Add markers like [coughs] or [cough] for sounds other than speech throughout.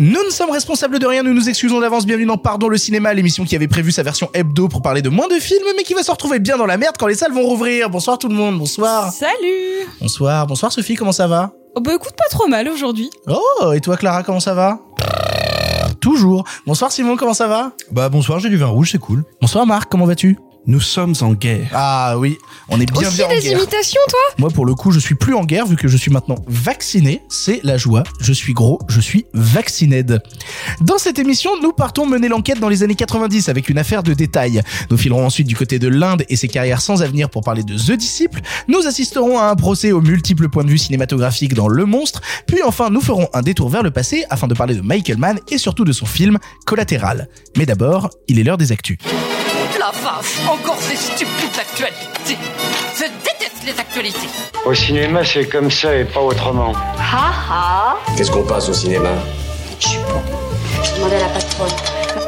Nous ne sommes responsables de rien, nous nous excusons d'avance. Bienvenue dans Pardon le cinéma, l'émission qui avait prévu sa version hebdo pour parler de moins de films, mais qui va se retrouver bien dans la merde quand les salles vont rouvrir. Bonsoir tout le monde, bonsoir. Salut Bonsoir, bonsoir Sophie, comment ça va? Oh bah écoute, pas trop mal aujourd'hui. Oh, et toi Clara, comment ça va? Toujours. Bonsoir Simon, comment ça va? Bah bonsoir, j'ai du vin rouge, c'est cool. Bonsoir Marc, comment vas-tu? Nous sommes en guerre. Ah oui, on est bien Aussi bien en des guerre. imitations, toi? Moi pour le coup, je suis plus en guerre vu que je suis maintenant vacciné, c'est la joie. Je suis gros, je suis vacciné. Dans cette émission, nous partons mener l'enquête dans les années 90 avec une affaire de détail. Nous filerons ensuite du côté de l'Inde et ses carrières sans avenir pour parler de The Disciple. Nous assisterons à un procès aux multiples points de vue cinématographiques dans Le Monstre. Puis enfin, nous ferons un détour vers le passé afin de parler de Michael Mann et surtout de son film Collatéral. Mais d'abord, il est l'heure des actus. La vache, encore ces stupides actualités. Je déteste les actualités. Au cinéma, c'est comme ça et pas autrement. Ha ha Qu'est-ce qu'on passe au cinéma? Je suis bon. Je demandais à la patronne.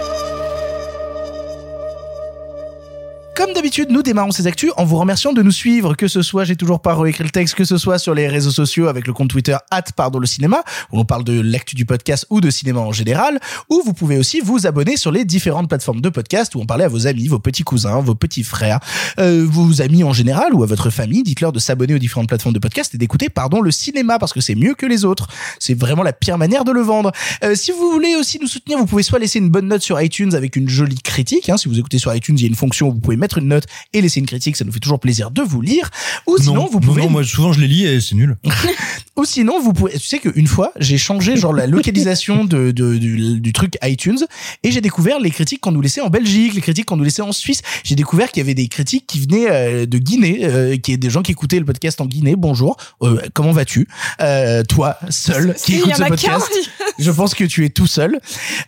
Comme d'habitude, nous démarrons ces actus en vous remerciant de nous suivre, que ce soit, j'ai toujours pas réécrit le texte, que ce soit sur les réseaux sociaux avec le compte Twitter at pardon le cinéma, où l'on parle de l'actu du podcast ou de cinéma en général, ou vous pouvez aussi vous abonner sur les différentes plateformes de podcast où on parlait à vos amis, vos petits cousins, vos petits frères, euh, vos amis en général ou à votre famille, dites-leur de s'abonner aux différentes plateformes de podcast et d'écouter, pardon, le cinéma parce que c'est mieux que les autres. C'est vraiment la pire manière de le vendre. Euh, si vous voulez aussi nous soutenir, vous pouvez soit laisser une bonne note sur iTunes avec une jolie critique, hein, si vous écoutez sur iTunes, il y a une fonction où vous pouvez mettre une note et laisser une critique, ça nous fait toujours plaisir de vous lire. Ou sinon, non, vous pouvez non, moi souvent je les lis et c'est nul. [laughs] ou sinon, vous pouvez. Tu sais qu'une fois, j'ai changé genre la localisation de, de- du, du truc iTunes et j'ai découvert les critiques qu'on nous laissait en Belgique, les critiques qu'on nous laissait en Suisse. J'ai découvert qu'il y avait des critiques qui venaient euh, de Guinée, euh, qui est des gens qui écoutaient le podcast en Guinée. Bonjour, euh, comment vas-tu? Euh, Toi, seul, qui écoute ce podcast? [laughs] Je pense que tu es tout seul.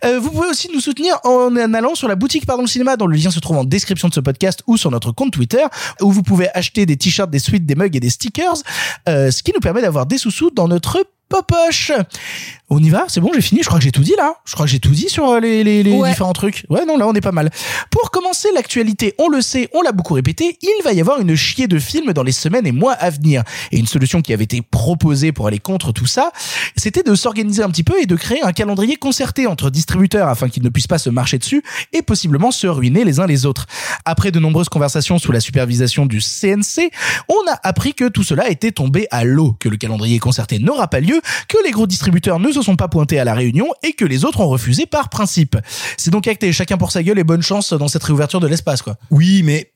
Euh, vous pouvez aussi nous soutenir en allant sur la boutique Pardon le cinéma dont le lien se trouve en description de ce podcast ou sur notre compte Twitter où vous pouvez acheter des t-shirts, des suites, des mugs et des stickers, euh, ce qui nous permet d'avoir des sous-sous dans notre popoche. On y va C'est bon, j'ai fini. Je crois que j'ai tout dit là. Je crois que j'ai tout dit sur euh, les, les, les Ouais. différents trucs. Ouais, non, là on est pas mal. Pour commencer l'actualité, on le sait, on l'a beaucoup répété, il va y avoir une chier de films dans les semaines et mois à venir. Et une solution qui avait été proposée pour aller contre tout ça, c'était de s'organiser un petit peu et de créer un calendrier concerté entre distributeurs afin qu'ils ne puissent pas se marcher dessus et possiblement se ruiner les uns les autres. Après de nombreuses conversations sous la supervision du CNC, on a appris que tout cela était tombé à l'eau, que le calendrier concerté n'aura pas lieu, que les gros distributeurs ne se sont pas pointés à la réunion et que les autres ont refusé par principe. C'est donc acté, chacun pour sa gueule et bonne chance dans cette réouverture de l'espace, quoi. Oui, mais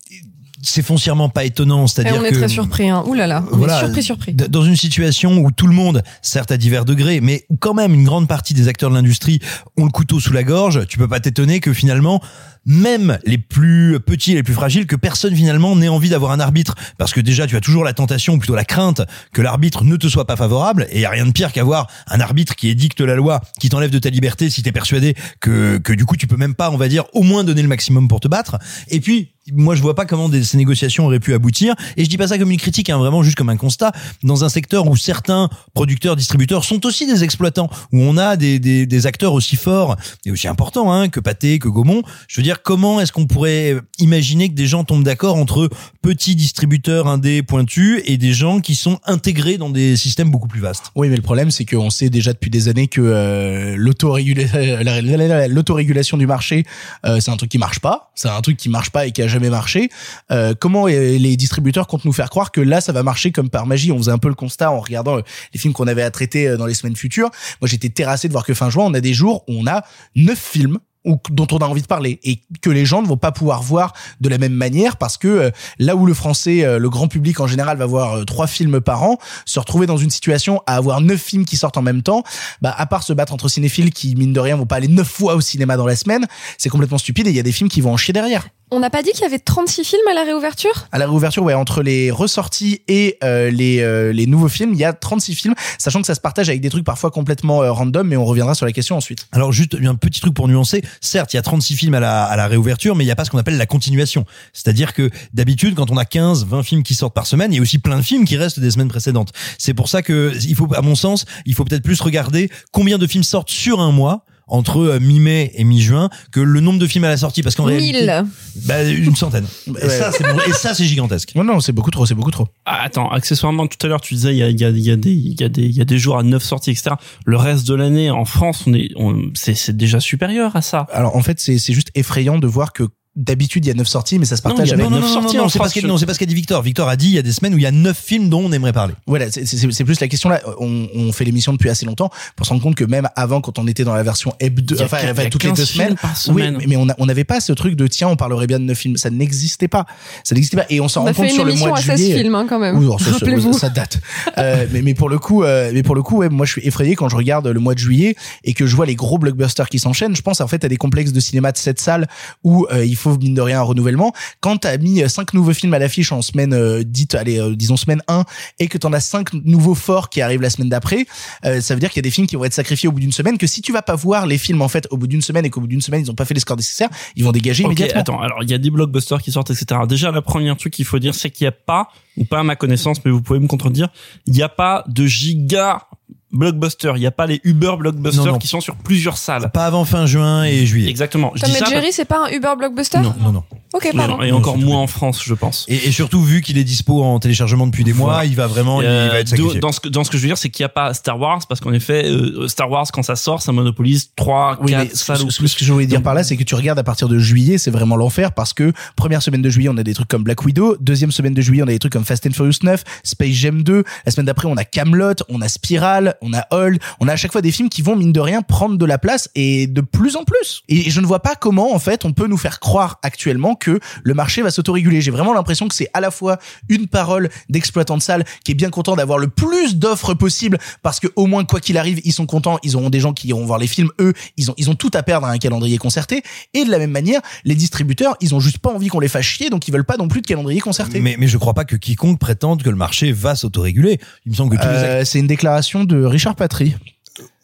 c'est foncièrement pas étonnant, c'est-à-dire on est que très surpris, hein. Ouh là là, on Voilà. est surpris, surpris. dans une situation où tout le monde, certes à divers degrés, mais où quand même une grande partie des acteurs de l'industrie ont le couteau sous la gorge, tu peux pas t'étonner que finalement même les plus petits et les plus fragiles, que personne finalement n'ait envie d'avoir un arbitre. Parce que déjà, tu as toujours la tentation, ou plutôt la crainte, que l'arbitre ne te soit pas favorable. Et y a rien de pire qu'avoir un arbitre qui édicte la loi, qui t'enlève de ta liberté si t'es persuadé que, que du coup, tu peux même pas, on va dire, au moins donner le maximum pour te battre. Et puis, moi, je vois pas comment des- ces négociations auraient pu aboutir. Et je dis pas ça comme une critique, hein, vraiment juste comme un constat. Dans un secteur où certains producteurs, distributeurs sont aussi des exploitants, où on a des, des, des acteurs aussi forts et aussi importants hein, que Pathé, que Gaumont. Je veux dire, comment est-ce qu'on pourrait imaginer que des gens tombent d'accord entre petits distributeurs indés pointus et des gens qui sont intégrés dans des systèmes beaucoup plus vastes Oui, mais le problème, c'est qu'on sait déjà depuis des années que euh, l'autorégula- la- la- la- l'autorégulation du marché, euh, c'est un truc qui marche pas. C'est un truc qui marche pas et qui a jamais marché. Euh, comment les distributeurs comptent nous faire croire que là, ça va marcher comme par magie? On faisait un peu le constat en regardant les films qu'on avait à traiter dans les semaines futures. Moi, j'étais terrassé de voir que fin juin, on a des jours où on a neuf films ou dont on a envie de parler et que les gens ne vont pas pouvoir voir de la même manière parce que euh, là où le français, euh, le grand public en général va voir euh, trois films par an, se retrouver dans une situation à avoir neuf films qui sortent en même temps, bah à part se battre entre cinéphiles qui mine de rien vont pas aller neuf fois au cinéma dans la semaine, c'est complètement stupide et il y a des films qui vont en chier derrière. On n'a pas dit qu'il y avait 36 films à la réouverture? À la réouverture, ouais, entre les ressorties et euh, les, euh, les nouveaux films, il y a 36 films, sachant que ça se partage avec des trucs parfois complètement euh, random, mais on reviendra sur la question ensuite. Alors juste un petit truc pour nuancer. Certes, il y a 36 films à la, à la réouverture, mais il n'y a pas ce qu'on appelle la continuation. C'est-à-dire que d'habitude, quand on a 15, 20 films qui sortent par semaine, il y a aussi plein de films qui restent des semaines précédentes. C'est pour ça que il faut, à mon sens, il faut peut-être plus regarder combien de films sortent sur un mois entre euh, mi-mai et mi-juin que le nombre de films à la sortie parce qu'en réalité 1000. bah, une centaine [laughs] et Ouais. ça c'est bon- et ça c'est gigantesque Non, non, c'est beaucoup trop, c'est beaucoup trop. Ah, attends, accessoirement, tout à l'heure, tu disais, il y a, il y, a, il y, a des, il y, a des, il y a des jours à 9 sorties, etc. Le reste de l'année, en France, on est, on, c'est, c'est déjà supérieur à ça. Alors en fait, c'est c'est juste effrayant de voir que d'habitude il y a 9 sorties, mais ça se Non, partage a avec non, non, neuf non, non, sorties non, en c'est pas ce je- non, pas ce qu'a dit Victor. Victor a dit il y a des semaines où il y a neuf films dont on aimerait parler. Voilà, c'est- plus la question là. On, on fait l'émission depuis assez longtemps pour se rendre compte que même avant, quand on était dans la version hebdo, enfin, quin- enfin, il y a toutes les 15 deux films semaines, oui, mais- mais on n'avait pas ce truc de tiens, on parlerait bien de neuf films. Ça n'existait pas. Ça n'existait pas. Et on s'en On rend a fait compte une sur le émission mois de à 16 juillet. films hein, quand même. Oui, alors ça, ça- ça date. Euh, mais, mais pour le coup, euh, mais pour le coup, ouais, moi je suis effrayé quand je regarde le mois de juillet et que je vois les gros blockbusters qui s'enchaînent. Je pense en fait à des complexes de cinéma de cette salle où euh, il faut mine de rien un renouvellement. Quand t'as mis euh, cinq nouveaux films à l'affiche en semaine euh, dite, allez, euh, disons semaine 1 et que t'en as cinq nouveaux forts qui arrivent la semaine d'après, euh, ça veut dire qu'il y a des films qui vont être sacrifiés au bout d'une semaine. Que si tu vas pas voir les films en fait au bout d'une semaine et qu'au bout d'une semaine ils ont pas fait les scores nécessaires, ils vont dégager Ok, immédiatement. attends, alors il y a des blockbusters qui sortent, etc. Déjà, la première truc qu'il faut dire, c'est qu'il n'y a pas, ou pas à ma connaissance, mais vous pouvez me contredire, il n'y a pas de giga blockbuster. Il n'y a pas les Uber blockbusters Non, non. qui sont sur plusieurs salles. Pas avant fin juin et juillet. Exactement. Tom et. Jerry, c'est pas un Uber blockbuster Non. Non non. Ok, pardon. et encore moins en France, je pense. Et, et surtout vu qu'il est dispo en téléchargement depuis des mois, Voilà. il va vraiment, il, va être sacrifié. dans ce que dans ce que je veux dire, c'est qu'il n'y a pas Star Wars parce qu'en effet, euh, Star Wars quand ça sort, ça monopolise trois, Oui, mais quatre ce, salles ou ce- plus. ce que je voulais dire par là, c'est que tu regardes à partir de juillet, c'est vraiment l'enfer parce que première semaine de juillet, on a des trucs comme Black Widow, deuxième semaine de juillet, on a des trucs comme Fast and Furious 9, Space Jam 2, la semaine d'après, on a Camelot, on a Spiral, on a Hold, on a à chaque fois des films qui vont mine de rien prendre de la place et de plus en plus. Et je ne vois pas comment en fait on peut nous faire croire actuellement que le marché va s'autoréguler. J'ai vraiment l'impression que c'est à la fois une parole d'exploitant de salle qui est bien content d'avoir le plus d'offres possible parce que au moins quoi qu'il arrive, ils sont contents, ils auront des gens qui iront voir les films, eux, ils ont ils ont tout à perdre à un calendrier concerté et de la même manière, les distributeurs, ils ont juste pas envie qu'on les fasse chier donc ils veulent pas non plus de calendrier concerté. Mais, mais je crois pas que quiconque prétende que le marché va s'autoréguler. Il me semble que tous les Euh, c'est une déclaration de Richard Patry,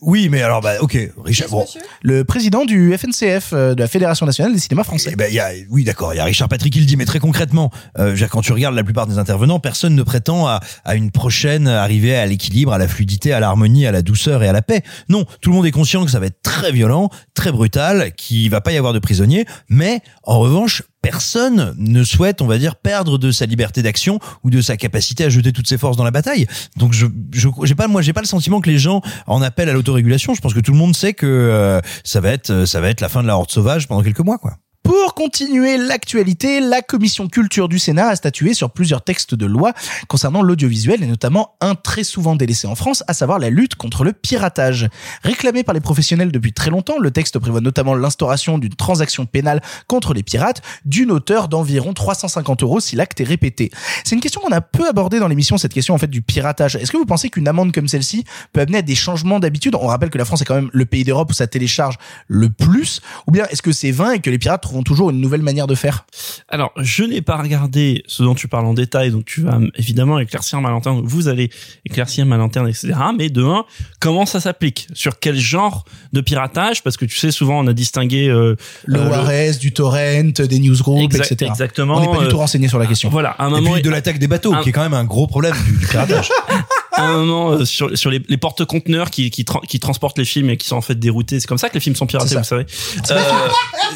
Oui, mais alors, bah, ok, Richard. Bon, le président du FNCF, euh, de la Fédération nationale des cinémas français. Eh ben, il y a, oui, d'accord, il y a Richard Patrick qui le dit, mais très concrètement, euh, quand tu regardes la plupart des intervenants, personne ne prétend à, à une prochaine arrivée à l'équilibre, à la fluidité, à l'harmonie, à la douceur et à la paix. Non, tout le monde est conscient que ça va être très violent, très brutal, qu'il va pas y avoir de prisonniers, mais en revanche, personne ne souhaite, on va dire, perdre de sa liberté d'action ou de sa capacité à jeter toutes ses forces dans la bataille. Donc je, je j'ai pas, moi, j'ai pas le sentiment que les gens en appellent à l'autorégulation. Je pense que tout le monde sait que euh, ça va être, ça va être la fin de la horde sauvage pendant quelques mois, quoi. Pour continuer l'actualité, la commission culture du Sénat a statué sur plusieurs textes de loi concernant l'audiovisuel et notamment un très souvent délaissé en France, à savoir la lutte contre le piratage. Réclamé par les professionnels depuis très longtemps, le texte prévoit notamment l'instauration d'une transaction pénale contre les pirates d'une hauteur d'environ 350 euros si l'acte est répété. C'est une question qu'on a peu abordée dans l'émission, cette question en fait du piratage. Est-ce que vous pensez qu'une amende comme celle-ci peut amener à des changements d'habitude? On rappelle que la France est quand même le pays d'Europe où ça télécharge le plus, ou bien est-ce que c'est vain et que les pirates trouveront toujours une nouvelle manière de faire Alors, je n'ai pas regardé ce dont tu parles en détail, donc tu vas évidemment éclaircir ma lanterne, vous allez éclaircir ma lanterne, etc. Mais de un, comment ça s'applique? Sur quel genre de piratage? Parce que tu sais, souvent on a distingué euh, Le euh, ORS, du torrent, des newsgroups, Exact- etc. exactement, On n'est pas du tout euh, renseigné sur la question. Voilà, à un Et moment, puis de l'attaque des bateaux, un- qui est quand même un gros problème du, du piratage. [laughs] à un moment euh, sur, sur les, les porte-conteneurs qui, qui, tra- qui transportent les films et qui sont en fait déroutés. C'est comme ça que les films sont piratés, vous savez.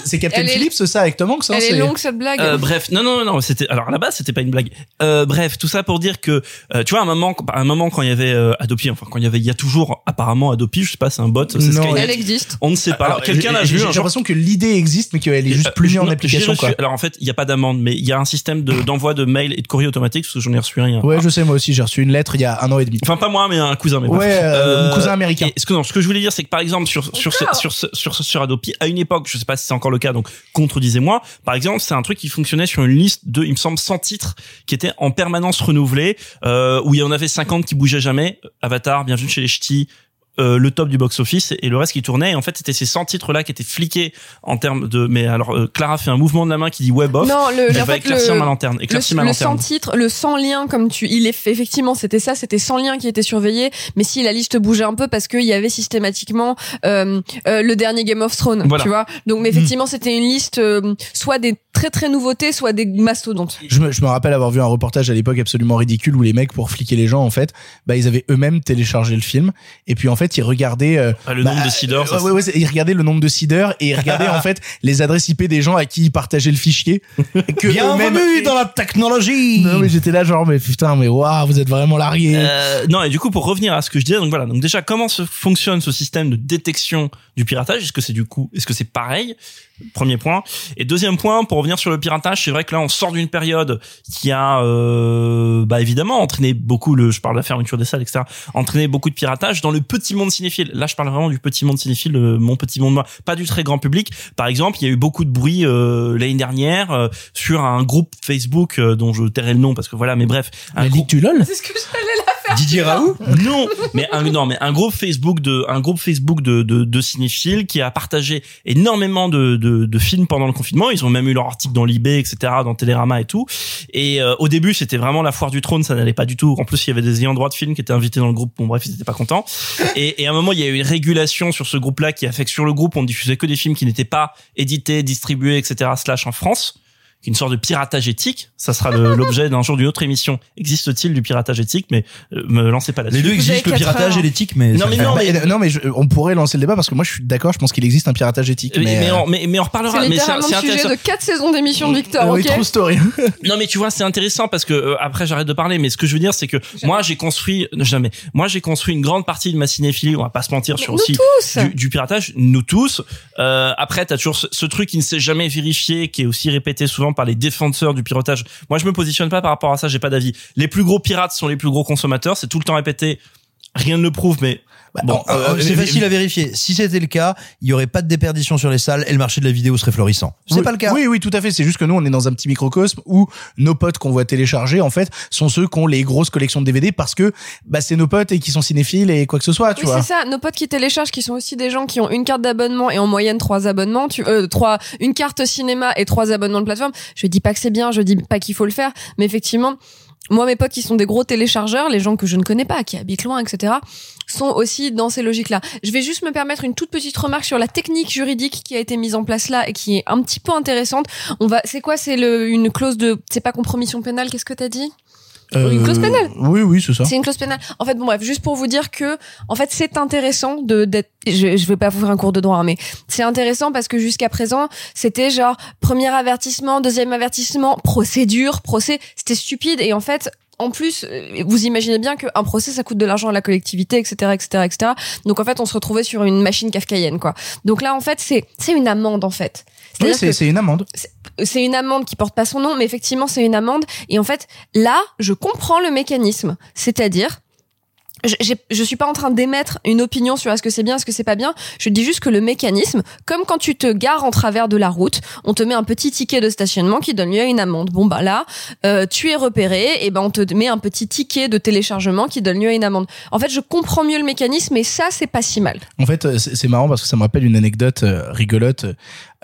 C'est Euh, Captain est- Phillips, ça, avec Tom Hanks. hein, Elle est longue cette blague. Euh, bref, non, non, non, non, c'était alors à la base c'était pas une blague. Euh, bref, tout ça pour dire que euh, tu vois à un moment, à un moment quand il y avait euh, Adopi, enfin quand il y avait, il y a toujours apparemment Adopi, je sais pas, c'est un bot, c'est Non, Skynet. Elle existe. On ne sait pas. Alors, Quelqu'un l'a j'ai- vu J'ai un l'impression que l'idée existe, mais qu'elle est juste Euh, plus mise en application, quoi. Alors en fait, il y a pas d'amende, mais il y a un système de- d'envoi de, mails et de courrier automatique parce que j'en ai reçu rien. Ouais, je sais, moi aussi, j'ai reçu une lettre il y a un an et Enfin pas moi, mais un cousin. Mais. Ouais, euh, mon cousin américain. et ce que non, ce que je voulais dire, c'est que par exemple sur sur ce- sur ce- sur ce- sur Adopi, à une époque, je sais pas si c'est encore le cas, donc contredisez-moi. Par exemple, c'est un truc qui fonctionnait sur une liste de, il me semble, 100 titres qui étaient en permanence renouvelés, euh, où il y en avait 50 qui bougeaient jamais. Avatar, Bienvenue chez les Ch'tis. Euh, le top du box-office et le reste qui tournait. Et en fait, c'était ces 100 titres-là qui étaient fliqués en termes de. Mais alors, euh, Clara fait un mouvement de la main qui dit web off. Non, le, Elle en va fait, éclaircir le, ma lanterne. Éclaircir le, ma le sans lanterne. titre, le sans lien, comme tu, il est effectivement, c'était ça, c'était sans lien qui était surveillé. Mais si la liste bougeait un peu parce qu'il y avait systématiquement euh, euh, le dernier Game of Thrones, Voilà. tu vois. Donc, mais effectivement, c'était une liste euh, soit des très très nouveautés, soit des mastodontes. Je me, je me rappelle avoir vu un reportage à l'époque absolument ridicule où les mecs, pour fliquer les gens, en fait, bah, ils avaient eux-mêmes téléchargé le film. Et puis, en fait, ils regardaient, euh, Ah, le bah, nombre de seeders. ça, ouais, ouais, ouais, c'est- ils regardaient le nombre de seeders et ils regardaient, en [laughs] fait, les adresses IP des gens à qui ils partageaient le fichier. [laughs] Que Bienvenue dans la technologie. Non, mais j'étais là, genre, mais putain, mais waouh, vous êtes vraiment largués. Euh, non et du coup pour revenir à ce que je disais donc voilà donc déjà comment se fonctionne ce système de détection du piratage? Est-ce que c'est du coup est-ce que c'est pareil? Premier point. Et deuxième point pour revenir sur le piratage c'est vrai que là on sort d'une période qui a euh, bah évidemment entraîné beaucoup le je parle de la fermeture des salles etc entraîné beaucoup de piratage dans le petit monde cinéphile. Là je parle vraiment du petit monde cinéphile euh, mon petit monde moi pas du très grand public. Par exemple il y a eu beaucoup de bruit euh, l'année dernière euh, sur un groupe Facebook euh, dont je tairai le nom parce que voilà mais bref. Un La Ligue du LOL C'est ce que j'allais la faire. Didier Raoult non, mais un non, mais un groupe Facebook de un groupe Facebook de de, de cinéphiles qui a partagé énormément de, de de films pendant le confinement. Ils ont même eu leur article dans l'IB, etc., dans Télérama et tout. Et euh, au début, c'était vraiment la foire du trône, ça n'allait pas du tout. En plus, il y avait des ayants droit de films qui étaient invités dans le groupe. Bon, bref, ils étaient pas contents. Et, et à un moment, il y a eu une régulation sur ce groupe-là qui a fait que sur le groupe, on diffusait que des films qui n'étaient pas édités, distribués, etc. Slash en France une sorte de piratage éthique. Ça sera l'objet d'un jour d'une autre émission. Existe-t-il du piratage éthique? Mais euh, me lancez pas là-dessus. Les deux existent, le piratage heures. et l'éthique, mais. Non, mais non, mais- non, mais je- on pourrait lancer le débat parce que moi, je suis d'accord, je pense qu'il existe un piratage éthique. Mais, Mais, mais, euh, on, mais, mais on reparlera. C'est Mais c'est littéralement c'est le sujet de quatre saisons d'émission de Victor, oui, ok true story. [laughs] Non, mais tu vois, c'est intéressant parce que euh, après j'arrête de parler. Mais ce que je veux dire, c'est que moi j'ai construit jamais. Moi j'ai construit une grande partie de ma cinéphilie. On va pas se mentir Mais sur nous aussi tous du, du piratage. Nous tous. Euh, après, t'as toujours ce, ce truc qui ne s'est jamais vérifié, qui est aussi répété souvent par les défenseurs du piratage. Moi, je me positionne pas par rapport à ça. J'ai pas d'avis. Les plus gros pirates sont les plus gros consommateurs. C'est tout le temps répété. Rien ne le prouve, mais Bah, Bon, euh, Euh, c'est euh, facile à vérifier. Si c'était le cas, il y aurait pas de déperdition sur les salles et le marché de la vidéo serait florissant. C'est oui, pas le cas. Oui, oui, tout à fait. C'est juste que nous, on est dans un petit microcosme où nos potes qu'on voit télécharger, en fait, sont ceux qui ont les grosses collections de DVD parce que bah, c'est nos potes et qui sont cinéphiles et quoi que ce soit, tu Oui, vois. c'est ça. Nos potes qui téléchargent, qui sont aussi des gens qui ont une carte d'abonnement et en moyenne trois abonnements, tu, euh, trois, une carte cinéma et trois abonnements de plateforme. Je dis pas que c'est bien, je dis pas qu'il faut le faire, mais effectivement, moi, mes potes qui sont des gros téléchargeurs, les gens que je ne connais pas, qui habitent loin, etc., sont aussi dans ces logiques-là. Je vais juste me permettre une toute petite remarque sur la technique juridique qui a été mise en place là et qui est un petit peu intéressante. On va, c'est quoi? C'est le, une clause de, c'est pas compromission pénale, qu'est-ce que t'as dit? Une clause pénale. Oui, oui, c'est ça. C'est une clause pénale. En fait, bon bref, juste pour vous dire que, en fait, c'est intéressant de d'être. Je, je vais pas vous faire un cours de droit, hein, mais c'est intéressant parce que jusqu'à présent, c'était genre premier avertissement, deuxième avertissement, procédure, procès. C'était stupide et en fait. En plus, euh, vous imaginez bien qu'un procès, ça coûte de l'argent à la collectivité, etc., etc., etc. Donc en fait, on se retrouvait sur une machine kafkaïenne, quoi. Donc là, en fait, c'est c'est une amende, en fait. Oui, c'est une amende. c'est une amende qui porte pas son nom, mais effectivement, c'est une amende. Et en fait, là, je comprends le mécanisme. C'est-à-dire, je, je suis pas en train d'émettre une opinion sur est-ce que c'est bien, est-ce que c'est pas bien. Je dis juste que le mécanisme, comme quand tu te gares en travers de la route, on te met un petit ticket de stationnement qui donne lieu à une amende. Bon bah là, euh, tu es repéré, et ben on te met un petit ticket de téléchargement qui donne lieu à une amende. En fait, je comprends mieux le mécanisme, et ça, c'est pas si mal. En fait, euh, c'est c'est marrant parce que ça me rappelle une anecdote euh, rigolote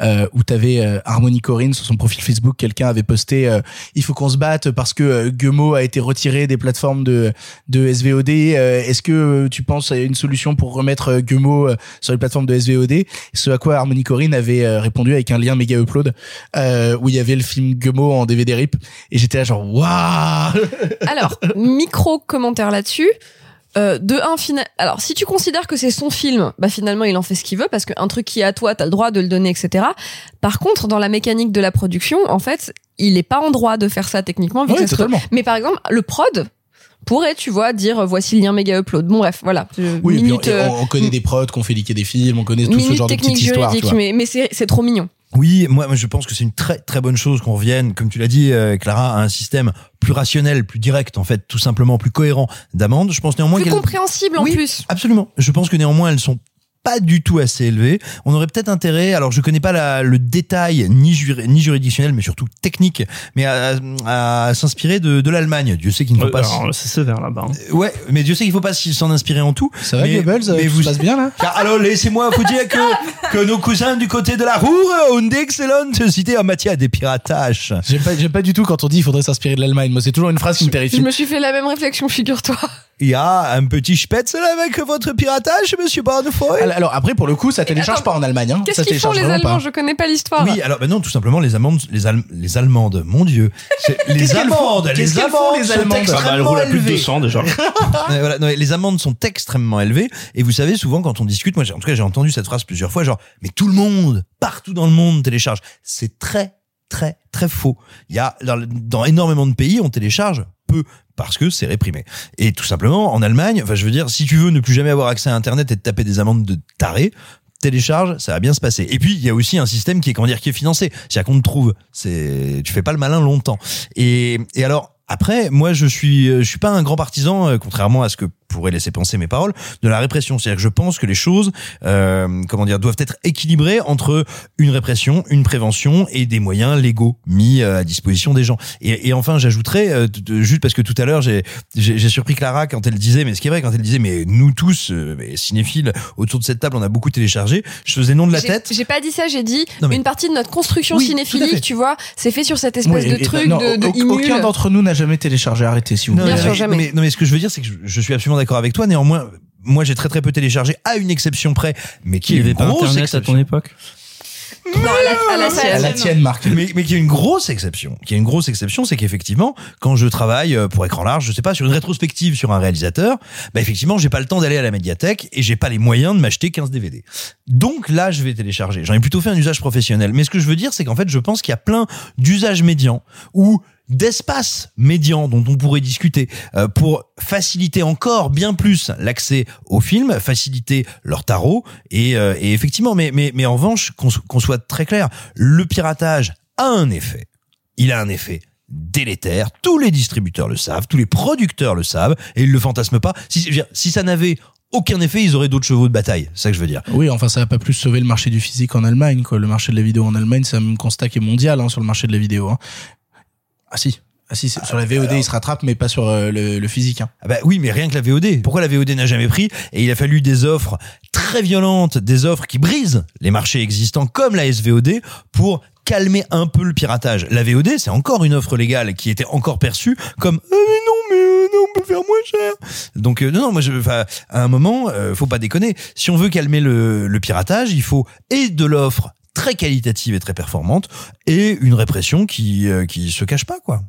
euh, où t'avais euh, Harmony Corinne sur son profil Facebook, quelqu'un avait posté euh, il faut qu'on se batte parce que euh, Guemo a été retiré des plateformes de de SVOD. Est-ce que tu penses à une solution pour remettre Guemo sur les plateformes de SVOD Ce à quoi Harmony Corinne avait répondu avec un lien méga upload où il y avait le film Guemo en DVD rip et j'étais là genre waouh Alors, micro commentaire là-dessus. Euh, de un final. Alors, si tu considères que c'est son film, bah finalement il en fait ce qu'il veut parce qu'un truc qui est à toi, t'as le droit de le donner, etc. Par contre, dans la mécanique de la production, en fait, il est pas en droit de faire ça techniquement. se- totalement. Mais par exemple, le prod pourrait, tu vois, dire euh, voici le lien méga upload. Bon bref, voilà. Oui, minute, on, euh, on connaît des prods qu'on fait liquer des films, on connaît tout ce genre de petites histoires. tu juridique, vois. mais mais c'est trop mignon. Oui, moi, je pense que c'est une très très bonne chose qu'on revienne, comme tu l'as dit, euh, Clara, à un système plus rationnel, plus direct, en fait, tout simplement plus cohérent d'amende. Je pense néanmoins Plus compréhensible en Oui. plus. Absolument. Je pense que néanmoins elles sont pas du tout assez élevé. On aurait peut-être intérêt, alors je connais pas la- le détail ni, juri- ni juridictionnel, mais surtout technique, mais à, à s'inspirer de, de l'Allemagne. Dieu sait qu'il ne faut Euh, pas. c'est sévère là-bas. hein. Ouais, mais Dieu sait qu'il faut pas s'en inspirer en tout. Ça va, mais, Goebbels mais Tout vous se passe bien là [laughs] Car alors laissez-moi vous dire que que nos cousins du côté de la Roure ont d'excellentes idées en matière des piratages. J'aime pas, pas du tout quand on dit il faudrait s'inspirer de l'Allemagne. Moi, c'est toujours une phrase qui me Je terrifie. me suis fait la même réflexion, figure-toi. Il y a un petit spetz avec votre piratage, Monsieur Barnefoy. Alors, alors, après, pour le coup, ça télécharge attends, pas en Allemagne. Hein. Qu'est-ce ça qu'ils font télécharge les Allemands pas. Je connais pas l'histoire. Oui, alors ben non, tout simplement les Allemandes, les, Al- les Allemandes, mon Dieu, [laughs] les Allemandes, les Allemandes, les sont Allemandes Ah bah, elle extrêmement roule à plus de élevées. 200 déjà. [laughs] Voilà, non, les amendes sont extrêmement élevées et vous savez souvent quand on discute, moi en tout cas j'ai entendu cette phrase plusieurs fois, genre mais tout le monde, partout dans le monde télécharge. C'est très très très faux. Il y a dans, dans énormément de pays on télécharge peu parce que c'est réprimé. Et tout simplement en Allemagne, enfin je veux dire si tu veux ne plus jamais avoir accès à internet et te taper des amendes de taré, télécharge, ça va bien se passer. Et puis il y a aussi un système qui est comment dire qui est financé, c'est-à-dire qu'on te trouve, c'est tu fais pas le malin longtemps. Et et alors après, moi, je suis, je suis pas un grand partisan, euh, contrairement à ce que pourraient laisser penser mes paroles, de la répression. C'est-à-dire que je pense que les choses, euh, comment dire, doivent être équilibrées entre une répression, une prévention et des moyens légaux mis euh, à disposition des gens. Et, et enfin, j'ajouterais, euh, juste parce que tout à l'heure, j'ai, j'ai j'ai surpris Clara quand elle disait, mais ce qui est vrai, quand elle disait, mais nous tous, euh, mais cinéphiles, autour de cette table, on a beaucoup téléchargé. Je faisais nom de la J'ai- tête. J'ai pas dit ça, j'ai dit Non, mais- une partie de notre construction Oui, cinéphilique, tu vois, c'est fait sur cette espèce Oui, de et- truc non, de, de. Aucun d'entre nous n'a jamais téléchargé. Arrêtez, si vous Non, voulez. Bien sûr, jamais. mais- non, mais ce que je veux dire, c'est que je, je suis absolument d'accord avec toi. Néanmoins, moi, j'ai très très peu téléchargé, à une exception près, mais qui est une avait pas grosse internet à exception. ton époque Non, à la, à la À la tienne, Marc. mais, mais qui est une grosse exception. Qui est une grosse exception, c'est qu'effectivement, quand je travaille euh, pour écran large, je sais pas, sur une rétrospective sur un réalisateur, bah effectivement, j'ai pas le temps d'aller à la médiathèque et j'ai pas les moyens de m'acheter 15 DVD. Donc là, je vais télécharger. J'en ai plutôt fait un usage professionnel. Mais ce que je veux dire, c'est qu'en fait, je pense qu'il y a plein d'usages médians où d'espaces médians dont on pourrait discuter euh, pour faciliter encore bien plus l'accès aux films, faciliter leur tarot et, euh, et effectivement, mais, mais, mais en revanche, qu'on so- qu'on soit très clair, le piratage a un effet. Il a un effet délétère. Tous les distributeurs le savent, tous les producteurs le savent et ils le fantasment pas. Si, si ça n'avait aucun effet, ils auraient d'autres chevaux de bataille. C'est ça que je veux dire. Oui, enfin, ça va pas plus sauver le marché du physique en Allemagne, quoi. Le marché de la vidéo en Allemagne, c'est un constat qui est mondial, hein, sur le marché de la vidéo, hein. Ah si. Ah si, c'est- sur la VOD, il se rattrape, mais pas sur euh, le, le physique, hein. Ah bah oui, mais rien que la VOD. Pourquoi la VOD n'a jamais pris? Et il a fallu des offres très violentes, des offres qui brisent les marchés existants comme la SVOD pour calmer un peu le piratage. La VOD, c'est encore une offre légale qui était encore perçue comme Ah, mais non, mais euh, non, on peut faire moins cher. Donc euh, non, non, moi, je, enfin, à un moment, euh, faut pas déconner. Si on veut calmer le, le piratage, il faut et de l'offre très qualitative et très performante et une répression qui euh, qui se cache pas quoi.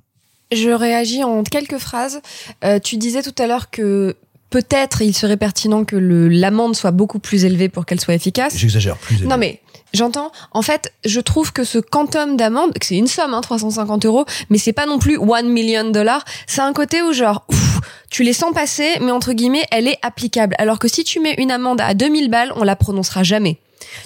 Je réagis en quelques phrases. Euh, tu disais tout à l'heure que peut-être il serait pertinent que le- l'amende soit beaucoup plus élevée pour qu'elle soit efficace. J'exagère plus. Non mais j'entends. En fait, je trouve que ce quantum d'amende, que c'est une somme, hein, 350 euros, mais c'est pas non plus 1 million de dollars. C'est un côté où genre, ouf, tu les sens passer, mais entre guillemets, elle est applicable. Alors que si tu mets une amende à 2000 balles, on la prononcera jamais.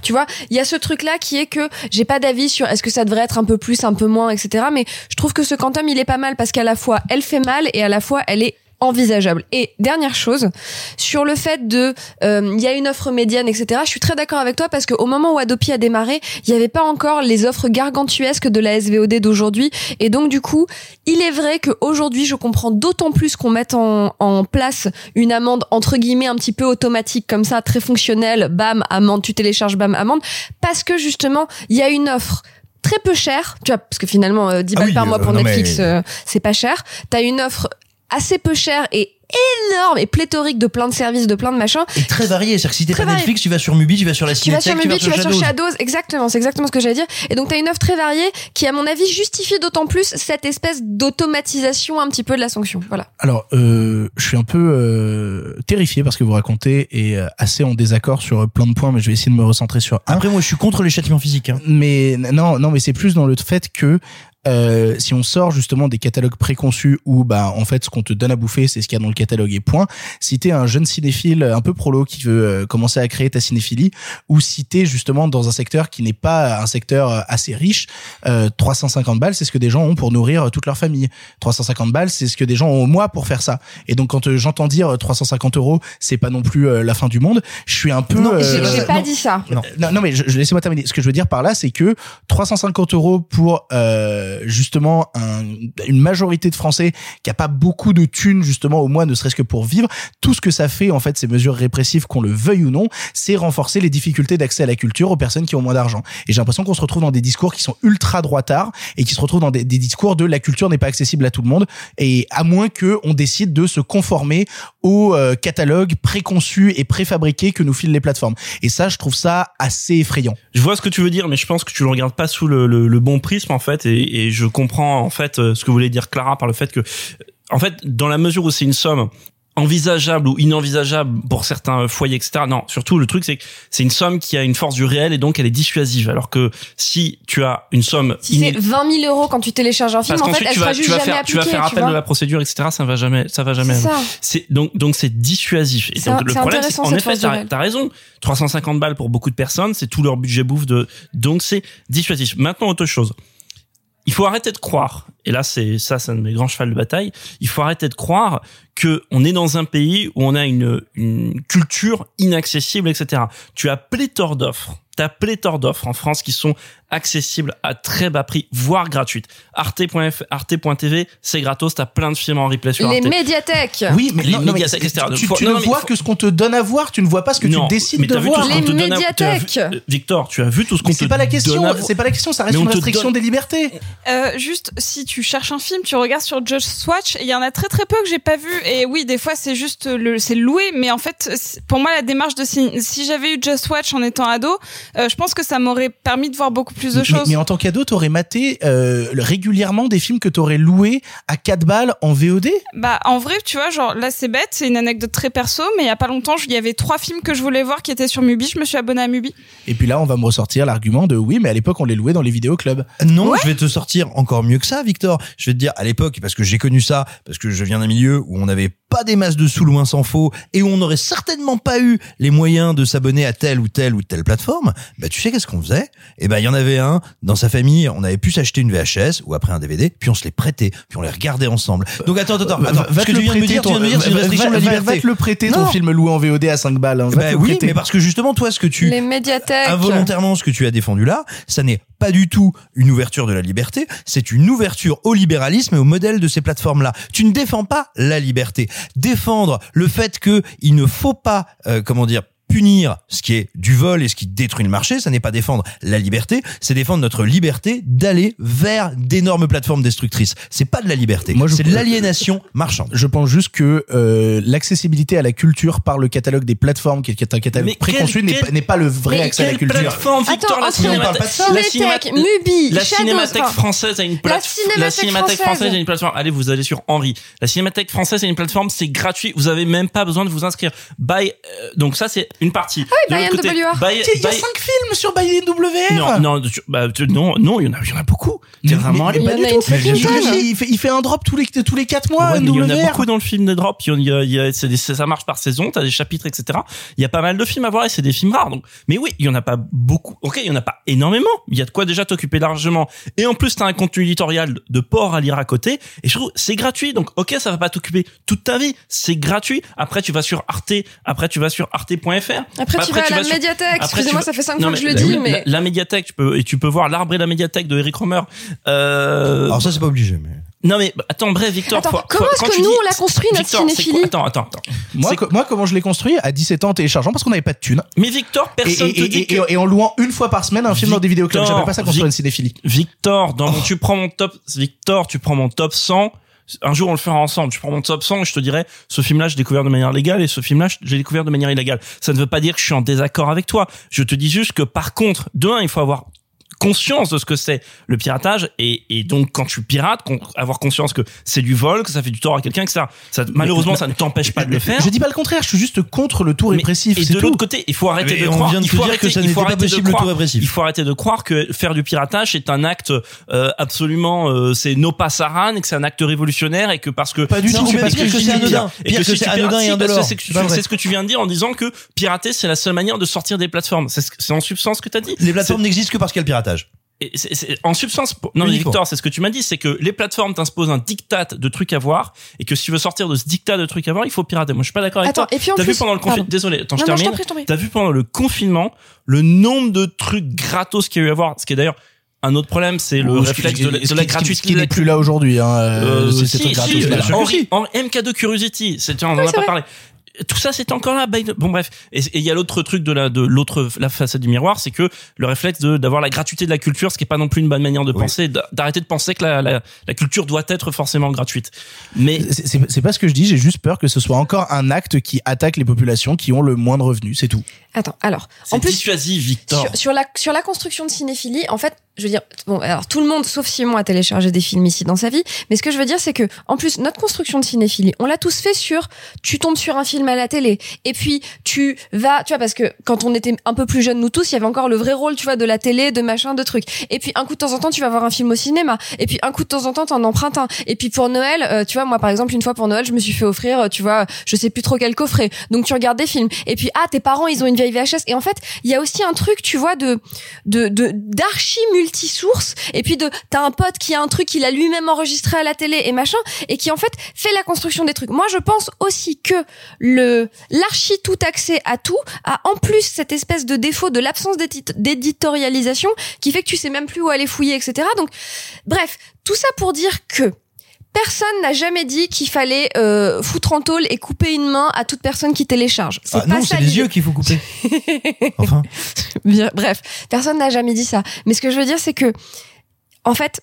Tu vois, il y a ce truc-là qui est que j'ai pas d'avis sur est-ce que ça devrait être un peu plus, un peu moins, etc. Mais je trouve que ce quantum, il est pas mal parce qu'à la fois, elle fait mal et à la fois, elle est envisageable. Et dernière chose, sur le fait de, euh, il y a une offre médiane, etc. Je suis très d'accord avec toi parce qu'au moment où Adopi a démarré, il n'y avait pas encore les offres gargantuesques de la SVOD d'aujourd'hui. Et donc du coup, il est vrai qu'aujourd'hui, je comprends d'autant plus qu'on mette en, en place une amende entre guillemets un petit peu automatique comme ça, très fonctionnelle. Bam, amende, tu télécharges, bam, amende, parce que justement, il y a une offre très peu chère, tu vois, parce que finalement, euh, 10 Ah balles oui, par mois euh, pour Netflix, mais- euh, c'est pas cher. T'as une offre assez peu chère et énorme et pléthorique de plein de services, de plein de machins. Et très varié, c'est-à-dire que si t'es Très pas varié. Netflix, tu vas sur Mubi, tu vas sur la Tu vas sur Cinétech, Mubi, tu vas sur Shadows. Shadows, exactement, c'est exactement ce que j'allais dire. Et donc t'as une offre très variée qui, à mon avis, justifie d'autant plus cette espèce d'automatisation un petit peu de la sanction. Voilà. Alors, euh, je suis un peu euh, terrifié parce que vous racontez et euh, assez en désaccord sur plein de points, mais je vais essayer de me recentrer sur un. Après, moi, je suis contre les châtiments physiques. Hein. Mais non, non, mais c'est plus dans le fait que euh, si on sort justement des catalogues préconçus où bah en fait ce qu'on te donne à bouffer c'est ce qu'il y a dans le catalogue et point. Si t'es un jeune cinéphile un peu prolo qui veut euh, commencer à créer ta cinéphilie ou si t'es justement dans un secteur qui n'est pas un secteur euh, assez riche, euh, 350 balles c'est ce que des gens ont pour nourrir toute leur famille. 350 balles c'est ce que des gens ont au mois pour faire ça. Et donc quand j'entends dire 350 euros c'est pas non plus la fin du monde, je suis un peu. Non, J'ai j'ai pas non. dit ça. Non, non, non, mais je, je- laissez-moi terminer. Ce que je veux dire par là, c'est que 350 euros pour euh, justement un- une majorité de Français qui a pas beaucoup de thunes justement au mois, ne serait-ce que pour vivre, tout ce que ça fait en fait, ces mesures répressives, qu'on le veuille ou non, c'est renforcer les difficultés d'accès à la culture aux personnes qui ont moins d'argent. Et j'ai l'impression qu'on se retrouve dans des discours qui sont ultra droitards et qui se retrouvent dans des, des discours de la culture n'est pas accessible à tout le monde et à moins que on décide de se conformer au euh, catalogue préconçu et préfabriqué que nous filent les plateformes. Et ça, je trouve ça assez effrayant. Je vois ce que tu veux dire, mais je pense que tu le regardes pas sous le, le, le bon prisme en fait, et, et je comprends en fait euh, ce que voulait dire Clara par le fait que, en fait, dans la mesure où c'est une somme envisageable ou inenvisageable pour certains foyers, etc. Non, surtout le truc c'est que c'est une somme qui a une force du réel et donc elle est dissuasive. Alors que si tu as une somme Si c'est iné- 20 000 euros quand tu télécharges un film, parce en fait, elle tu sera vas, juste tu vas jamais faire, tu vas appliquée. faire tu appel de la procédure, etc. Ça va jamais, ça va jamais. C'est donc donc c'est dissuasif. Et C'est donc le problème, c'est cette effet, t'as raison. 350 balles pour beaucoup de personnes, c'est tout leur budget bouffe de. Donc c'est dissuasif. Maintenant autre chose. Il faut arrêter de croire, et là c'est ça, c'est un de mes grands chevals de bataille. Il faut arrêter de croire que on est dans un pays où on a une, une culture inaccessible, etc. Tu as pléthore d'offres. T'as pléthore d'offres en France qui sont accessibles à très bas prix, voire gratuites. Arte.f, Arte.tv, c'est gratos. T'as plein de films en replay sur Les Arte. médiathèques. Oui, mais, Les non, non, mais médiathèques, etc. tu, tu non, ne vois faut- que ce qu'on te donne à voir, tu ne vois pas ce que Non, tu décides mais de t'as vu tout voir. ce qu'on Les te donne à- tu as vu- médiathèques. euh, Victor, tu as vu tout ce qu'on te c'est pas la question, donne à voir. c'est pas la question, ça reste une restriction donne- des libertés. Euh, juste, si tu cherches un film, tu regardes sur Just Watch. et Il y en a très très peu que j'ai pas vu. Et oui, des fois c'est juste le, c'est loué. Mais en fait, pour moi, la démarche de si, si j'avais eu Just Watch en étant ado, euh, je pense que ça m'aurait permis de voir beaucoup plus de Mais, choses. mais en tant qu'ado, t'aurais maté euh, régulièrement des films que t'aurais loués à 4 balles en VOD Bah, en vrai, tu vois, genre là c'est bête, c'est une anecdote très perso, mais il y a pas longtemps, il y avait trois films que je voulais voir qui étaient sur Mubi. Je me suis abonné à Mubi. Et puis là, on va me ressortir l'argument de oui, mais à l'époque, on les louait dans les vidéoclubs. Non, je vais te sortir encore mieux que ça, Victor. Je vais te dire, à l'époque, parce que j'ai connu ça, parce que je viens d'un milieu où on n'avait pas des masses de sous loin s'en faut, et où on n'aurait certainement pas eu les moyens de s'abonner à telle ou telle ou telle plateforme, bah tu sais qu'est-ce qu'on faisait? Eh ben il y en avait un dans sa famille, on avait pu s'acheter une VHS ou après un DVD, puis on se les prêtait, puis on les regardait ensemble. Donc attends, attends, attends, Va- que te tu viens de le me dire, tu prêter, viens de me dire, c'est une ton- restriction de la liberté. Va te le prêter ton Non. film loué en VOD à 5 balles. hein. Bah oui, prêter. mais parce que justement, toi, ce que tu Les médiathèques. involontairement ce que tu as défendu là, ça n'est pas du tout une ouverture de la liberté, c'est une ouverture au libéralisme et au modèle de ces plateformes-là. Tu ne défends pas la liberté. Défendre le fait que il ne faut pas, euh, comment dire, punir ce qui est du vol et ce qui détruit le marché, ça n'est pas défendre la liberté, c'est défendre notre liberté d'aller vers d'énormes plateformes destructrices. C'est pas de la liberté, Moi, je- c'est de l'aliénation marchande. Je pense juste que euh, l'accessibilité à la culture par le catalogue des plateformes, qui est un catalogue Mais préconçu, n'est quel- pas, le vrai accès à la culture. plateforme, Victor, Attends, la cinémathèque, la cinémathèque- Mubi, La française a une la plateforme. cinémathèque cinémathèque française. a une plateforme. Allez, vous allez sur Henri. La cinémathèque française a une plateforme, c'est gratuit. Vous avez même pas besoin de vous inscrire. By, euh, donc ça c'est une partie. Ah oui, De By côté. By- Il y a By- 5 films sur ByNWR. non, non, tu- bah, tu- non, non, il y en a, il y en a beaucoup. T'es Mais- vraiment mais Il pas du tout. fait, il fait un drop tous les tous les 4 mois. Ouais, il y en a beaucoup dans le film de drop. Il y a, il y a, c'est des- ça marche par saison. T'as des chapitres, etc. Il y a pas mal de films à voir et c'est des films rares. Donc, mais oui, il y en a pas beaucoup. Ok, il y en a pas énormément. Il y a de quoi déjà t'occuper largement. Et en plus, t'as un contenu éditorial de port à lire à côté. Et je trouve c'est gratuit. Donc, ok, ça va pas t'occuper toute ta vie. C'est gratuit. Après, tu vas sur Arte. Après, tu vas sur arte.fr. Après, tu vas à la médiathèque. Excusez-moi, ça fait 5 Non, fois que je le mais- dis, mais. la, la médiathèque, tu peux et tu peux voir l'arbre et la médiathèque de Eric Romer. Euh, Alors ça c'est pas obligé, mais non mais attends, bref, Victor. Attends, faut- comment est-ce que nous, dis- on l'a construit, notre Victor, cinéphilie Attends, attends, attends. Moi, moi, comment je l'ai construit? À 17 ans en téléchargeant parce qu'on n'avait pas de thunes. Mais Victor, personne et- te dit et- que... et- et en louant une fois par semaine un film dans des vidéoclubs. J'appelle pas ça construire Vic- une cinéphilie. Victor, dans mon, tu prends mon top, Victor, tu prends mon top 100. Un jour, on le fera ensemble. Tu prends mon top 100 et je te dirais, ce film-là, j'ai découvert de manière légale et ce film-là, j'ai découvert de manière illégale. Ça ne veut pas dire que je suis en désaccord avec toi. Je te dis juste que par contre, de un, il faut avoir conscience de ce que c'est le piratage et, et donc quand tu pirates, con- avoir conscience que c'est du vol, que ça fait du tort à quelqu'un, etc. Ça, malheureusement, ça ne t'empêche pas de le faire. Je dis pas le contraire, je suis juste contre le tout Mais- répressif. Et de l'autre côté, il faut arrêter Mais de on croire. vient de il faut dire arrêter, que ça il faut pas de possible, le tout répressif. Il faut arrêter de croire que faire du piratage c'est un acte euh, absolument, euh, c'est no passaran et que c'est un acte révolutionnaire et que parce que Pas du tout, mais parce que que c'est anodin. et que c'est anodin et que indolore. c'est que ce que tu viens de dire en disant que pirater c'est la seule manière de sortir des plateformes. C'est ce que- c'est en substance ce que tu as dit. Les plateformes n'existent que parce qu'il y c'est- c'est- en substance, non mais Uniquement. Victor, c'est ce que tu m'as dit, c'est que les plateformes t'imposent un diktat de trucs à voir et que si tu veux sortir de ce dictat de trucs à voir, il faut pirater. Moi, je suis pas d'accord avec Attends, toi. et puis en vu pendant le confinement, désolé, attends, je Non, termine. T'as vu pendant le confinement le nombre de trucs gratos qu'il y a eu à voir, ce qui est d'ailleurs un autre problème, c'est le ce réflexe de la, la gratuité. Ce qui n'est plus là aujourd'hui, hein. euh, Euh, c'est- si, c'est si. Henri- en MK2 Curiosity, c'était, on en a pas parlé. Tout ça, c'est encore là. Bon, bref. Et il y a l'autre truc de la, de l'autre, la façade du miroir, c'est que le réflexe de, d'avoir la gratuité de la culture, ce qui est pas non plus une bonne manière de penser, d'a- d'arrêter de penser que la, la, la culture doit être forcément gratuite. Mais, C'est- pas ce que je dis, j'ai juste peur que ce soit encore un acte qui attaque les populations qui ont le moins de revenus, c'est tout. Attends, alors, en plus, dissuasif, Victor. sur, sur la, sur la construction de cinéphilie, en fait, je veux dire, bon, alors tout le monde, sauf Simon, a téléchargé des films ici dans sa vie, mais ce que je veux dire, c'est que, en plus, notre construction de cinéphilie, on l'a tous fait sur, tu tombes sur un film à la télé, et puis tu vas, tu vois, parce que quand on était un peu plus jeunes, nous tous, il y avait encore le vrai rôle, tu vois, de la télé, de machin, de trucs. Et puis un coup de temps en temps, tu vas voir un film au cinéma, et puis un coup de temps en temps, t'en empruntes un. Et puis pour Noël, euh, tu vois, moi par exemple, une fois pour Noël, je me suis fait offrir, euh, tu vois, je sais plus trop quel coffret. Donc tu regardes des films, et puis ah, tes parents, ils ont une vieille VHS, et en fait, il y a aussi un truc, tu vois, de de de d'archi multisource et puis de t'as un pote qui a un truc qu'il a lui-même enregistré à la télé et machin et qui en fait fait la construction des trucs. Moi, je pense aussi que le l'archi tout accès à tout a en plus cette espèce de défaut de l'absence d'édit- d'éditorialisation qui fait que tu sais même plus où aller fouiller, etc. Donc, bref, tout ça pour dire que Personne n'a jamais dit qu'il fallait euh, foutre en tôle et couper une main à toute personne qui télécharge. C'est Ah, pas non, c'est les yeux qu'il faut couper. [laughs] Enfin. Bien, bref, personne n'a jamais dit ça. Mais ce que je veux dire, c'est que, en fait,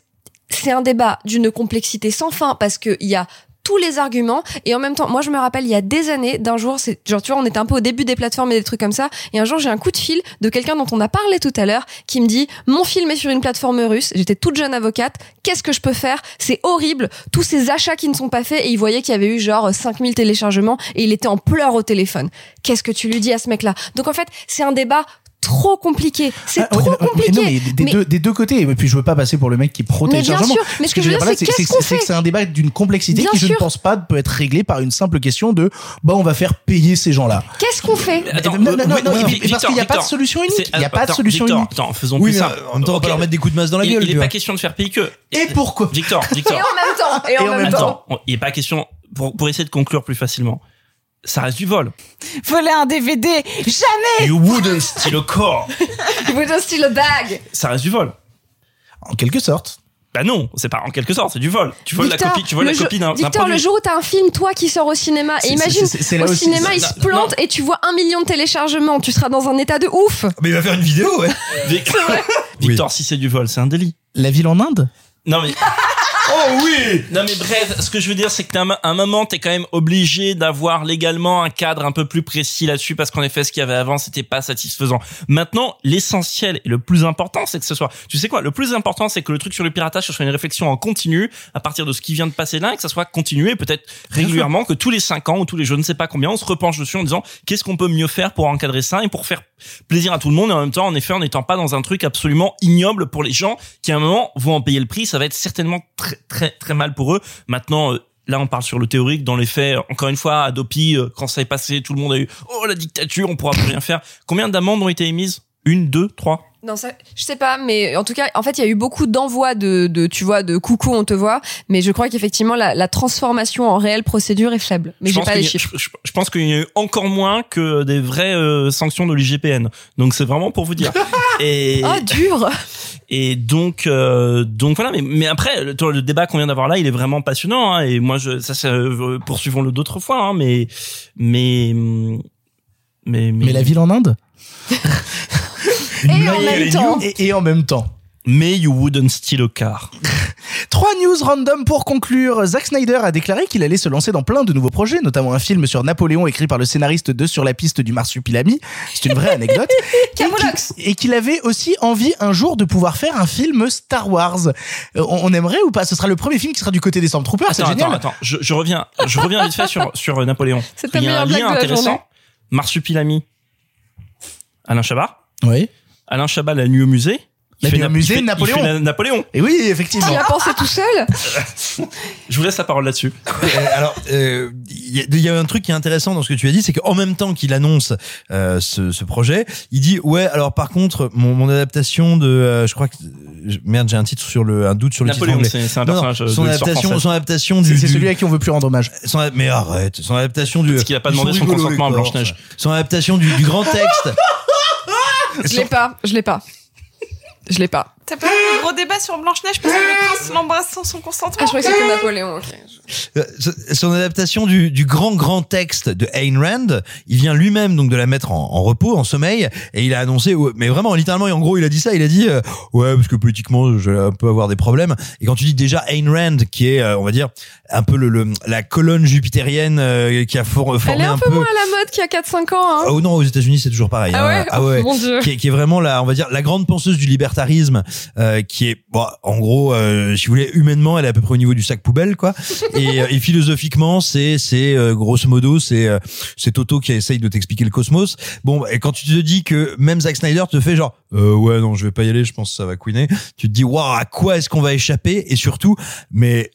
c'est un débat d'une complexité sans fin parce qu'il y a tous les arguments. Et en même temps moi je me rappelle il y a des années d'un jour c'est genre tu vois on était un peu au début des plateformes et des trucs comme ça. Et un jour j'ai un coup de fil de quelqu'un dont on a parlé tout à l'heure qui me dit mon film est sur une plateforme russe. J'étais toute jeune avocate. Qu'est-ce que je peux faire? C'est horrible. Tous ces achats qui ne sont pas faits et il voyait qu'il y avait eu genre 5000 téléchargements et il était en pleurs au téléphone. Qu'est-ce que tu lui dis à ce mec là donc en fait c'est un débat trop compliqué c'est Ah, ouais, trop mais- mais compliqué non, mais des, Mais- deux, des deux côtés. Et puis je veux pas passer pour le mec qui Mais bien protège largement. sûr, mais ce que je veux dire, c'est qu'est-ce qu'on c'est que fait c'est un débat d'une complexité Bien qui, je ne pense pas, peut être réglé par une simple question de bah on va faire payer ces gens-là. qu'est-ce qu'on fait Attends, non, non, non, oui, non, parce qu'il n'y a pas de solution unique. Il n'y a pas de solution unique. Attends, faisons plus mais simple. en même temps, on va pas leur mettre des coups de masse dans la gueule. Il n'est pas question de faire payer que. Et pourquoi? Victor, Victor. et en même temps et, en, même, temps il n'est pas question, pour, pour essayer de conclure plus facilement, ça reste du vol. Voler un DVD, jamais You wouldn't steal a car. il vous donne style a bag Ça reste du vol. En quelque sorte. Bah non, c'est pas en quelque sorte, c'est du vol. Tu voles la Victor, copie, tu voles le la copie d'un Victor, produit. le jour où t'as un film, toi, qui sort au cinéma, et imagine, c'est- c'est là au aussi, cinéma, il se plante et tu vois un million de téléchargements, tu seras dans un état de ouf. Mais il va faire une vidéo, ouais. [laughs] Vic- Victor, si c'est du vol, c'est un délit. La ville en Inde? Non mais. Oh oui Non mais bref, ce que je veux dire, c'est que un, moment, t'es quand même obligé d'avoir légalement un cadre un peu plus précis là-dessus, parce qu'en effet, ce qu'il y avait avant, c'était pas satisfaisant. Maintenant, l'essentiel et le plus important, c'est que ce soit... Tu sais quoi Le plus important, c'est que le truc sur le piratage, ce soit une réflexion en continu, à partir de ce qui vient de passer là, et que ça soit continué, peut-être régulièrement, que tous les cinq ans, ou tous les je ne sais pas combien, on se repenche dessus en disant, qu'est-ce qu'on peut mieux faire pour encadrer ça, et pour faire plaisir à tout le monde, et en même temps, en effet, en n'étant pas dans un truc absolument ignoble pour les gens, qui à un moment vont en payer le prix, ça va être certainement très très très mal pour eux. Maintenant, euh, là on parle sur le théorique, dans les faits, encore une fois, Adopi, euh, quand ça est passé, tout le monde a eu oh la dictature, on pourra plus rien faire. Combien d'amendes ont été émises? Une, deux, trois? Non, ça, je sais pas, mais en tout cas, en fait, il y a eu beaucoup d'envois de, de, tu vois, de coucou, on te voit, mais je crois qu'effectivement, la, la transformation en réelle procédure est faible. Mais Je j'ai pense pas qu'il les chiffres. Je, je- je pense qu'il y a eu encore moins que des vraies euh, sanctions de l'IGPN. Donc c'est vraiment pour vous dire. [laughs] Et Oh, dur! [laughs] Et donc, euh, donc voilà. Mais, mais après, le, le débat qu'on vient d'avoir là, il est vraiment passionnant. Hein, et moi, je, ça, c'est, euh, poursuivons-le d'autres fois. Hein, mais, mais, mais, Mais la ville en Inde? [laughs] Et en même temps. et, et en même temps. Mais you wouldn't steal a car. [laughs] Trois news random pour conclure. Zack Snyder a déclaré qu'il allait se lancer dans plein de nouveaux projets, notamment un film sur Napoléon écrit par le scénariste de Sur la piste du Marsupilami. C'est une vraie [laughs] anecdote. Et qu'il- avait aussi envie un jour de pouvoir faire un film Star Wars. Euh, on, on aimerait ou pas? Ce sera le premier film qui sera du côté des Stormtroopers. Attends, génial. attends, attends. Je, je reviens, je reviens vite fait sur, sur euh, Napoléon. C'est ta Il y a meilleure un lien intéressant. Marsupilami. Alain Chabat. Oui. Alain Chabat, la nuit au musée. La nuit au musée, fait- Napoléon. fait na- Napoléon. Et oui, effectivement. Tu y as pensé tout seul [laughs] Je vous laisse la parole là-dessus. [laughs] Euh, alors, euh, il y, a- il y a un truc qui est intéressant dans ce que tu as dit, c'est qu'en même temps qu'il annonce euh, ce, ce projet, il dit ouais. Alors par contre, mon, mon adaptation de, euh, je crois que merde, j'ai un titre sur le, un doute sur le Napoléon, titre anglais. c'est- c'est un Non, non, personnage de son adaptation, son adaptation C'est du, c'est celui à qui on veut plus rendre hommage. son, mais arrête, son adaptation du. Parce qu'il a pas demandé son consentement à les Blanche-Neige. Corses. Son adaptation du, du grand texte. [laughs] Je l'ai pas, je l'ai pas. Je l'ai pas. T'as pas eu le gros débat sur Blanche-Neige parce que le prince l'embrasse sans son consentement Ah, je croyais que c'était Napoléon, ok. Euh, son adaptation du, du grand grand texte de Ayn Rand, il vient lui-même donc de la mettre en, en repos, en sommeil, et il a annoncé, ouais, mais vraiment littéralement, et en gros il a dit ça, il a dit euh, ouais parce que politiquement je vais un peu avoir des problèmes. Et quand tu dis déjà Ayn Rand, qui est euh, on va dire un peu le, le- la colonne jupitérienne euh, qui a for- formé Elle est un, un peu peu. moins à la mode qu'il y a 4-5 ans, hein. Oh non, aux États-Unis c'est toujours pareil. Ah hein. ouais Ah ouais. Mon Dieu. Qui est, qui est vraiment la, on va dire, la grande penseuse du libertarisme, euh, qui est, bon, en gros, euh, si vous voulez, humainement, elle est à peu près au niveau du sac poubelle, quoi. [laughs] et, euh, et philosophiquement, c'est, c'est euh, grosso modo, c'est, euh, c'est Toto qui essaye de t'expliquer le cosmos. Bon, et quand tu te dis que même Zack Snyder te fait genre, euh, ouais, non, je vais pas y aller, je pense que ça va couiner. Tu te dis, waouh, à quoi est-ce qu'on va échapper? Et surtout, mais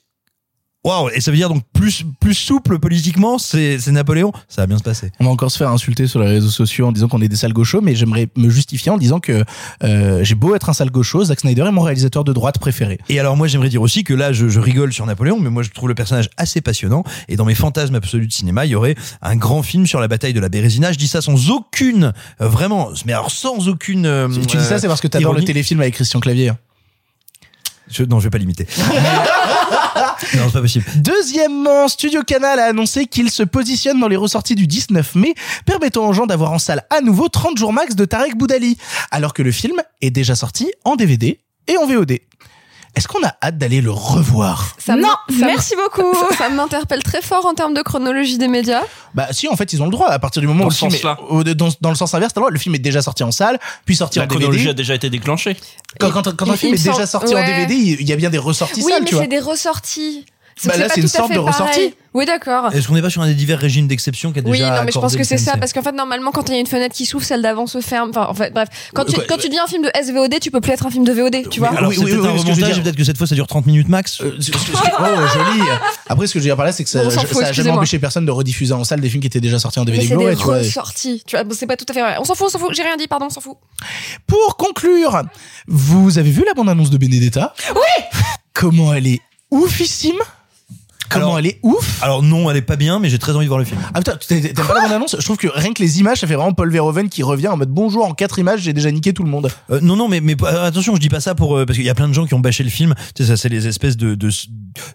Waouh, et ça veut dire donc plus plus souple politiquement, c'est c'est Napoléon, ça va bien se passer. On va encore se faire insulter sur les réseaux sociaux en disant qu'on est des sales gauchos, mais j'aimerais me justifier en disant que euh, j'ai beau être un sale gaucho, Zack Snyder est mon réalisateur de droite préféré. Et alors moi j'aimerais dire aussi que là je, je rigole sur Napoléon, mais moi je trouve le personnage assez passionnant. Et dans mes fantasmes absolus de cinéma, il y aurait un grand film sur la bataille de la Bérésina. Je dis ça sans aucune, euh, vraiment, mais alors sans aucune. euh, Si tu dis ça, c'est parce que t'adores le téléfilm avec Christian Clavier. Je, non, je vais pas l'imiter. [laughs] Deuxièmement, Studio Canal a annoncé qu'il se positionne dans les ressorties du 19 mai, permettant aux gens d'avoir en salle à nouveau 30 jours max de Tarek Boudali, alors que le film est déjà sorti en DVD et en VOD. Est-ce qu'on a hâte d'aller le revoir Ça Non, ça merci beaucoup. Ça, ça m'interpelle très fort en termes de chronologie des médias. Bah si, en fait, ils ont le droit. À partir du moment Dans où le film est, sens-là. au- dans, dans le sens inverse, t'as le droit. le film est déjà sorti en salle, puis sorti La en chronologie DVD. a déjà été déclenchée. Quand, quand, quand un Il- film il est déjà sorti en. DVD, il y a bien des ressorties oui, salles, mais c'est des ressorties. Bah là, pas c'est une tout à sorte fait de ressortie. pareil. Oui, d'accord. Est-ce qu'on n'est pas sur un des divers régimes d'exception qu'a déjà Oui, non, mais je pense que c'est ça, parce qu'en fait, normalement, quand il y a une fenêtre qui s'ouvre, celle d'avant se ferme. Enfin, en fait, bref. Quand tu, Quoi, quand tu dis un film de SVOD, tu peux plus être un film de VOD, tu vois. Alors Oui, oui, peut-être oui, un oui, ce que je veux remontage, dire- peut-être que cette fois ça dure 30 minutes max. Euh, ce- ce- ce- oh, joli. Après, ce que je veux dire par là, c'est que ça, Bon, ça a jamais empêché personne de rediffuser en salle des films qui étaient déjà sortis en DVD c'est Blu-ray, tu vois. Tu vois, c'est pas tout à fait vrai. On s'en fout, on s'en fout. J'ai rien dit, pardon, on s'en fout. Pour conclure, vous avez vu la bande-annonce de Benedetta? Oui Comment elle est oufissime? Comment Alors- elle est ouf Alors non, elle est pas bien, mais j'ai très envie de voir le film. Ah putain, t'aimes pas la bande-annonce Je trouve que rien que les images, ça fait vraiment Paul Verhoeven qui revient en mode bonjour en quatre images, j'ai déjà niqué tout le monde. Euh, non, non, mais, mais euh, attention, je dis pas ça pour euh, parce qu'il y a plein de gens qui ont bâché le film. Tu sais, ça, c'est les espèces de, de,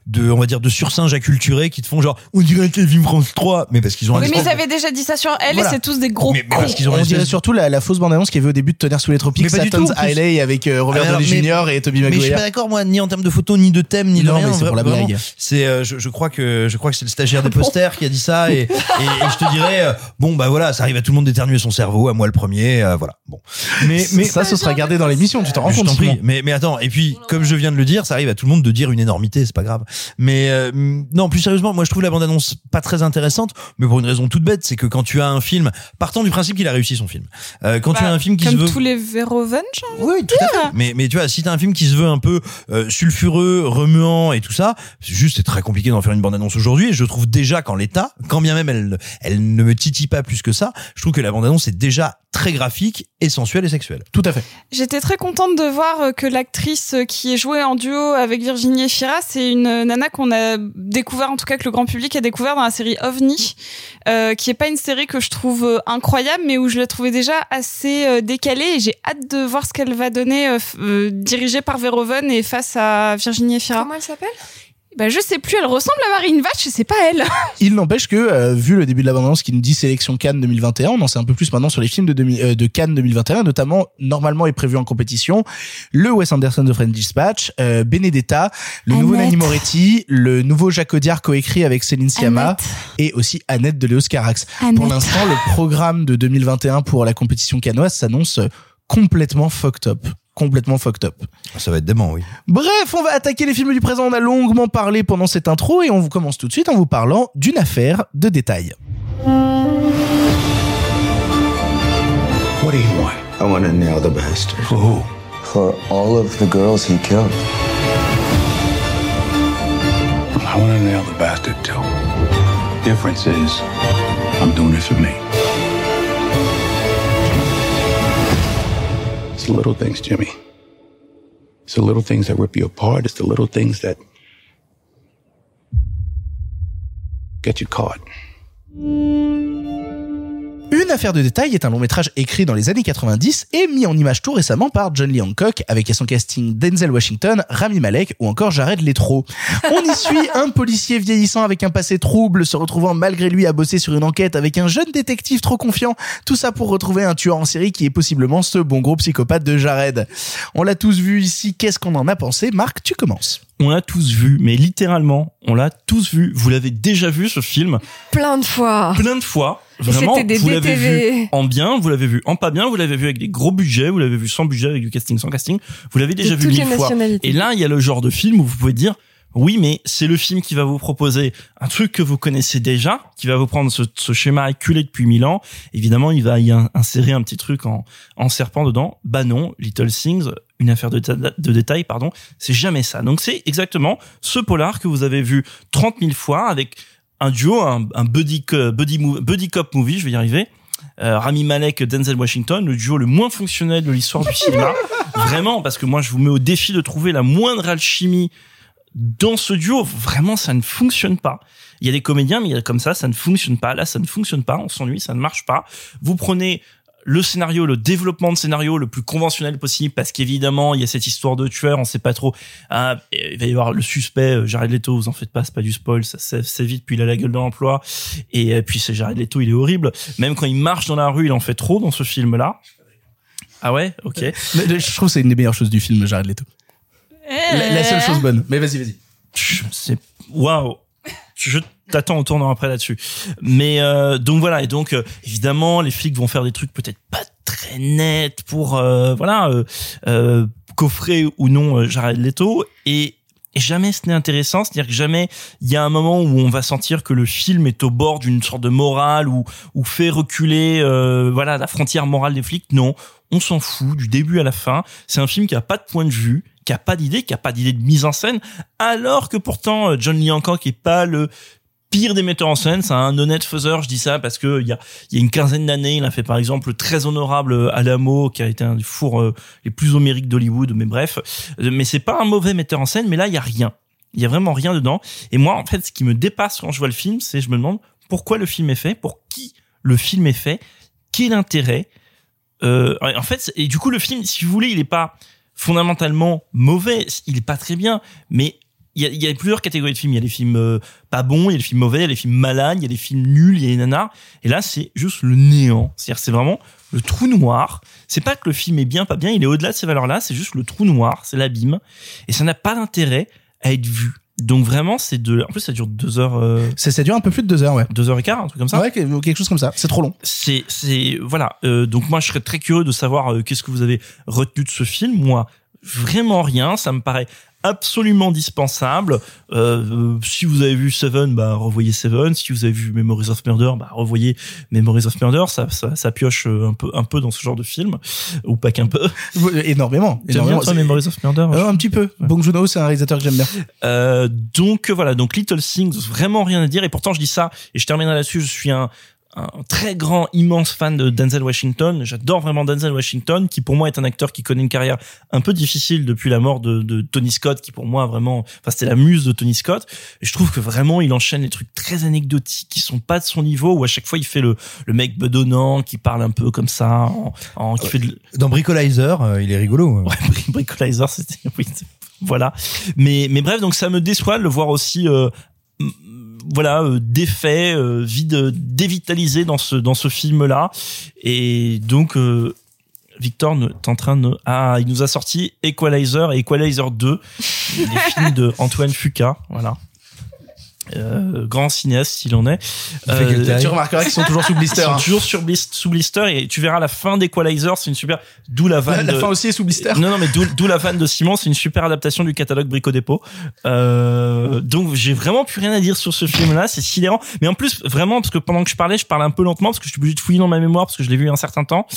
de, on va dire, de sursinges acculturés qui te font genre, on dirait que le film France 3, mais parce qu'ils ont Oui, mais ils avaient déjà dit ça sur elle Voilà. et c'est tous des gros Mais- mais parce qu'ils ont On dirait surtout la, la fausse bande-annonce qu'il y avait au début de Tonnerre sous les tropiques, Mais pas du Satan's. Island avec euh, Robert Downey Jr. et Tobey Mais je suis Maguire. pas d'accord, moi, ni en termes de photos, ni de thème, ni de rien. c'est pour la vraiment. blague. C'est, je, crois que, je crois que c'est le stagiaire des [laughs] posters qui a dit ça, et, et, et je te dirais, euh, bon, bah voilà, ça arrive à tout le monde d'éternuer son cerveau, à moi le premier, euh, voilà. Bon. Mais, mais, ça, ce sera gardé dans l'émission, tu t'en rends je compte t'en prie. Mais, mais attends, et puis, comme je viens de le dire, ça arrive à tout le monde de dire une énormité, c'est pas grave. Mais, euh, non, plus sérieusement, moi, je trouve la bande-annonce pas très intéressante, mais pour une raison toute bête, c'est que quand tu as un film, partant du principe qu'il a réussi son film, euh, quand tu Bah, as un film qui se Comme veut. tous les Verhoeven. Oui, tout à fait. Mais, mais tu vois, si t'as un film qui se veut un peu euh, sulfureux, remuant et tout ça, c'est juste, c'est très compliqué d'en faire une bande-annonce aujourd'hui. Et je trouve déjà qu'en l'état, quand bien même elle, elle ne me titille pas plus que ça, je trouve que la bande-annonce est déjà très graphique et sensuelle et sexuelle. Tout à fait. J'étais très contente de voir euh, que l'actrice euh, qui est jouée en duo avec Virginie Efira, c'est une euh, nana qu'on a découvert, en tout cas que le grand public a découvert dans la série OVNI, euh, qui est pas une série que je trouve incroyable, mais où je la trouvais déjà assez décalée et j'ai hâte de voir ce qu'elle va donner, euh, dirigée par Verhoeven et face à Virginie Efira. Comment elle s'appelle? Bah je sais plus, elle ressemble à Marine Vache, et c'est pas elle. [laughs] Il n'empêche que, euh, vu le début de l'abondance qui nous dit sélection Cannes 2021, on en sait un peu plus maintenant sur les films de, 2000 euh, de Cannes 2021, notamment, normalement est prévu en compétition, le Wes Anderson de French Dispatch, euh, Benedetta, le nouveau. Nanny Moretti, le nouveau Jacques Audiard coécrit avec Céline Sciamma, Annette. et aussi Annette de Léos Carax. Annette. Pour l'instant, le programme de 2021 pour la compétition canoise s'annonce complètement fucked up. Complètement fucked up. Ça va être dément, oui. Bref, on va attaquer les films du présent. On a longuement parlé pendant cette intro et on vous commence tout de suite en vous parlant d'une affaire de détail. What do you want? I want to nail the bastard. For who? For all of the girls he killed. I want to nail the bastard too. Difference is, I'm doing it for me. It's the little things, Jimmy. It's the little things that rip you apart. It's the little things that get you caught. Une affaire de détail est un long métrage écrit dans les années 90 et mis en image tout récemment par John Lee Hancock avec à son casting Denzel Washington, Rami Malek ou encore Jared Leto. On y suit un policier vieillissant avec un passé trouble se retrouvant malgré lui à bosser sur une enquête avec un jeune détective trop confiant. Tout ça pour retrouver un tueur en série qui est possiblement ce bon gros psychopathe de Jared. On l'a tous vu ici, qu'est-ce qu'on en a pensé? Marc, tu commences. On l'a tous vu, mais littéralement, on l'a tous vu. Vous l'avez déjà vu ce film? Plein de fois. plein de fois. Vraiment, des vous l'avez vu en bien, vous l'avez vu en pas bien, vous l'avez vu avec des gros budgets, vous l'avez vu sans budget, avec du casting sans casting. Vous l'avez déjà De vu mille fois. Et là, il y a le genre de film où vous pouvez dire, oui, mais c'est le film qui va vous proposer un truc que vous connaissez déjà, qui va vous prendre ce, ce schéma acculé depuis mille ans. Évidemment, il va y in- insérer un petit truc en, en serpent dedans. Bah non, Little Things, une affaire de, de détail, pardon, c'est jamais ça. Donc c'est exactement ce polar que vous avez vu 30 000 fois avec un duo, un, un buddy, buddy, buddy cop movie, je vais y arriver. Euh, Rami Malek, Denzel Washington, le duo le moins fonctionnel de l'histoire du cinéma. [laughs] Vraiment, parce que moi, je vous mets au défi de trouver la moindre alchimie dans ce duo. Vraiment, ça ne fonctionne pas. Il y a des comédiens, mais il y a comme ça, ça ne fonctionne pas. Là, ça ne fonctionne pas. On s'ennuie, ça ne marche pas. Vous prenez le scénario, le développement de scénario le plus conventionnel possible, parce qu'évidemment, il y a cette histoire de tueur, on sait pas trop. Ah, il va y avoir le suspect, euh, Jared Leto, vous en faites pas, c'est pas du spoil, ça c'est vite, puis il a la gueule de l'emploi. Et euh, puis c'est Jared Leto, il est horrible. Même quand il marche dans la rue, il en fait trop dans ce film-là. Ah ouais, ok. Mais Je trouve que c'est une des meilleures choses du film, Jared Leto. La, la seule chose bonne. Mais vas-y, vas-y. c'est waouh je t'attends au tournant après là-dessus mais euh, donc voilà et donc euh, évidemment les flics vont faire des trucs peut-être pas très nets pour euh, voilà euh, euh, coffrer ou non euh, Jared Leto et et jamais ce n'est intéressant, c'est-à-dire que jamais il y a un moment où on va sentir que le film est au bord d'une sorte de morale ou ou fait reculer voilà la frontière morale des flics. Non, on s'en fout du début à la fin. C'est un film qui a pas de point de vue, qui a pas d'idée, qui a pas d'idée de mise en scène, alors que pourtant John Lee Hancock est pas le pire des metteurs en scène, c'est un honnête faiseur, je dis ça parce que il y a, une quinzaine d'années, il a fait par exemple le très honorable Alamo, qui a été un des fours euh, les plus homériques d'Hollywood, mais bref. Euh, Mais c'est pas un mauvais metteur en scène, mais là, il y a rien. Il y a vraiment rien dedans. Et moi, en fait, ce qui me dépasse quand je vois le film, c'est je me demande pourquoi le film est fait, pour qui le film est fait, quel intérêt. Euh, en fait, et du coup, le film, si vous voulez, il est pas fondamentalement mauvais, il est pas très bien, mais il y a, il y a plusieurs catégories de films. Il y a des films euh, pas bons, il y a des films mauvais, il y a des films malades, il y a des films nuls, il y a des nanars. Et là, c'est juste le néant. C'est-à-dire, c'est vraiment le trou noir. C'est pas que le film est bien, pas bien, il est au-delà de ces valeurs-là, c'est juste le trou noir, c'est l'abîme. Et ça n'a pas d'intérêt à être vu. Donc vraiment, c'est de. En plus, ça dure deux heures. Euh... Ça, ça dure un peu plus de deux heures, ouais. Deux heures et quart, un truc comme ça. Ouais, quelque quelque chose comme ça. C'est trop long. C'est, c'est, voilà. Euh, donc moi, je serais très curieux de savoir euh, qu'est-ce que vous avez retenu de ce film. Moi, vraiment rien. Ça me paraît absolument dispensable. Euh, euh, si vous avez vu Seven, bah revoyez Seven. Si vous avez vu Memories of Murder, bah revoyez Memories of Murder. Ça, ça, ça pioche euh, un peu, un peu dans ce genre de film, ou pas qu'un peu. Énormément. [laughs] Énormément. bien toi, Memories of Murder Euh, un petit peu. Bong Joon-ho, c'est un réalisateur que j'aime bien. Euh, donc voilà, donc Little Things, vraiment rien à dire. Et pourtant, je dis ça, et je terminerai là-dessus. Je suis un, un très grand, immense fan de Denzel Washington. J'adore vraiment Denzel Washington, qui pour moi est un acteur qui connaît une carrière un peu difficile depuis la mort de, de Tony Scott, qui pour moi vraiment, enfin c'était la muse de Tony Scott. Et je trouve que vraiment il enchaîne les trucs très anecdotiques qui sont pas de son niveau, où à chaque fois il fait le, le mec bedonnant, qui parle un peu comme ça, en, en- qui fait de, Dans Bricolizer, euh, il est rigolo. [laughs] Ouais, Bricolizer, c'était [laughs] oui, voilà. Mais mais bref, donc ça me déçoit de le voir aussi. euh, voilà euh, défait euh, vide dévitalisé dans ce dans ce film là et donc euh, Victor t'es en train de ah il nous a sorti Equalizer et Equalizer 2 les films de Antoine Fuqua voilà euh, grand cinéaste s'il en est. taille Tu remarqueras qu'ils sont toujours sous [laughs] blister, Ils sont hein. toujours sur sous blister et tu verras la fin d'Equalizer, c'est une super. D'où la vanne. La de- fin aussi est sous blister. Non non mais d'où la vanne de Simon, c'est une super adaptation du catalogue Brico Dépôt. Euh, donc j'ai vraiment plus rien à dire sur ce film-là, c'est sidérant. Mais en plus vraiment parce que pendant que je parlais, je parlais un peu lentement parce que je suis obligé de fouiller dans ma mémoire parce que je l'ai vu il y a un certain temps.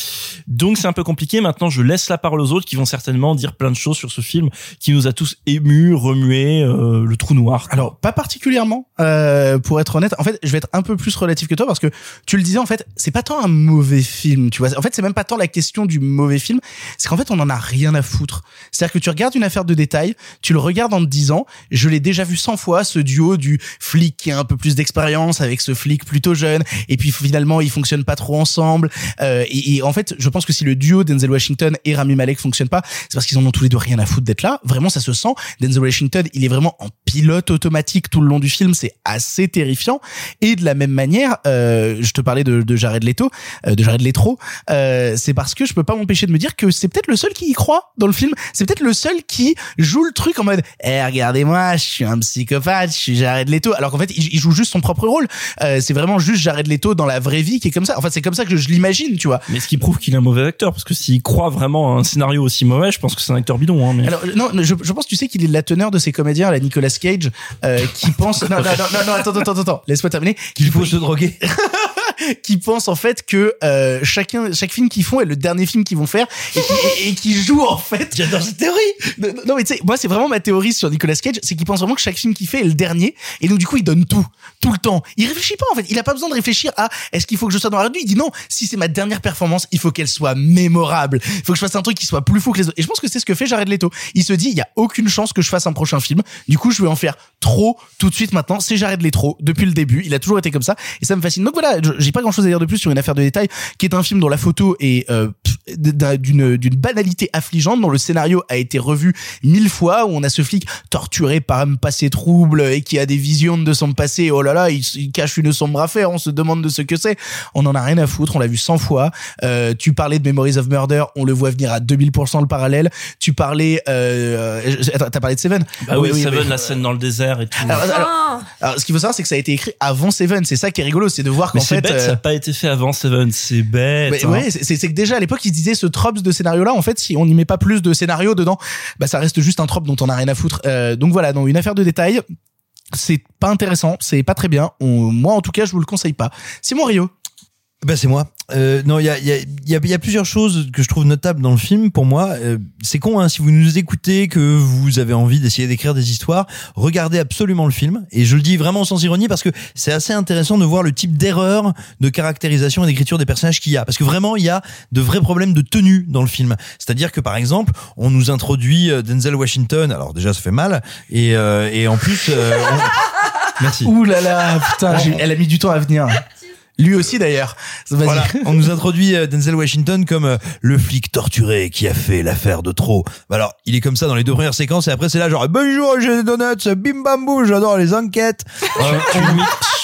Donc c'est un peu compliqué. Maintenant je laisse la parole aux autres qui vont certainement dire plein de choses sur ce film qui nous a tous émus, remués, euh, le trou noir. Alors pas particulièrement, euh, pour être honnête. En fait, je vais être un peu plus relatif que toi parce que tu le disais en fait, c'est pas tant un mauvais film, tu vois. En fait, c'est même pas tant la question du mauvais film, c'est qu'en fait on en a rien à foutre. C'est-à-dire que tu regardes une affaire de détail, tu le regardes en te disant, je l'ai déjà vu 100 fois ce duo du flic qui a un peu plus d'expérience avec ce flic plutôt jeune, et puis finalement ils fonctionnent pas trop ensemble. Euh, et, et en fait, je pense que si le duo Denzel Washington et Rami Malek fonctionne pas, c'est parce qu'ils en ont tous les deux rien à foutre d'être là. Vraiment, ça se sent. Denzel Washington, il est vraiment en pilote automatique tout le long du film. C'est assez terrifiant. Et de la même manière, euh, je te parlais de, de Jared Leto, euh, de Jared Leto, euh, c'est parce que je peux pas m'empêcher de me dire que c'est peut-être le seul qui y croit dans le film. C'est peut-être le seul qui joue le truc en mode, eh regardez-moi, je suis un psychopathe, je suis Jared Leto. Alors qu'en fait, il, il joue juste son propre rôle. Euh, c'est vraiment juste Jared Leto dans la vraie vie qui est comme ça. Enfin, c'est comme ça que je l'imagine, tu vois. Mais ce qui prouve qu'il est un mauvais acteur, parce que s'il croit vraiment à un scénario aussi mauvais, je pense que c'est un acteur bidon. Hein, mais... Alors non, je, je pense tu sais qu'il est la teneur de ces comédiens, la Nicolas Cage, euh, qui pense non non non non, non attends attends attends laisse-moi terminer. Qu'il faut se droguer. [laughs] qui pensent en fait que euh, chacun chaque film qu'ils font est le dernier film qu'ils vont faire et qui, et, et qui jouent en fait. J'adore cette théorie. Non, mais tu sais moi c'est vraiment ma théorie sur Nicolas Cage, c'est qu'il pense vraiment que chaque film qu'il fait est le dernier et donc du coup il donne tout tout le temps. Il réfléchit pas en fait, il a pas besoin de réfléchir à est-ce qu'il faut que je sois dans la rue. Il dit non, si c'est ma dernière performance, il faut qu'elle soit mémorable. Il faut que je fasse un truc qui soit plus fou que les autres. Et je pense que c'est ce que fait Jared Leto. Il se dit il y a aucune chance que je fasse un prochain film. Du coup, je vais en faire trop tout de suite maintenant. C'est Jared Leto depuis le début. Il a toujours été comme ça et ça me fascine. Donc voilà, j'ai pas grand chose à dire de plus sur une affaire de détail qui est un film dont la photo est euh, d'une d'une banalité affligeante, dont le scénario a été revu mille fois, où on a ce flic torturé par un passé trouble et qui a des visions de son passé. Oh là là, il, il cache une sombre affaire. On se demande de ce que c'est. On en a rien à foutre. On l'a vu 100 fois. Euh, tu parlais de Memories of Murder. On le voit venir à 2000% le parallèle. Tu parlais, euh, t'as parlé de Seven. Bah oui, oui, Seven, la scène dans le désert et tout. Alors, alors- alors, ce qu'il faut savoir, c'est que ça a été écrit avant Seven. C'est ça qui est rigolo, c'est de voir qu'en c'est fait, euh, ça n'a pas été fait avant Seven, c'est bête. mais hein. ouais, c'est c'est que déjà à l'époque ils disaient ce trope de scénario là en fait si on n'y met pas plus de scénario dedans bah ça reste juste un trope dont on a rien à foutre Euh, donc voilà donc une affaire de détail c'est pas intéressant c'est pas très bien On- moi en tout cas je vous le conseille pas Simon Rio Ben c'est moi. Euh, non, il y a, y, a, y, a, y a plusieurs choses que je trouve notables dans le film. Pour moi, euh, c'est con. Hein, si vous nous écoutez, que vous avez envie d'essayer d'écrire des histoires, regardez absolument le film. Et je le dis vraiment sans ironie parce que c'est assez intéressant de voir le type d'erreur de caractérisation et d'écriture des personnages qu'il y a. Parce que vraiment, il y a de vrais problèmes de tenue dans le film. C'est-à-dire que par exemple, on nous introduit euh, Denzel Washington. Alors déjà, ça fait mal. Et, euh, et en plus, euh, on- [laughs] merci. Ouh là là putain elle a mis du temps à venir lui aussi d'ailleurs. Voilà, [laughs] on nous introduit euh, Denzel Washington comme euh, le flic torturé qui a fait l'affaire de trop. Bah alors, il est comme ça dans les deux premières séquences et après c'est là genre bonjour, j'ai des donuts, bim bam boum, j'adore les enquêtes. [laughs] Euh, tu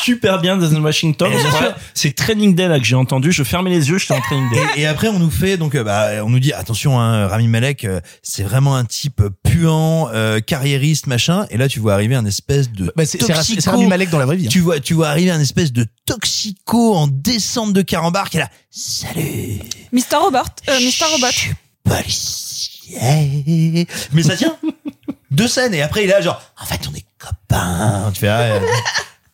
super bien Denzel Washington. Et bien Ouais, sûr. C'est Training Day là que j'ai entendu. Je fermais les yeux, j'étais en Training Day. Et, et après on nous fait donc euh, bah on nous dit attention hein, Rami Malek c'est vraiment un type puant, euh, carriériste machin et là tu vois arriver un espèce de Bah, c'est Rami Malek dans la vraie vie, hein. Tu vois tu vois arriver un espèce de toxico en descente de carambar qui est là salut Mr. Robot, euh, Mr. Robot. policier. Mais ça tient. [laughs] Deux scènes et après il est là genre en fait on est copains. Tu fais ah, euh,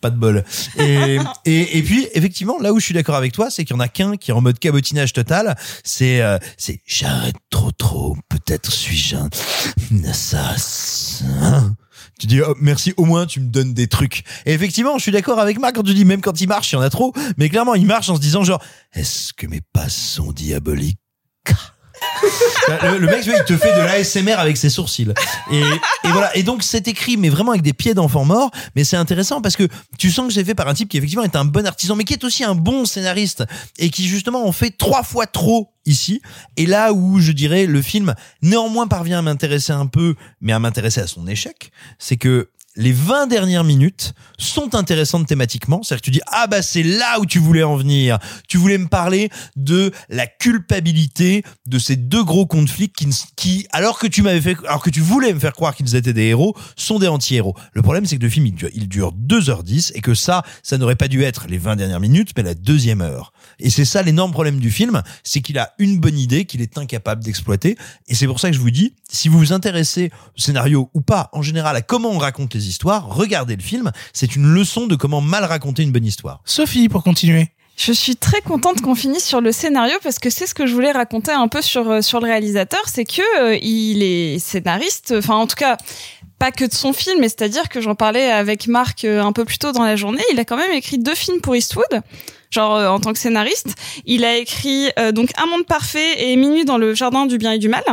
pas de bol. Et, et et puis effectivement là où je suis d'accord avec toi c'est qu'il y en a qu'un qui est en mode cabotinage total. C'est euh, c'est j'arrête trop trop. Peut-être suis-je un assassin. Tu dis oh, merci au moins tu me donnes des trucs. Et effectivement je suis d'accord avec Marc quand tu dis même quand il marche il y en a trop. Mais clairement il marche en se disant genre est-ce que mes pas sont diaboliques? Le, le mec, il te fait de l'ASMR avec ses sourcils. Et, et voilà. Et donc, c'est écrit, mais vraiment avec des pieds d'enfant mort. Mais c'est intéressant parce que tu sens que c'est fait par un type qui effectivement est un bon artisan, mais qui est aussi un bon scénariste et qui justement en fait trois fois trop ici. Et là où je dirais le film néanmoins parvient à m'intéresser un peu, mais à m'intéresser à son échec, c'est que les 20 dernières minutes sont intéressantes thématiquement. C'est-à-dire que tu dis, ah bah c'est là où tu voulais en venir. Tu voulais me parler de la culpabilité de ces deux gros conflits qui, qui alors que tu m'avais fait, alors que tu voulais me faire croire qu'ils étaient des héros, sont des anti-héros. Le problème, c'est que le film, il dure, il dure 2h10 et que ça, ça n'aurait pas dû être les 20 dernières minutes, mais la deuxième heure. Et c'est ça l'énorme problème du film, c'est qu'il a une bonne idée qu'il est incapable d'exploiter. Et c'est pour ça que je vous dis, si vous vous intéressez au scénario ou pas, en général, à comment on raconte les histoires, regardez le film. C'est une leçon de comment mal raconter une bonne histoire. Sophie, pour continuer. Je suis très contente qu'on finisse sur le scénario parce que c'est ce que je voulais raconter un peu sur euh, sur le réalisateur, c'est que euh, il est scénariste, enfin en tout cas pas que de son film, mais c'est-à-dire que j'en parlais avec Marc euh, un peu plus tôt dans la journée, il a quand même écrit deux films pour Eastwood genre euh, en tant que scénariste. Il a écrit euh, donc Un monde parfait et Minuit dans le jardin du bien et du mal.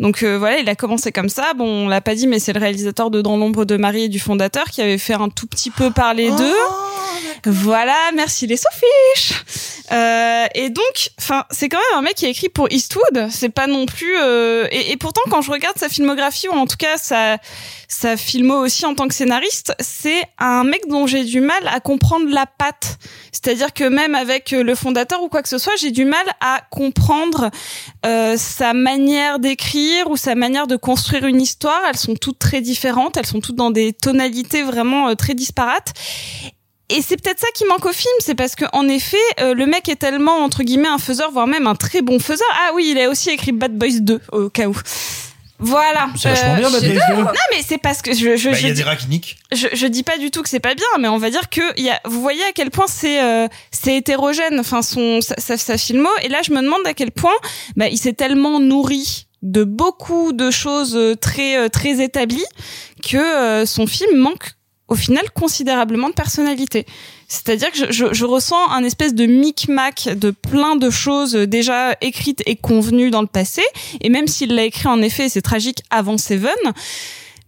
Donc euh, voilà, il a commencé comme ça. Bon, on l'a pas dit, mais c'est le réalisateur de Dans l'ombre de Marie et du fondateur qui avait fait un tout petit peu parler Oh, d'eux. Voilà, merci les sophiches. Euh, et donc, enfin, c'est quand même un mec qui a écrit pour Eastwood. C'est pas non plus. euh, et, et pourtant, quand je regarde sa filmographie ou en tout cas sa sa filmo aussi en tant que scénariste, c'est un mec dont j'ai du mal à comprendre la patte. C'est-à-dire que même avec euh, le fondateur ou quoi que ce soit, j'ai du mal à comprendre euh, sa manière d'écrire ou sa manière de construire une histoire. Elles sont toutes très différentes. Elles sont toutes dans des tonalités vraiment euh, très disparates. Et c'est peut-être ça qui manque au film, c'est parce que en effet, euh, le mec est tellement entre guillemets un faiseur, voire même un très bon faiseur. Ah oui, il a aussi écrit Bad Boys 2 au cas où. Voilà. C'est vachement bien, Bad Boys 2. Non mais c'est parce que je je, Bah, je il y a dis- des je, je dis pas du tout que c'est pas bien, mais on va dire que il y a, vous voyez à quel point c'est euh, c'est hétérogène, enfin son sa, sa, sa filmo. Et là, je me demande à quel point bah, il s'est tellement nourri de beaucoup de choses euh, très euh, très établies que euh, son film manque au final considérablement de personnalité. C'est-à-dire que je, je, je ressens un espèce de micmac de plein de choses déjà écrites et convenues dans le passé. Et même s'il l'a écrit en effet, c'est tragique avant Seven,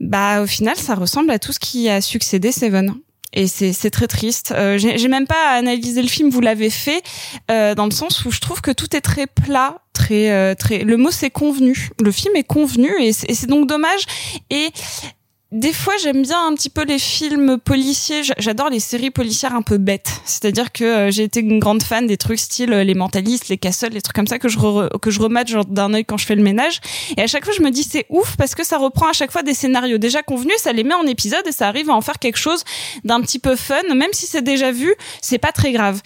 bah au final ça ressemble à tout ce qui a succédé Seven. Et c'est très triste. Euh, J'ai même pas à analyser le film, vous l'avez fait, euh, dans le sens où je trouve que tout est très plat, très euh, très. Le mot c'est convenu. Le film est convenu et c'est donc dommage. Et des fois, j'aime bien un petit peu les films policiers. J'adore les séries policières un peu bêtes. C'est-à-dire que euh, j'ai été une grande fan des trucs style euh, les mentalistes, les castles, les trucs comme ça que je re- que je remate d'un œil quand je fais le ménage. Et à chaque fois, je me dis c'est ouf parce que ça reprend à chaque fois des scénarios déjà convenus, ça les met en épisode et ça arrive à en faire quelque chose d'un petit peu fun, même si c'est déjà vu, c'est pas très grave.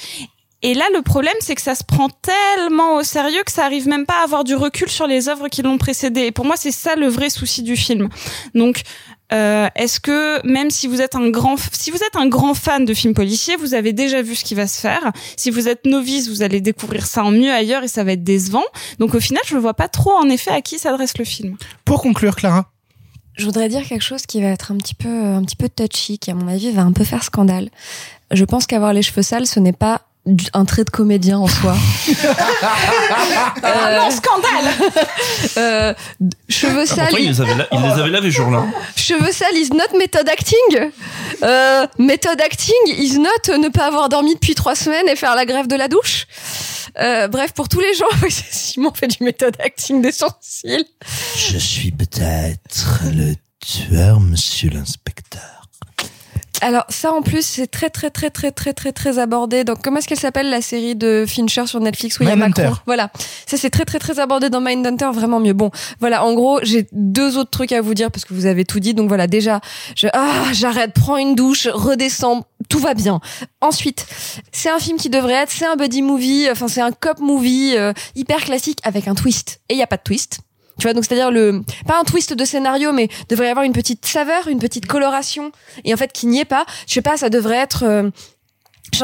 Et là, le problème, c'est que ça se prend tellement au sérieux que ça arrive même pas à avoir du recul sur les œuvres qui l'ont précédé. Et pour moi, c'est ça le vrai souci du film. Donc, euh, est-ce que même si vous êtes un grand, si vous êtes un grand fan de films policiers, vous avez déjà vu ce qui va se faire. Si vous êtes novice, vous allez découvrir ça en mieux ailleurs et ça va être décevant. Donc, au final, je ne vois pas trop en effet à qui s'adresse le film. Pour conclure, Clara. Je voudrais dire quelque chose qui va être un petit peu, un petit peu touchy, qui à mon avis va un peu faire scandale. Je pense qu'avoir les cheveux sales, ce n'est pas un trait de comédien en soi. Ah [laughs] non, scandale Euh, cheveux Ah, sales. pourtant, il les avait, il les avait lavés jour-là. Cheveux sales is not method acting. Euh, method acting is not ne pas avoir dormi depuis trois semaines et faire la grève de la douche. Euh, bref, pour tous les gens, [laughs] Simon fait du méthode acting des sourcils. Je suis peut-être le tueur, monsieur l'inspecteur. Alors ça en plus c'est très très très très très très très abordé. Donc comment est-ce qu'elle s'appelle la série de Fincher sur Netflix? Où il y a. Macron Voilà, ça c'est très très très abordé dans Mindhunter, vraiment mieux. Bon, voilà, en gros j'ai deux autres trucs à vous dire parce que vous avez tout dit. Donc voilà, déjà, je, ah j'arrête, prends une douche, redescends, tout va bien. Ensuite, c'est un film qui devrait être, c'est un buddy movie, enfin c'est un cop movie euh, hyper classique avec un twist. Et il y a pas de twist. Tu vois, donc c'est-à-dire le pas un twist de scénario, mais devrait y avoir une petite saveur, une petite coloration, et en fait qui n'y est pas. Je sais pas, ça devrait être euh,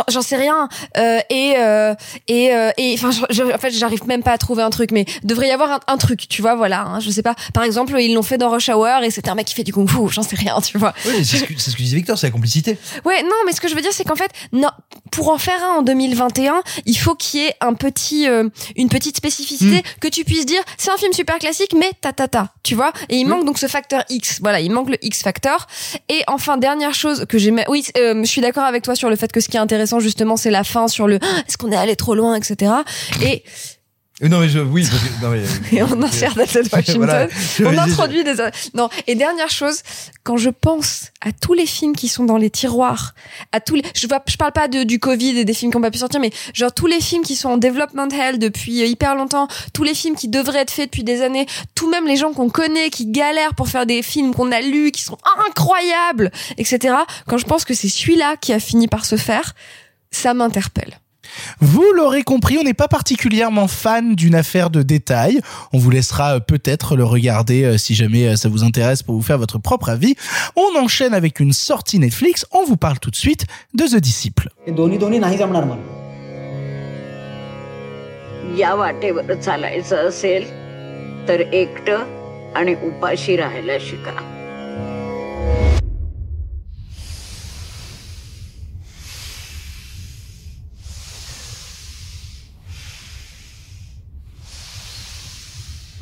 J'en- sais rien euh, et euh, et euh, et enfin en fait j'arrive même pas à trouver un truc mais devrait y avoir un, un truc tu vois voilà hein, je sais pas par exemple ils l'ont fait dans Rush Hour et c'était un mec qui fait du kung fu j'en sais rien tu vois Oui, c'est ce, que- ce que disait Victor, c'est la complicité. Ouais, non, mais ce que je veux dire, c'est qu'en fait, non, pour en faire un en 2021, il faut qu'il y ait un petit, euh, une petite spécificité que tu puisses dire, c'est un film super classique, mais ta ta ta, tu vois. Et il manque donc ce facteur X. Voilà, il manque le X factor. Et enfin, dernière chose que j'aimais, oui, euh, je suis d'accord avec toi sur le fait que ce qui est intéressant justement, c'est la fin sur le, [gasps] est-ce qu'on est allé trop loin, etc. Et Non mais je, oui, parce que- non, mais, [laughs] et on insère Denzel [laughs] Washington. Voilà. on introduit des non et dernière chose quand je pense à tous les films qui sont dans les tiroirs à tous les je vois je parle pas de, du Covid et des films qui ont pas pu sortir mais genre tous les films qui sont en development hell depuis euh, hyper longtemps tous les films qui devraient être faits depuis des années tout même les gens qu'on connaît qui galèrent pour faire des films qu'on a lus qui sont incroyables etc quand je pense que c'est celui-là qui a fini par se faire ça m'interpelle Vous l'aurez compris, on n'est pas particulièrement fan d'une affaire de détail. On vous laissera euh, peut-être le regarder euh, si jamais euh, ça vous intéresse pour vous faire votre propre avis. On enchaîne avec une sortie Netflix. On vous parle tout de suite de The Disciple. हे दोन्ही दोन्ही नाही जमणार मला या वाटेवर चालायचं असेल तर एकटं आणि उपाशी राहायला शिका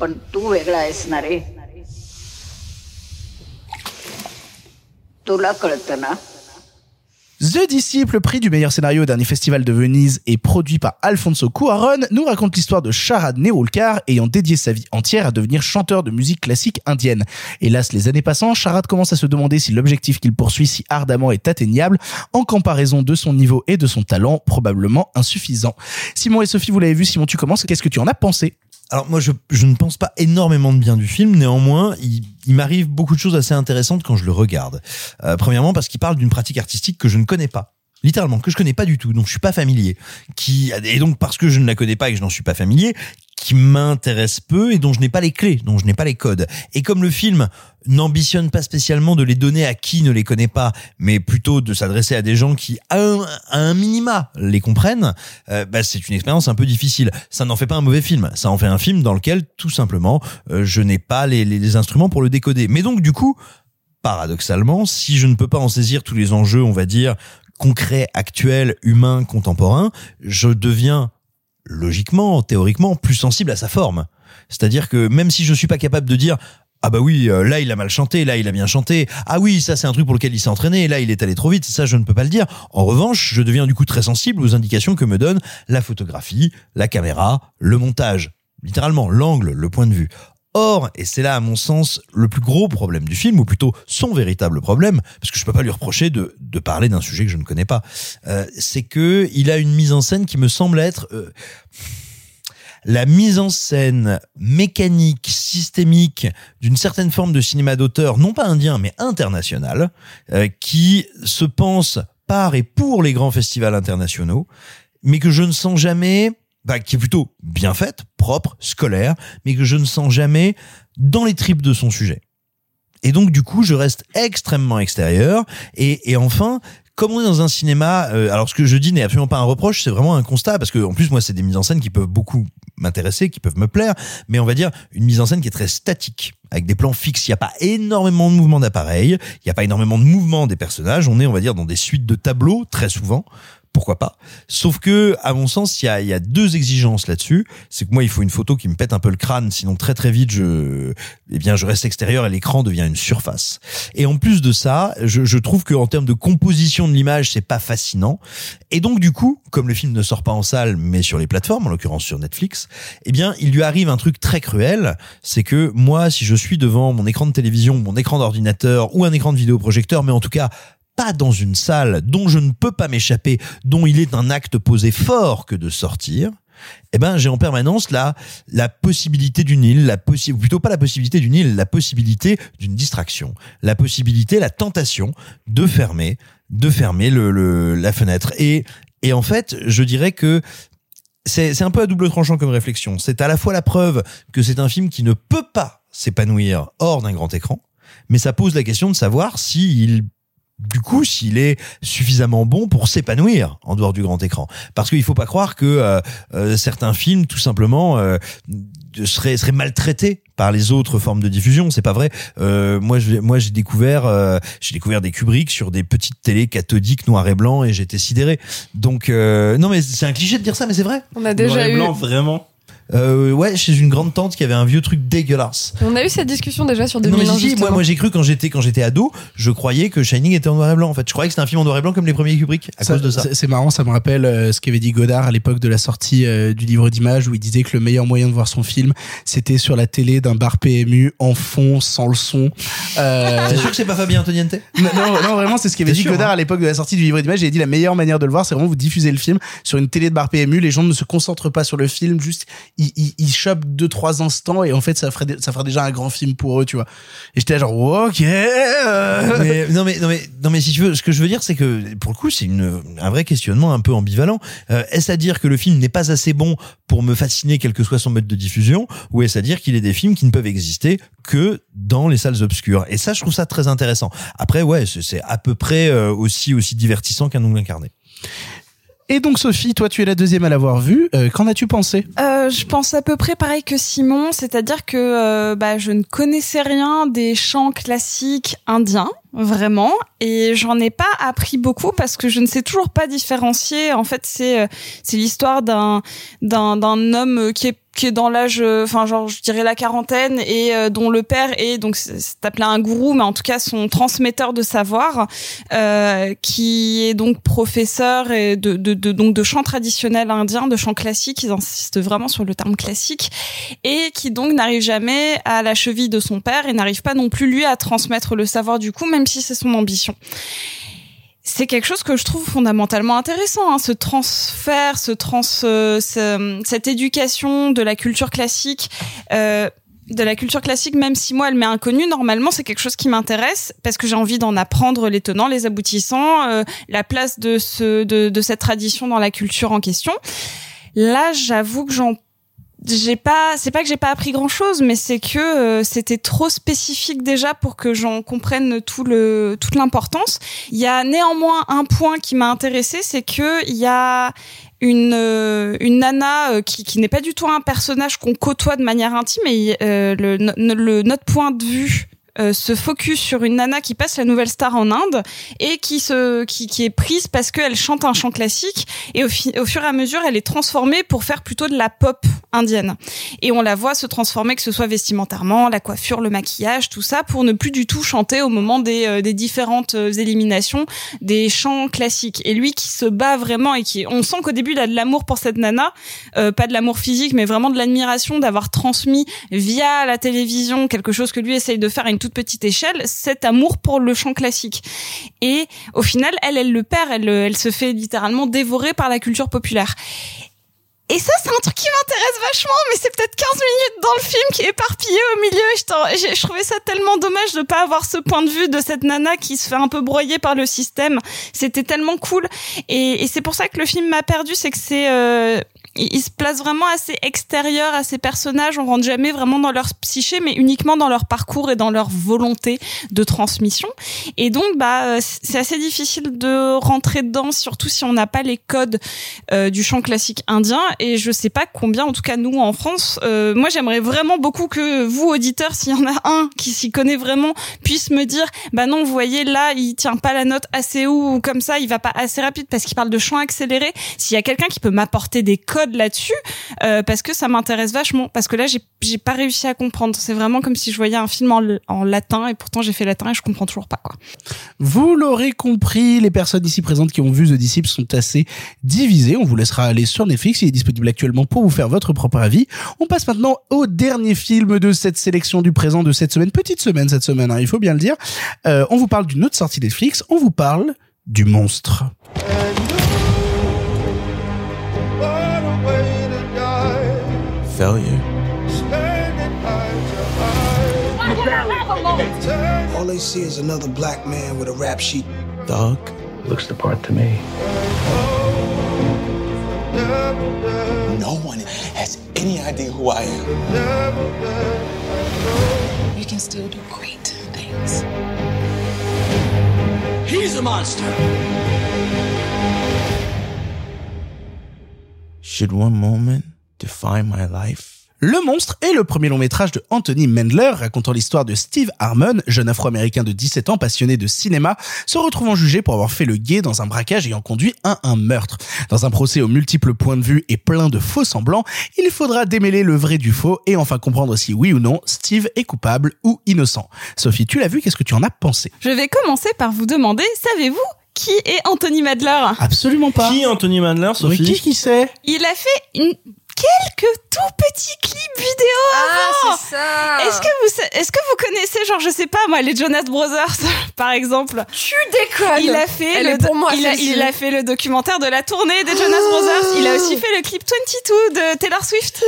पण तू वेगळा आहेस ना रे तुला कळतं ना The Disciple, prix du meilleur scénario au dernier festival de Venise et produit par Alfonso Cuarón, nous raconte l'histoire de Sharad Neolkar ayant dédié sa vie entière à devenir chanteur de musique classique indienne. Hélas, les années passant, Sharad commence à se demander si l'objectif qu'il poursuit si ardemment est atteignable en comparaison de son niveau et de son talent probablement insuffisant. Simon et Sophie, vous l'avez vu, Simon, tu commences, qu'est-ce que tu en as pensé Alors moi, je, je ne pense pas énormément de bien du film. Néanmoins, il, il m'arrive beaucoup de choses assez intéressantes quand je le regarde. Euh, premièrement, parce qu'il parle d'une pratique artistique que je ne connais pas. Littéralement, que je connais pas du tout, dont je suis pas familier. Qui, et donc, parce que je ne la connais pas et que je n'en suis pas familier, qui m'intéresse peu et dont je n'ai pas les clés, dont je n'ai pas les codes. Et comme le film n'ambitionne pas spécialement de les donner à qui ne les connaît pas, mais plutôt de s'adresser à des gens qui, à un, minima, les comprennent, euh, bah, c'est une expérience un peu difficile. Ça n'en fait pas un mauvais film. Ça en fait un film dans lequel, tout simplement, euh, je n'ai pas les, les instruments pour le décoder. Mais donc, du coup, paradoxalement, si je ne peux pas en saisir tous les enjeux, on va dire, concrets, actuels, humains, contemporains, je deviens logiquement, théoriquement, plus sensible à sa forme. C'est-à-dire que même si je suis pas capable de dire ah bah oui, euh, là il a mal chanté, là il a bien chanté. Ah oui, ça c'est un truc pour lequel il s'est entraîné, là il est allé trop vite, ça je ne peux pas le dire. En revanche, je deviens du coup très sensible aux indications que me donne la photographie, la caméra, le montage. Littéralement, l'angle, le point de vue. Or, et c'est là à mon sens le plus gros problème du film, ou plutôt son véritable problème, parce que je peux pas lui reprocher de, de parler d'un sujet que je ne connais pas, euh, c'est que il a une mise en scène qui me semble être euh, la mise en scène mécanique, systémique d'une certaine forme de cinéma d'auteur, non pas indien mais international, euh, qui se pense par et pour les grands festivals internationaux, mais que je ne sens jamais, bah, qui est plutôt bien faite, propre, scolaire, mais que je ne sens jamais dans les tripes de son sujet. Et donc du coup, je reste extrêmement extérieur. Et, et enfin, comme on est dans un cinéma, euh, alors ce que je dis n'est absolument pas un reproche, c'est vraiment un constat, parce que en plus moi c'est des mises en scène qui peuvent beaucoup m'intéresser, qui peuvent me plaire, mais on va dire une mise en scène qui est très statique, avec des plans fixes. Il n'y a pas énormément de mouvements d'appareil, il n'y a pas énormément de mouvements des personnages. On est, on va dire, dans des suites de tableaux très souvent pourquoi pas. Sauf que, à mon sens, il y a, y a deux exigences là-dessus. C'est que moi, il faut une photo qui me pète un peu le crâne, sinon très très vite, je, eh bien, je reste extérieur et l'écran devient une surface. Et en plus de ça, je, je trouve que en termes de composition de l'image, c'est pas fascinant. Et donc, du coup, comme le film ne sort pas en salle, mais sur les plateformes, en l'occurrence sur Netflix, eh bien, il lui arrive un truc très cruel. C'est que moi, si je suis devant mon écran de télévision, mon écran d'ordinateur ou un écran de vidéoprojecteur, mais en tout cas pas dans une salle dont je ne peux pas m'échapper, dont il est un acte posé fort que de sortir, eh ben j'ai en permanence la la possibilité d'une île, la possi ou plutôt pas la possibilité d'une île, la possibilité d'une distraction, la possibilité, la tentation de fermer, de fermer le, le la fenêtre. Et et en fait, je dirais que c'est un peu à double tranchant comme réflexion. C'est à la fois la preuve que c'est un film qui ne peut pas s'épanouir hors d'un grand écran, mais ça pose la question de savoir s'il du coup s'il est suffisamment bon pour s'épanouir en dehors du grand écran. Parce qu'il faut pas croire que euh, euh, certains films, tout simplement, euh, seraient, seraient maltraités par les autres formes de diffusion. C'est pas vrai. Euh, moi, je, moi, j'ai découvert, euh, j'ai découvert des Kubrick sur des petites télés cathodiques noir et blanc et j'étais sidéré. Donc, euh, non, mais c'est un cliché de dire ça, mais c'est vrai. On a déjà Noir et eu. blanc, vraiment. Euh, ouais, chez une grande tante qui avait un vieux truc dégueulasse. On a eu cette discussion déjà sur Non, 2001 mais si, moi, moi j'ai cru quand j'étais quand j'étais ado, je croyais que Shining était en noir et blanc. En fait, je croyais que c'était un film en noir et blanc comme les premiers Kubrick à cause de ça. c'est- C'est marrant, ça me rappelle euh, ce qu'avait dit Godard à l'époque de la sortie euh, du livre d'images où il disait que le meilleur moyen de voir son film, c'était sur la télé d'un bar PMU en fond, sans le son. Euh, [laughs] T'es sûr que c'est pas Fabien Antoniente? Non, non, non, vraiment, c'est ce qu'avait dit sûr, Godard hein à l'époque de la sortie du livre d'images. Il a dit la meilleure manière de le voir, c'est vraiment vous diffuser le film sur une télé de bar PMU. Les gens ne se concentrent pas sur le film, juste ils, ils, ils chopent deux trois instants et en fait ça ferait ça ferait déjà un grand film pour eux, tu vois. Et j'étais genre ok. euh. mais, non mais non mais non mais si tu veux, ce que je veux dire, c'est que pour le coup, c'est une un vrai questionnement un peu ambivalent. Euh, est-ce à dire que le film n'est pas assez bon pour me fasciner, quel que soit son mode de diffusion, ou est-ce à dire qu'il est des films qui ne peuvent exister que dans les salles obscures? Et ça, je trouve ça très intéressant. Après, ouais, c'est- c'est à peu près euh, aussi aussi divertissant qu'un ongle incarné. Et donc Sophie, toi tu es la deuxième à l'avoir vu. Euh, Qu'en as-tu pensé? Euh, je pense à peu près pareil que Simon, c'est-à-dire que euh, bah, je ne connaissais rien des chants classiques indiens, vraiment, et j'en ai pas appris beaucoup parce que je ne sais toujours pas différencier. En fait, c'est euh, c'est l'histoire d'un d'un d'un homme qui est qui est dans l'âge, euh, enfin genre je dirais la quarantaine et euh, dont le père est donc c'est appelé un gourou, mais en tout cas son transmetteur de savoir, euh, qui est donc professeur et de, de, de donc de chant traditionnel indien, de chant classique. Ils insistent vraiment sur le terme classique et qui donc n'arrive jamais à la cheville de son père et n'arrive pas non plus lui à transmettre le savoir du coup, même si c'est son ambition c'est quelque chose que je trouve fondamentalement intéressant, hein, ce transfert, ce trans, euh, ce- cette éducation de la culture classique. Euh, de la culture classique, même si moi elle m'est inconnue, normalement c'est quelque chose qui m'intéresse parce que j'ai envie d'en apprendre les tenants, les aboutissants, euh, la place de ce de, de cette tradition dans la culture en question. Là, j'avoue que j'en j'ai pas c'est pas que j'ai pas appris grand chose mais c'est que euh, c'était trop spécifique déjà pour que j'en comprenne tout le toute l'importance. Il y a néanmoins un point qui m'a intéressé c'est que il y a une euh, une nana euh, qui qui n'est pas du tout un personnage qu'on côtoie de manière intime et euh, le, le notre point de vue euh, se focus sur une nana qui passe la nouvelle star en Inde et qui se qui, qui est prise parce qu'elle chante un chant classique et au, fi- au fur et à mesure elle est transformée pour faire plutôt de la pop indienne. Et on la voit se transformer que ce soit vestimentairement la coiffure le maquillage tout ça pour ne plus du tout chanter au moment des, euh, des différentes euh, éliminations des chants classiques. Et lui qui se bat vraiment et qui on sent qu'au début il a de l'amour pour cette nana euh, pas de l'amour physique mais vraiment de l'admiration d'avoir transmis via la télévision quelque chose que lui essaye de faire petite échelle cet amour pour le chant classique et au final elle elle le perd elle elle se fait littéralement dévorer par la culture populaire et ça, c'est un truc qui m'intéresse vachement, mais c'est peut-être 15 minutes dans le film qui est éparpillé au milieu. Je, je trouvais ça tellement dommage de pas avoir ce point de vue de cette nana qui se fait un peu broyer par le système. C'était tellement cool. Et, et c'est pour ça que le film m'a perdu, c'est que c'est... euh, il se place vraiment assez extérieur à ces personnages. On rentre jamais vraiment dans leur psyché, mais uniquement dans leur parcours et dans leur volonté de transmission. Et donc, bah, euh, c'est assez difficile de rentrer dedans, surtout si on n'a pas les codes euh, du chant classique indien. Et je sais pas combien, en tout cas nous en France. euh, moi, j'aimerais vraiment beaucoup que vous, auditeurs, s'il y en a un qui s'y connaît vraiment, puisse me dire, bah non, vous voyez là, il tient pas la note assez haut ou comme ça, il va pas assez rapide parce qu'il parle de chant accéléré. S'il y a quelqu'un qui peut m'apporter des codes là-dessus, euh, parce que ça m'intéresse vachement. Parce que là, j'ai j'ai pas réussi à comprendre. C'est vraiment comme si je voyais un film en, en latin et pourtant j'ai fait latin et je comprends toujours pas quoi. Vous l'aurez compris, les personnes ici présentes qui ont vu The Disciple sont assez divisées. On vous laissera aller sur Netflix, il est disponible actuellement pour vous faire votre propre avis. On passe maintenant au dernier film de cette sélection du présent de cette semaine. Petite semaine cette semaine, hein, il faut bien le dire. Euh, on vous parle d'une autre sortie Netflix, on vous parle du monstre. Failure. All they see is another black man with a rap sheet. Dog. Looks the part to me. No one has any idea who I am. You can still do great things. He's a monster. Should one moment define my life? Le monstre est le premier long métrage de Anthony Mendler racontant l'histoire de Steve Harmon, jeune afro-américain de 17 ans passionné de cinéma, se retrouvant jugé pour avoir fait le guet dans un braquage ayant conduit à un meurtre. Dans un procès aux multiples points de vue et plein de faux semblants, il faudra démêler le vrai du faux et enfin comprendre si oui ou non Steve est coupable ou innocent. Sophie, tu l'as vu, qu'est-ce que tu en as pensé? Je vais commencer par vous demander, savez-vous qui est Anthony Madler Absolument pas. Qui Anthony Mandler, Sophie? Mais qui qui c'est? Il a fait une quelques tout petits clips vidéo avant. Ah, c'est ça. Est-ce que vous est-ce que vous connaissez genre je sais pas moi les Jonas Brothers [laughs] par exemple? Tu déconnes. Il a fait Elle le pour moi, il a, il a fait le documentaire de la tournée des Jonas Brothers. Il a aussi fait le clip 22 de Taylor Swift.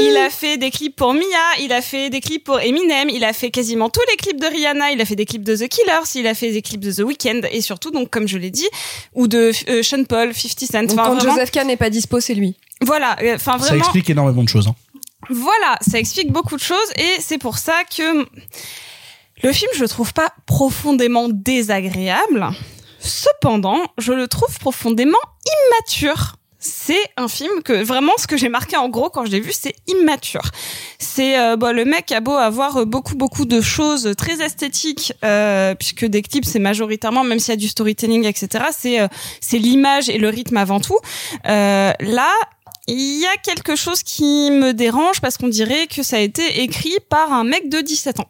Il a fait des clips pour Mia, il a fait des clips pour Eminem, il a fait quasiment tous les clips de Rihanna, il a fait des clips de The Killers, il a fait des clips de The Weeknd et surtout donc comme je l'ai dit ou de euh, Sean Paul, 50 Cent. Donc, Enfin, quand vraiment- Joseph K n'est pas dispo, c'est lui. Voilà, euh, enfin Ça vraiment explique énormément de choses. hein. voilà, ça explique beaucoup de choses et c'est pour ça que le film, je le trouve pas profondément désagréable. Cependant, je le trouve profondément immature. C'est un film que vraiment ce que j'ai marqué en gros quand je l'ai vu, c'est immature. C'est euh, bon, le mec a beau avoir euh, beaucoup beaucoup de choses très esthétiques, euh, puisque des clips c'est majoritairement, même s'il y a du storytelling, etc. C'est euh, c'est l'image et le rythme avant tout. Euh, là, il y a quelque chose qui me dérange parce qu'on dirait que ça a été écrit par un mec de 17 ans.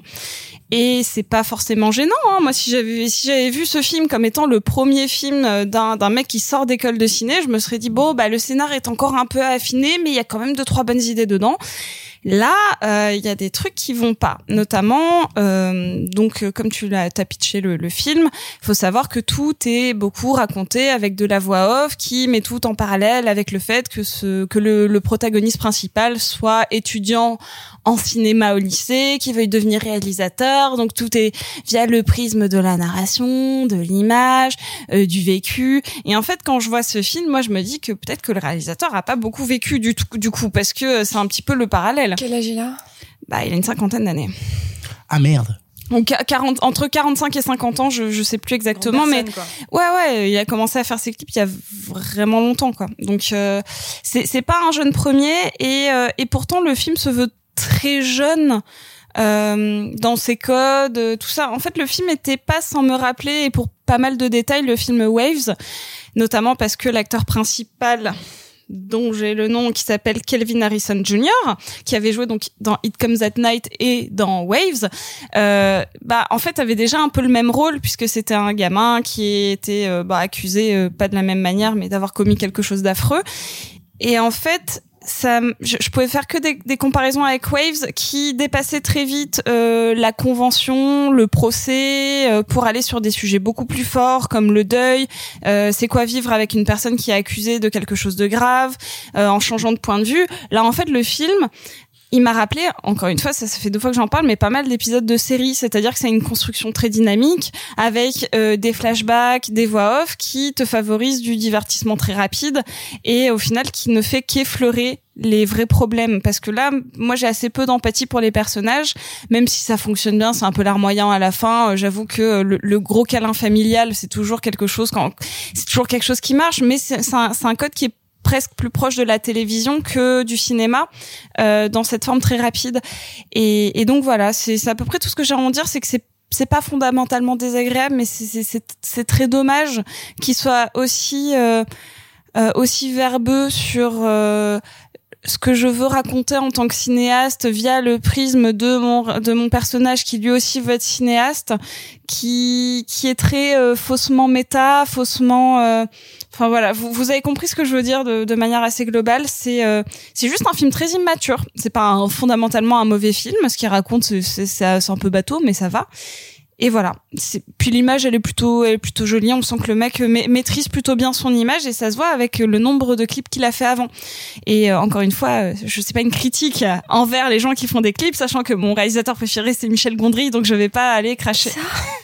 Et c'est pas forcément gênant. Hein. Moi, si j'avais si j'avais vu ce film comme étant le premier film euh, d'un d'un mec qui sort d'école de ciné, je me serais dit bon, bah le scénar est encore un peu affiné, mais il y a quand même deux trois bonnes idées dedans. Là, euh, il y a des trucs qui vont pas. Notamment, euh, donc euh, comme tu l'as t'as pitché le, le film, faut savoir que tout est beaucoup raconté avec de la voix off qui met tout en parallèle avec le fait que ce que le, le protagoniste principal soit étudiant en cinéma au lycée, qui veuille devenir réalisateur. Donc tout est via le prisme de la narration, de l'image, euh, du vécu. Et en fait, quand je vois ce film, moi je me dis que peut-être que le réalisateur a pas beaucoup vécu du tout, du coup, parce que c'est un petit peu le parallèle. Quel âge il a? Bah, il a une cinquantaine d'années. Ah merde. Donc 40 entre 45 et 50 ans, je je sais plus exactement mais quoi. ouais ouais, il a commencé à faire ses clips il y a vraiment longtemps quoi. Donc euh, c'est c'est pas un jeune premier et euh, et pourtant le film se veut très jeune euh, dans ses codes, euh, tout ça. En fait, le film était pas sans me rappeler et pour pas mal de détails le film Waves, notamment parce que l'acteur principal dont j'ai le nom qui s'appelle Kelvin Harrison Jr. qui avait joué donc dans It Comes at Night et dans Waves euh, bah en fait avait déjà un peu le même rôle puisque c'était un gamin qui était bah, accusé pas de la même manière mais d'avoir commis quelque chose d'affreux et en fait ça, je, je pouvais faire que des, des comparaisons avec Waves qui dépassaient très vite euh, la convention, le procès, euh, pour aller sur des sujets beaucoup plus forts comme le deuil. euh, c'est quoi vivre avec une personne qui est accusée de quelque chose de grave, euh, en changeant de point de vue. Là, en fait, le film, il m'a rappelé, encore une fois, ça, ça fait deux fois que j'en parle, mais pas mal d'épisodes de série. C'est-à-dire que c'est une construction très dynamique, avec euh, des flashbacks, des voix off, qui te favorisent du divertissement très rapide, et au final qui ne fait qu'effleurer les vrais problèmes. Parce que là, moi, j'ai assez peu d'empathie pour les personnages, même si ça fonctionne bien, c'est un peu larmoyant à la fin. Euh, J'avoue que euh, le, le gros câlin familial, c'est toujours quelque chose quand, c'est toujours quelque chose qui marche, mais c'est un, un code qui est presque plus proche de la télévision que du cinéma euh, dans cette forme très rapide. Et, et donc voilà c'est à peu près tout ce que j'ai à en dire c'est que c'est c'est pas fondamentalement désagréable mais c'est très dommage qu'il soit aussi euh, euh, aussi verbeux sur euh, ce que je veux raconter en tant que cinéaste via le prisme de mon de mon personnage qui lui aussi veut être cinéaste qui qui est très euh, faussement méta faussement euh, enfin voilà. Vous, vous avez compris ce que je veux dire de, de manière assez globale. C'est euh, c'est juste un film très immature. C'est pas un- fondamentalement un mauvais film. Ce qu'il raconte c'est c'est c'est un peu bateau mais ça va et voilà. Puis l'image, elle est plutôt, elle est plutôt jolie. On sent que le mec ma- maîtrise plutôt bien son image et ça se voit avec le nombre de clips qu'il a fait avant. Et euh, encore une fois, euh, je sais pas une critique envers les gens qui font des clips, sachant que mon réalisateur préféré c'est Michel Gondry, donc je vais pas aller cracher.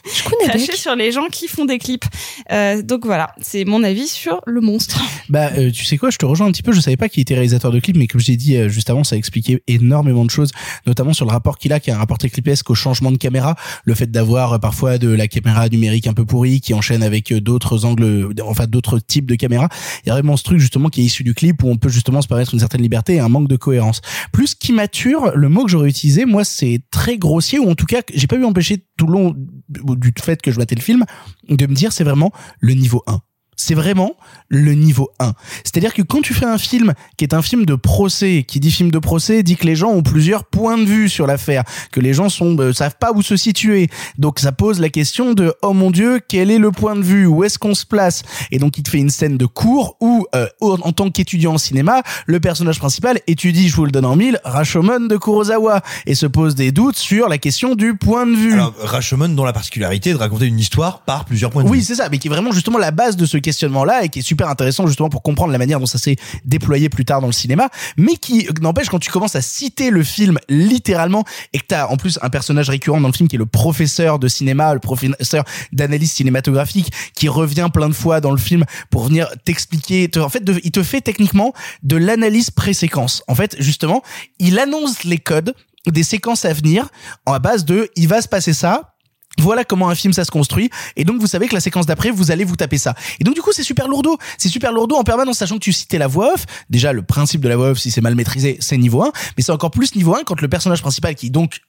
Je connais [laughs] cracher Beck. sur les gens qui font des clips. Euh, donc voilà, c'est mon avis sur le monstre. Bah, euh, tu sais quoi, je te rejoins un petit peu. Je savais pas qu'il était réalisateur de clips, mais comme je l'ai dit euh, juste avant, ça a expliqué énormément de choses, notamment sur le rapport qu'il a, qui est un rapport très clipesque au changement de caméra, le fait d'avoir euh, parfois de la caméra numérique un peu pourrie qui enchaîne avec euh, d'autres angles, enfin d'autres types de caméras. Il y a vraiment ce truc justement qui est issu du clip où on peut justement se permettre une certaine liberté et un manque de cohérence. Plus qui mature, le mot que j'aurais utilisé, moi, c'est très grossier ou en tout cas, j'ai pas eu empêcher tout le long du fait que je battais le film de me dire c'est vraiment le niveau 1. C'est vraiment le niveau 1. C'est-à-dire que quand tu fais un film qui est un film de procès, qui dit film de procès, dit que les gens ont plusieurs points de vue sur l'affaire, que les gens sont euh, savent pas où se situer. Donc ça pose la question de oh mon dieu, quel est le point de vue? Où est-ce qu'on se place? Et donc il te fait une scène de cours où euh, en tant qu'étudiant en cinéma, le personnage principal étudie, je vous le donne en mille, Rashomon de Kurosawa et se pose des doutes sur la question du point de vue. Alors, Rashomon dont la particularité est de raconter une histoire par plusieurs points de Oui, vue. c'est ça, mais qui est vraiment justement la base de ce questionnement-là et qui est super intéressant justement pour comprendre la manière dont ça s'est déployé plus tard dans le cinéma, mais qui n'empêche quand tu commences à citer le film littéralement et que t'as en plus un personnage récurrent dans le film qui est le professeur de cinéma, le professeur d'analyse cinématographique qui revient plein de fois dans le film pour venir t'expliquer, te- en fait, de- il te fait techniquement de l'analyse pré-séquence. En fait, justement, il annonce les codes des séquences à venir en base de il va se passer ça, voilà comment un film ça se construit. Et donc vous savez que la séquence d'après vous allez vous taper ça. Et donc du coup c'est super lourdeau. C'est super lourdeau en permanence sachant que tu citais la voix off. Déjà le principe de la voix off si c'est mal maîtrisé c'est niveau 1 mais c'est encore plus niveau 1 quand le personnage principal qui donc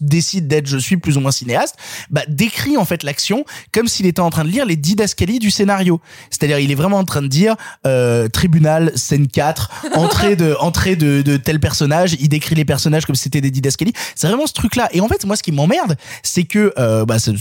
décide d'être je suis plus ou moins cinéaste bah décrit en fait l'action comme s'il était en train de lire les didascalies du scénario. C'est-à-dire il est vraiment en train de dire euh, tribunal scène 4 [laughs] entrée de entrée de, de tel personnage il décrit les personnages comme si c'était des didascalies. C'est vraiment ce truc là et en fait moi ce qui m'emmerde c'est que euh, bah ça,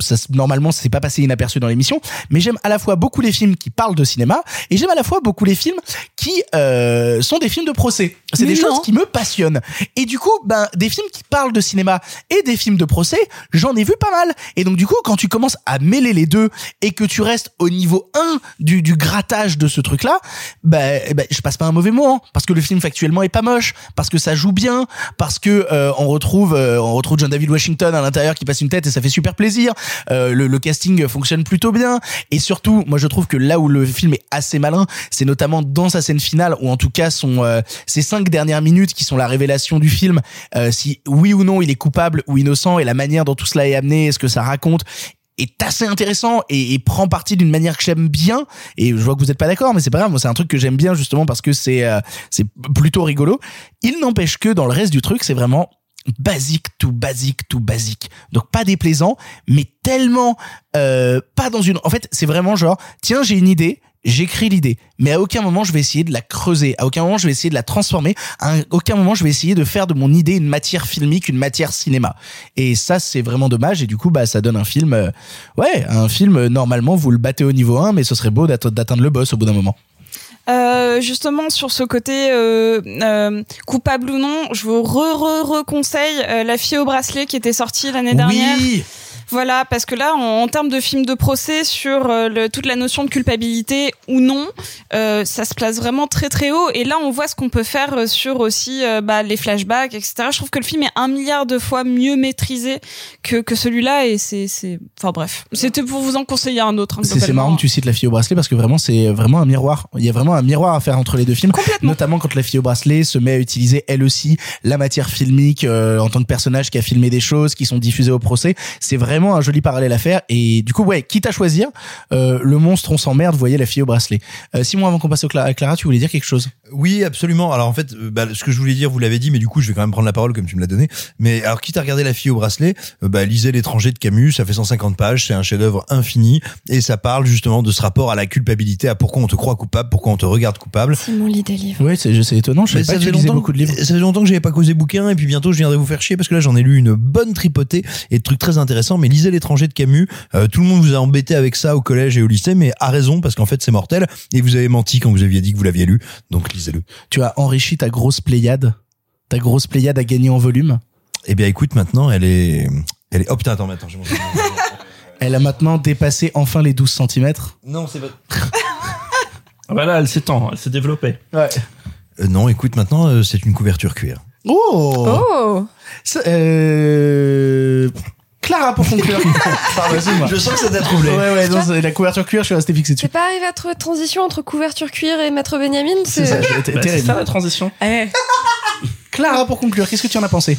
ça normalement c'est pas passé inaperçu dans l'émission mais j'aime à la fois beaucoup les films qui parlent de cinéma et j'aime à la fois beaucoup les films qui euh, sont des films de procès. C'est des non. choses qui me passionnent. Et du coup ben des films qui parlent de cinéma et des films de procès j'en ai vu pas mal. Et donc du coup quand tu commences à mêler les deux et que tu restes au niveau 1 du, du grattage de ce truc là ben, ben je passe pas un mauvais moment parce que le film factuellement est pas moche. Parce que ça joue bien. Parce que euh, on retrouve euh, on retrouve John David Washington à l'intérieur qui passe une tête et ça fait super plaisir. Euh, le, le casting fonctionne plutôt bien. Et surtout moi je trouve que là où le film est assez malin c'est notamment dans sa scène finale ou en tout cas son cinq dernières minutes qui sont la révélation du film. Si oui ou non il est coupable ou innocent et la manière dont tout cela est amené ce que ça raconte est assez intéressant et, prend parti d'une manière que j'aime bien. Et je vois que vous êtes pas d'accord mais c'est pas grave. Moi c'est un truc que j'aime bien justement parce que c'est euh, c'est plutôt rigolo. Il n'empêche que dans le reste du truc c'est vraiment basique tout basique tout basique. Donc pas déplaisant mais tellement euh, pas dans une en fait c'est vraiment genre tiens j'ai une idée j'écris l'idée. Mais à aucun moment je vais essayer de la creuser. À aucun moment je vais essayer de la transformer. À un- aucun moment je vais essayer de faire de mon idée une matière filmique une matière cinéma. Et ça c'est vraiment dommage. Et du coup bah ça donne un film euh, ouais un film euh, normalement vous le battez au niveau 1 mais ce serait beau d'atte- d'atteindre le boss au bout d'un moment. Euh, justement sur ce côté euh, euh, coupable ou non, je vous re re reconseille euh, La fille au bracelet qui était sortie l'année dernière. Voilà, parce que là, en, en termes de film de procès sur euh, le- toute la notion de culpabilité ou non, euh, ça se place vraiment très très haut. Et là, on voit ce qu'on peut faire euh, sur aussi euh, bah, les flashbacks, etc. Je trouve que le film est un milliard de fois mieux maîtrisé que, que celui-là. Et c'est, c'est, enfin bref, c'était pour vous en conseiller un autre. hein, C'est marrant que tu cites la fille au bracelet parce que vraiment c'est vraiment un miroir. Il y a vraiment un miroir à faire entre les deux films, notamment quand la fille au bracelet se met à utiliser elle aussi la matière filmique euh, en tant que personnage qui a filmé des choses qui sont diffusées au procès. C'est vraiment un joli parallèle à faire et du coup ouais, quitte à choisir, euh, le monstre on s'emmerde, vous voyez la fille au bracelet. Euh, Simon avant qu'on passe au Cla- à Clara, tu voulais dire quelque chose? Oui, absolument. Alors en fait, euh, bah, ce que je voulais dire, vous l'avez dit, mais du coup, je vais quand même prendre la parole comme tu me l'as donné. Mais alors, quitte à regarder La fille au bracelet, euh, bah, lisez L'étranger de Camus, ça fait 150 pages, c'est un chef-d'œuvre infini, et ça parle justement de ce rapport à la culpabilité, à pourquoi on te croit coupable, pourquoi on te regarde coupable. Simon lit des livres. Ouais, c'est étonnant, je savais pas ça que longtemps- beaucoup de livres. Ça fait longtemps que j'avais pas causé bouquin, et puis bientôt je viendrai vous faire chier parce que là j'en ai lu une bonne tripotée et de trucs très intéressants. Mais lisez L'étranger de Camus. Euh, tout le monde vous a embêté avec ça au collège et au lycée, mais à raison parce qu'en fait c'est mortel. Et vous avez menti quand vous aviez dit que vous l'aviez lu, donc lisez-le. Tu as enrichi ta grosse pléiade. Ta grosse pléiade a gagné en volume. Eh bien écoute, maintenant elle est, elle est. Oh putain, attends, attends, je. [laughs] Elle a maintenant dépassé enfin les 12 cm. Non, c'est pas. Ah bah elle s'étend, elle s'est développée. Ouais. Euh, non, écoute, maintenant euh, c'est une couverture cuir. Oh, Oh euh... Clara pour conclure. [laughs] Pardon, excuse-moi. Je sens que ça t'a troublé. Ouais, ouais, non, c'est la couverture cuir, je suis resté fixé dessus. C'est pas arrivé à trouver de transition entre couverture cuir et Maître Benjamin C'est ça, C'est j'ai- Bah, c'est terrible. ça la transition. Eh. [laughs] Clara pour conclure, qu'est-ce que tu en as pensé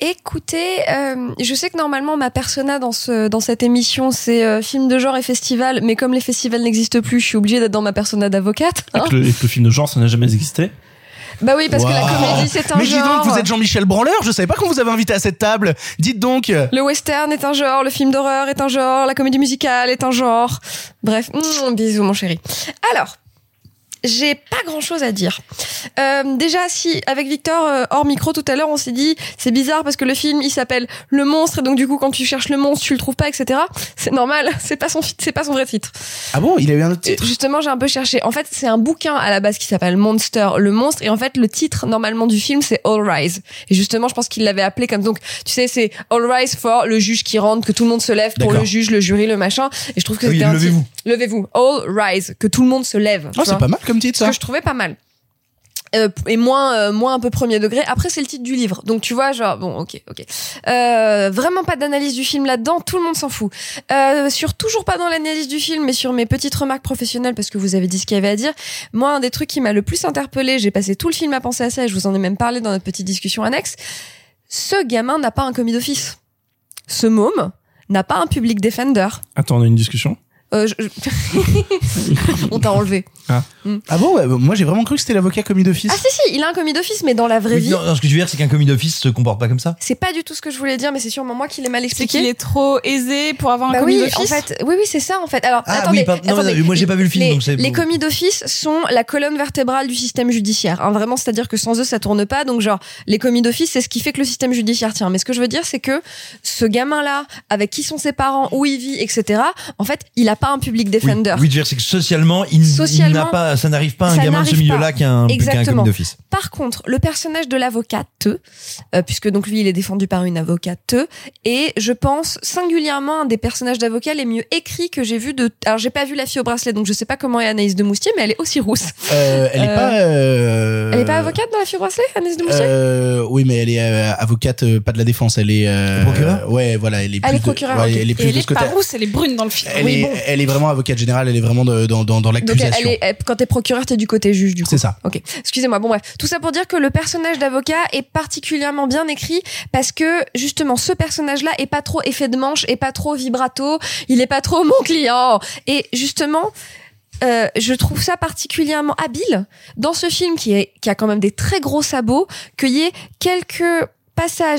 Écoutez, euh, je sais que normalement ma persona dans ce dans cette émission c'est euh, film de genre et festival, mais comme les festivals n'existent plus, je suis obligée d'être dans ma persona d'avocate. hein. Avec le, avec le film de genre, ça n'a jamais existé. Bah oui, parce que la comédie c'est un Mais dis genre. donc, vous êtes Jean-Michel Branleur, je savais pas qu'on vous avait invité à cette table. Dites donc. Le western est un genre, le film d'horreur est un genre, la comédie musicale est un genre. Bref, mm, bisous mon chéri. Alors, j'ai pas grand chose à dire. Euh, déjà, si avec Victor euh, hors micro tout à l'heure, on s'est dit c'est bizarre parce que le film il s'appelle Le Monstre et donc du coup quand tu cherches le monstre tu le trouves pas etc. C'est normal, [laughs] c'est pas son c'est pas son vrai titre. Ah bon, il a eu un autre titre? Justement, j'ai un peu cherché. En fait, c'est un bouquin à la base qui s'appelle Monster, le monstre. Et en fait, le titre normalement du film, c'est All Rise. Et justement, je pense qu'il l'avait appelé comme donc. Tu sais, c'est All Rise for le juge qui rentre, que tout le monde se lève pour le juge, le jury, le machin. Et je trouve que Ah oui, c'était un levez-vous. Levez-vous. All Rise, que tout le monde se lève. Oh, c'est pas mal comme titre ça. que je trouvais pas mal. Euh, et moins euh, moins un peu premier degré. Après c'est le titre du livre. Donc tu vois genre bon ok ok. Euh, vraiment pas d'analyse du film là-dedans. Tout le monde s'en fout. Euh, sur toujours pas dans l'analyse du film mais sur mes petites remarques professionnelles parce que vous avez dit ce qu'il y avait à dire. Moi un des trucs qui m'a le plus interpellé j'ai passé tout le film à penser à ça et je vous en ai même parlé dans notre petite discussion annexe. Ce gamin n'a pas un commis d'office. Ce môme n'a pas un public defender. Attends, on a une discussion? Euh, je- je- [laughs] on t'a enlevé Ah. Ah bon, ouais, moi j'ai vraiment cru que c'était l'avocat commis d'office. ah si si il a un commis d'office mais dans la vraie vie non, non, ce que je veux dire, c'est qu'un commis d'office se comporte pas comme ça. C'est pas du tout ce que je voulais dire, mais c'est sûrement moi qui l'ai mal C'est expliqué. qu'il est trop aisé pour avoir un Bah commis oui, d'office. en fait, oui, oui, c'est ça, en fait. Alors, Ah attendez, oui, pardon. Non, attendez. non, moi, j'ai pas vu le film, les, donc c'est Les commis d'office sont la colonne vertébrale du système judiciaire. hein. vraiment, c'est-à-dire que sans eux, ça tourne pas. Donc, genre, les commis d'office, c'est ce qui fait que le système judiciaire tient. Mais ce que je veux dire, c'est que ce gamin-là, avec qui sont ses parents, où il vit, etc., en fait, il a pas un public Oui, defender. oui, je veux dire, c'est que socialement, il, il Socialement, n'a pas, ça n'arrive pas à un ça gamin de ce n'arrive milieu-là pas. qui a un, qui a un Exactement. commis d'office. Par contre, le personnage de l'avocate, euh, puisque donc lui il est défendu par une avocate, et je pense singulièrement un des personnages d'avocat les mieux écrits que j'ai vu de. Alors j'ai pas vu la fille au bracelet, donc je sais pas comment est Anaïs de Moustier, mais elle est aussi rousse. Euh, elle est Euh, pas. euh, Elle est pas avocate dans la fille au bracelet, Anaïs de Moustier? Euh, oui, mais elle est euh, avocate, euh, pas de la défense. Elle est. Euh, Procureur? Ouais, voilà, elle est. Elle plus est de- ouais. Elle est Et plus elle de est ce côté. pas rousse, elle est brune dans le film. Elle, Oui, est, bon. Elle est vraiment avocate générale. Elle est vraiment de- dans dans dans Donc l'accusation. elle est, elle- quand t'es procureur, t'es du côté juge du coup. C'est ça. Ok. Excusez-moi. Bon bref, tout ça pour dire que le personnage d'avocat est particulièrement bien écrit parce que justement ce personnage-là est pas trop effet de manche, est pas trop vibrato, il est pas trop mon client. Et justement. euh, je trouve ça particulièrement habile dans ce film qui est qui a quand même des très gros sabots qu'il y ait quelques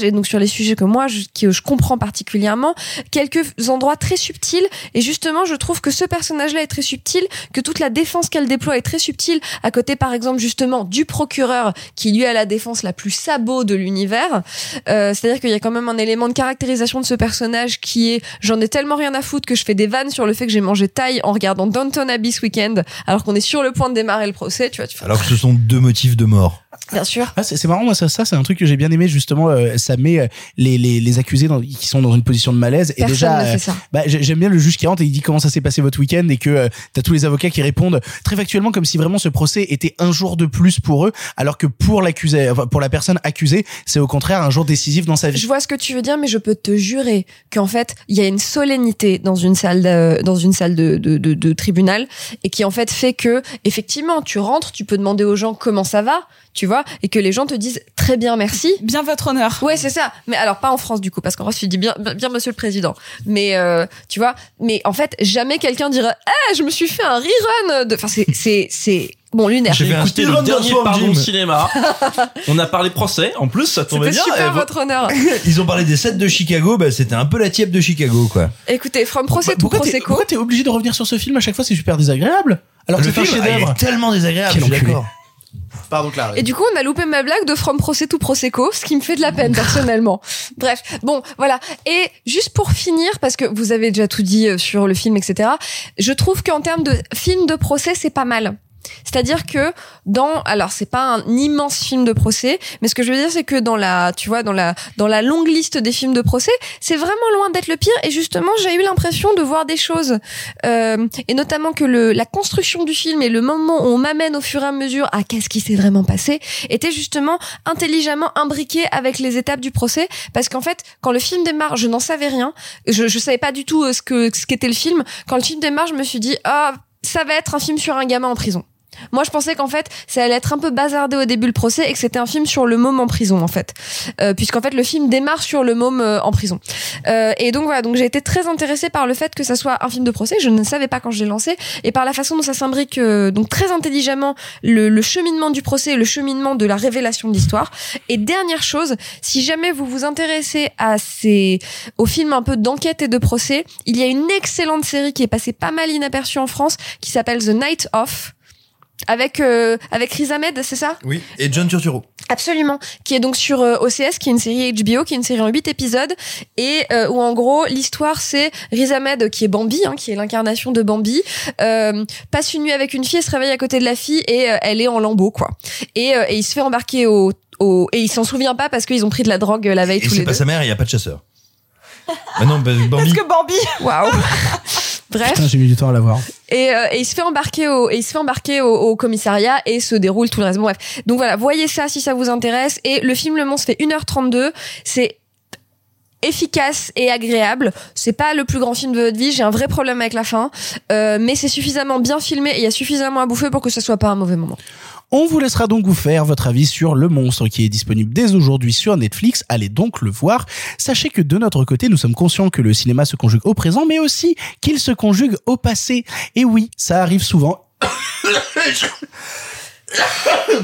et donc sur les sujets que moi je, que je comprends particulièrement quelques endroits très subtils. Et justement je trouve que ce personnage là est très subtil que toute la défense qu'elle déploie est très subtile. À côté par exemple justement du procureur qui lui a la défense la plus sabot de l'univers. Euh, c'est à dire qu'il y a quand même un élément de caractérisation de ce personnage qui est j'en ai tellement rien à foutre que je fais des vannes sur le fait que j'ai mangé taille en regardant Downton Abbey ce week-end alors qu'on est sur le point de démarrer le procès tu vois Alors que ce sont deux motifs de mort. Bien sûr Ah, c'est marrant, moi, ça, ça c'est un truc que j'ai bien aimé, justement, euh, ça met euh, les, les, les accusés dans- qui sont dans une position de malaise. Et déjà, euh, bah, j'ai- j'aime bien le juge qui rentre et il dit comment ça s'est passé votre week-end et que t'as tous les avocats qui répondent très factuellement comme si vraiment ce procès était un jour de plus pour eux, alors que pour l'accusé, enfin, pour la personne accusée, c'est au contraire un jour décisif dans sa vie. Je vois ce que tu veux dire, mais je peux te jurer qu'en fait, il y a une solennité dans une salle de, dans une salle de, de, de, de tribunal et qui en fait fait que effectivement, tu rentres, tu peux demander aux gens comment ça va, tu vois, et que les gens te disent très bien merci. Bien votre honneur. Ouais, c'est ça. Mais alors pas en France du coup, parce qu'en France tu dis bien, bien Monsieur le Président. Mais euh, tu vois, mais en fait jamais quelqu'un dira, ah, je me suis fait un rerun de. Enfin c'est c'est c'est bon lunaire. J'ai écouté le dernier Pardon. Cinéma. [laughs] On a parlé procès. En plus, ça tombait bien. super Eh, votre honneur. [laughs] Ils ont parlé des sets de Chicago, bah, c'était un peu la tiep de Chicago, quoi. Écoutez, from procès to Pourquoi t'es prosecco. pourquoi t'es obligé de revenir sur ce film à chaque fois? C'est super désagréable. Alors que c'est un ah, chef-d'œuvre. est tellement désagréable, Quel je suis d'accord. Et du coup, on a loupé ma blague de From Procès to Prosecco, ce qui me fait de la peine personnellement. [laughs] Bref, bon, voilà. Et juste pour finir, parce que vous avez déjà tout dit euh, sur le film, etc. Je trouve qu'en termes de film de procès, c'est pas mal. C'est-à-dire que dans, alors c'est pas un immense film de procès, mais ce que je veux dire c'est que dans la, tu vois, dans la, dans la longue liste des films de procès, c'est vraiment loin d'être le pire. Et justement, j'ai eu l'impression de voir des choses, euh, et notamment que le, la construction du film et le moment où on m'amène au fur et à mesure à qu'est-ce qui s'est vraiment passé, était justement intelligemment imbriqué avec les étapes du procès, parce qu'en fait, quand le film démarre, je n'en savais rien, je, je savais pas du tout euh, ce que, ce qu'était le film. Quand le film démarre, je me suis dit, ah, ça va être un film sur un gamin en prison. Moi, je pensais qu'en fait, ça allait être un peu bazardé au début le procès et que c'était un film sur le môme en prison, en fait, euh, puisqu'en fait le film démarre sur le môme euh, en prison. Euh, et donc voilà, donc j'ai été très intéressée par le fait que ça soit un film de procès. Je ne savais pas quand je l'ai lancé et par la façon dont ça s'imbrique euh, donc très intelligemment le, le cheminement du procès et le cheminement de la révélation de l'histoire. Et dernière chose, si jamais vous vous intéressez à ces aux films un peu d'enquête et de procès, il y a une excellente série qui est passée pas mal inaperçue en France qui s'appelle The Night Of avec euh, avec Riz Ahmed, c'est ça? Oui. Et John Turturro. Absolument, qui est donc sur euh, OCS, qui est une série HBO, qui est une série en 8 épisodes, et euh, où en gros l'histoire c'est Riz Ahmed qui est Bambi, hein, qui est l'incarnation de Bambi, euh, passe une nuit avec une fille, elle se réveille à côté de la fille et euh, elle est en lambeau quoi, et, euh, et il se fait embarquer au, au et il s'en souvient pas parce qu'ils ont pris de la drogue la veille Et tous c'est les pas deux. sa mère, il y a pas de chasseur. bah non, bah, [laughs] Bambi. Parce que Bambi. Waouh. [laughs] Bref. Putain, j'ai mis du temps à l'avoir. Et, euh, et il se fait embarquer au, et il se fait embarquer au, au commissariat et se déroule tout le reste. Bon, bref. Donc voilà, voyez ça si ça vous intéresse. Et le film Le Monstre fait 1h32. C'est efficace et agréable. C'est pas le plus grand film de votre vie. J'ai un vrai problème avec la fin. Euh, mais c'est suffisamment bien filmé et il y a suffisamment à bouffer pour que ce soit pas un mauvais moment. On vous laissera donc vous faire votre avis sur Le Monstre qui est disponible dès aujourd'hui sur Netflix. Allez donc le voir. Sachez que de notre côté, nous sommes conscients que le cinéma se conjugue au présent, mais aussi qu'il se conjugue au passé. Et oui, ça arrive souvent. [coughs] [coughs]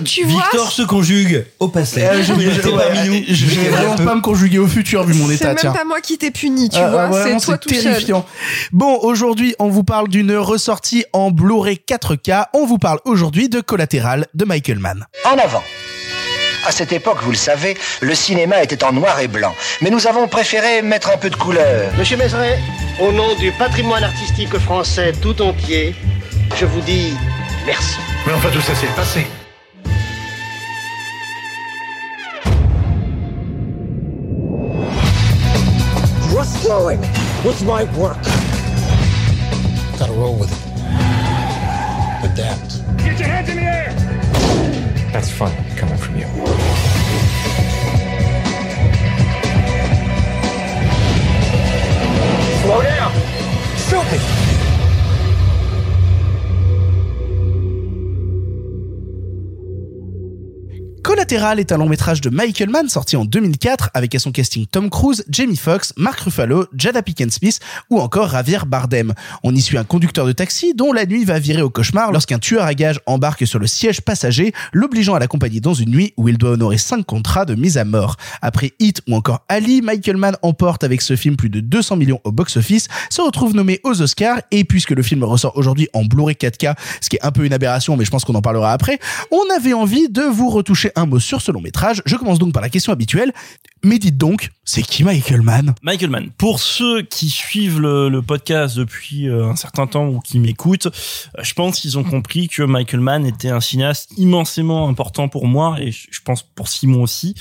Tu vois Victor se conjugue au passé. Euh, je- je- ouais, vais vraiment pas me conjuguer au futur vu mon C'est état, même tiens. pas moi qui t'ai puni, tu Ah, vois. c'est toi tout terrifiant. seul. Bon, aujourd'hui, on vous parle d'une ressortie en Blu-ray 4K. On vous parle aujourd'hui de Collatéral de Michael Mann. En avant. À cette époque, vous le savez, le cinéma était en noir et blanc. Mais nous avons préféré mettre un peu de couleur. Monsieur Mézeret, au nom du patrimoine artistique français tout entier, je vous dis merci. Mais enfin, tout ça, c'est le passé. What's flowing with my work? Gotta roll with it. Adapt. Get your hands in the air! That's fun coming from you. Slow down! Collatéral est un long métrage de Michael Mann sorti en 2004 avec à son casting Tom Cruise, Jamie Foxx, Mark Ruffalo, Jada Pinkett Smith ou encore Javier Bardem. On y suit un conducteur de taxi dont la nuit va virer au cauchemar lorsqu'un tueur à gages embarque sur le siège passager, l'obligeant à l'accompagner dans une nuit où il doit honorer cinq contrats de mise à mort. Après Hit ou encore Ali, Michael Mann emporte avec ce film plus de 200 millions au box-office, se retrouve nommé aux Oscars et puisque le film ressort aujourd'hui en Blu-ray 4K, ce qui est un peu une aberration mais je pense qu'on en parlera après, on avait envie de vous retoucher un mot sur ce long métrage. Je commence donc par la question habituelle. Mais dites donc, c'est qui Michael Mann? Michael Mann. Pour ceux qui suivent le, podcast depuis euh, un certain temps ou qui m'écoutent, euh, je pense qu'ils ont compris que Michael Mann était un cinéaste immensément important pour moi et je pense pour Simon aussi.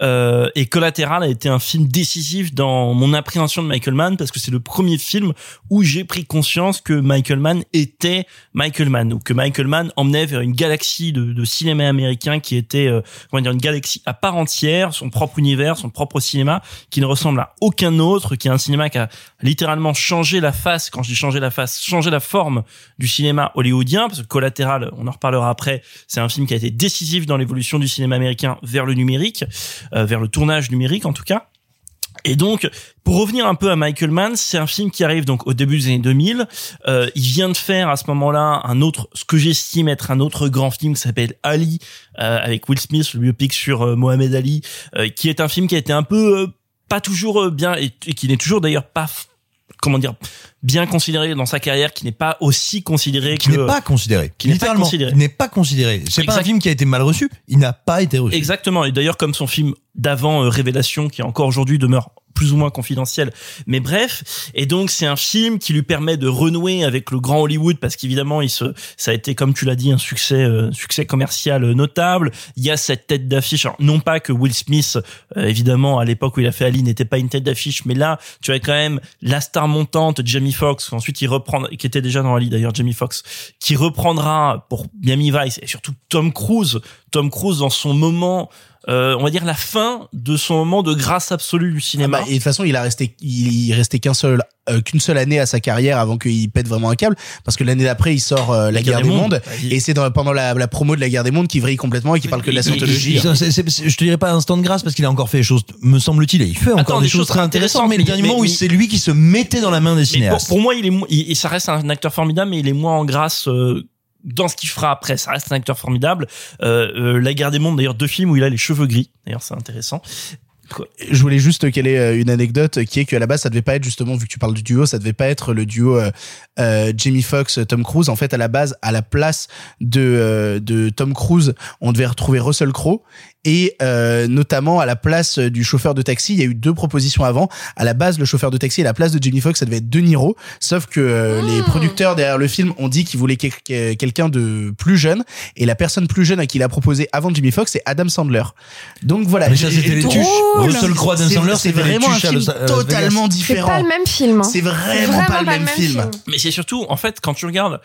Euh, et Collatéral a été un film décisif dans mon appréhension de Michael Mann parce que c'est le premier film où j'ai pris conscience que Michael Mann était Michael Mann ou que Michael Mann emmenait vers une galaxie de, de cinéma américain qui était euh, comment dire une galaxie à part entière, son propre univers, son propre cinéma qui ne ressemble à aucun autre, qui est un cinéma qui a littéralement changé la face, quand je dis changer la face, changé la forme du cinéma hollywoodien, parce que Collatéral, on en reparlera après, c'est un film qui a été décisif dans l'évolution du cinéma américain vers le numérique, euh, vers le tournage numérique en tout cas. Et donc, pour revenir un peu à Michael Mann, c'est un film qui arrive donc au début des années 2000. Euh, il vient de faire à ce moment-là un autre, ce que j'estime être un autre grand film qui s'appelle Ali, euh, avec Will Smith, le biopic sur euh, Mohamed Ali, euh, qui est un film qui a été un peu euh, pas toujours bien et, qui n'est toujours d'ailleurs pas comment dire bien considéré dans sa carrière, qui n'est pas aussi considéré Qui n'est pas considéré. qui n'est pas Littéralement, considéré. Il n'est pas considéré. C'est pas un film qui a été mal reçu. Il n'a pas été reçu. Exactement. Et d'ailleurs, comme son film d'avant, euh, Révélation, qui encore aujourd'hui demeure plus ou moins confidentiel. Mais bref, et donc c'est un film qui lui permet de renouer avec le grand Hollywood parce qu'évidemment, il se, ça a été comme tu l'as dit un succès, euh, succès commercial euh, notable. Il y a cette tête d'affiche. Non pas que Will Smith, euh, évidemment, à l'époque où il a fait Ali, n'était pas une tête d'affiche, mais là, tu as quand même la star montante Jamie Foxx. Ensuite, il reprend, qui était déjà dans Ali d'ailleurs, Jamie Foxx, qui reprendra pour Miami Vice et surtout Tom Cruise. Tom Cruise dans son moment euh, on va dire la fin de son moment de grâce absolue du cinéma. Ah bah, et de toute façon, il a resté, il, il restait qu'un seul, euh, qu'une seule année à sa carrière avant qu'il pète vraiment un câble, parce que l'année d'après, il sort euh, la, guerre, des mondes, et c'est dans- pendant la, la promo de la guerre des mondes qu'il vrille complètement et qu'il parle que de la scientologie. C'est- c'est- c'est- je te dirais pas un instant de grâce parce qu'il a encore fait des choses, me semble-t-il, et il fait encore Attends, des, choses très intéressantes, mais le dernier moment où c'est lui qui se mettait dans la main des pour, cinéastes. pour moi, il est, il, et ça reste un acteur formidable, mais il est moins en grâce euh, dans ce qu'il fera après. Ça reste un acteur formidable. Euh, euh, la guerre des mondes, d'ailleurs, deux films où il a les cheveux gris. D'ailleurs, c'est intéressant. Je voulais juste caler euh, une anecdote qui est qu'à la base ça devait pas être justement vu que tu parles du duo ça devait pas être le duo euh, Jamie Foxx Tom Cruise en fait à la base à la place de de Tom Cruise on devait retrouver Russell Crowe et euh, notamment à la place du chauffeur de taxi il y a eu deux propositions avant à la base le chauffeur de taxi et la place de Jamie Foxx ça devait être De Niro sauf que euh, les producteurs derrière le film ont dit qu'ils voulaient quel- quel- quelqu'un de plus jeune et la personne plus jeune à qui il a proposé avant Jamie Foxx c'est Adam Sandler donc voilà Mais ça, c'était les tuches. Russell Crowe, Adam C'est- Sandler, c'est les vraiment un film à totalement Vegas. C'est différent pas le même film. hein. c'est vraiment, pas le même, film. Mais c'est surtout, en fait, quand tu regardes,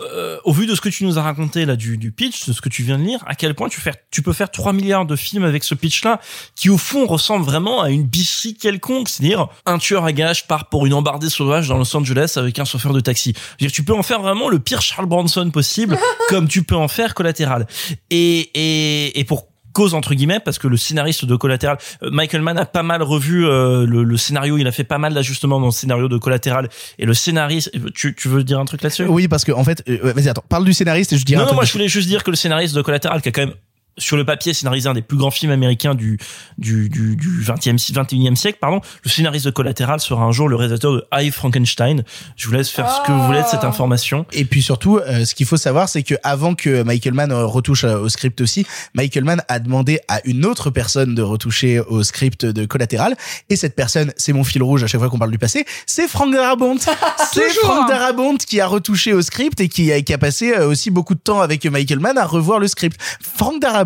euh, au vu de ce que tu nous as raconté là du, du pitch, de ce que tu viens de lire, à quel point tu, faire, tu peux faire 3 milliards de films avec ce pitch-là, qui au fond ressemble vraiment à une bicherie quelconque, c'est-à-dire un tueur à gages part pour une embardée sauvage dans Los Angeles avec un chauffeur de taxi. Dire, tu peux en faire vraiment le pire Charles Bronson possible, [laughs] comme tu peux en faire collatéral. Et, et, et pour cause entre guillemets parce que le scénariste de Collatéral euh, Michael Mann a pas mal revu euh, le, le scénario. Il a fait pas mal d'ajustements dans le scénario de Collatéral. Et le scénariste tu, tu veux dire un truc là-dessus? Oui, parce que en fait, euh, vas-y, attends, parle du scénariste et je dirai non, non, moi je voulais juste dire que le scénariste de Collatéral qui a quand même sur le papier scénarisé un des plus grands films américains du du du, du 20e si- 21e siècle pardon le scénariste de Collatéral sera un jour le réalisateur de High Frankenstein je vous laisse faire ce que vous voulez de cette information Et puis surtout, euh, ce qu'il faut savoir, c'est que avant que Michael Mann euh, retouche euh, au script aussi, Michael Mann a demandé à une autre personne de retoucher au script de Collatéral. Et cette personne, c'est mon fil rouge à chaque fois qu'on parle du passé, c'est Frank Darabont. [laughs] c'est. Frank Darabont qui a retouché au script et qui a, qui a passé aussi beaucoup de temps avec Michael Mann à revoir le script. Frank Darabont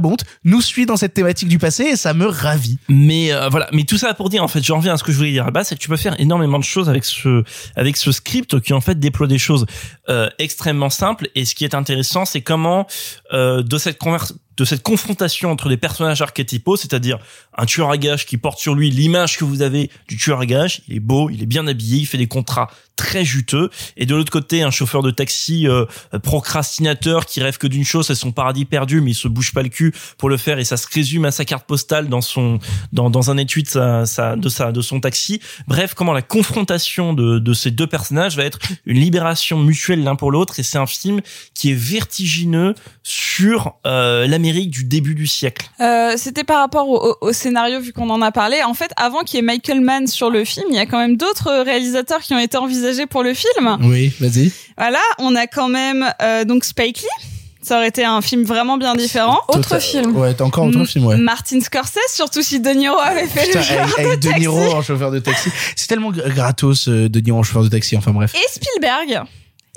nous suit dans cette thématique du passé et ça me ravit. Mais euh, voilà, mais tout ça pour dire en fait, j'en reviens à ce que je voulais dire à la base, c'est que tu peux faire énormément de choses avec ce avec ce script qui en fait déploie des choses euh, extrêmement simples. Et ce qui est intéressant, c'est comment euh, de cette conver- de cette confrontation entre des personnages archétypaux, c'est-à-dire un tueur à gages qui porte sur lui l'image que vous avez du tueur à gages, il est beau, il est bien habillé, il fait des contrats très juteux, et de l'autre côté un chauffeur de taxi euh, procrastinateur qui rêve que d'une chose, c'est son paradis perdu, mais il se bouge pas le cul pour le faire, et ça se résume à sa carte postale dans son dans, dans un étui de sa, de sa de son taxi. Bref, comment la confrontation de, de ces deux personnages va être une libération mutuelle l'un pour l'autre, et c'est un film qui est vertigineux sur euh, l'Amérique du début du siècle. Euh, C'était par rapport au, au- au scénario, vu qu'on en a parlé. En fait, avant qu'il y ait Michael Mann sur le film, il y a quand même d'autres réalisateurs qui ont été envisagés pour le film. Oui, vas-y. Voilà, on a quand même euh, donc Spike Lee. Ça aurait été un film vraiment bien différent. Total- Ouais, t'as encore autre M- film, ouais. Martin Scorsese, surtout si De Niro avait fait Putain, le genre avec, de avec De taxi. Niro en chauffeur de taxi. C'est tellement gr- gratos, euh, De Niro en chauffeur de taxi. Enfin bref. et Spielberg.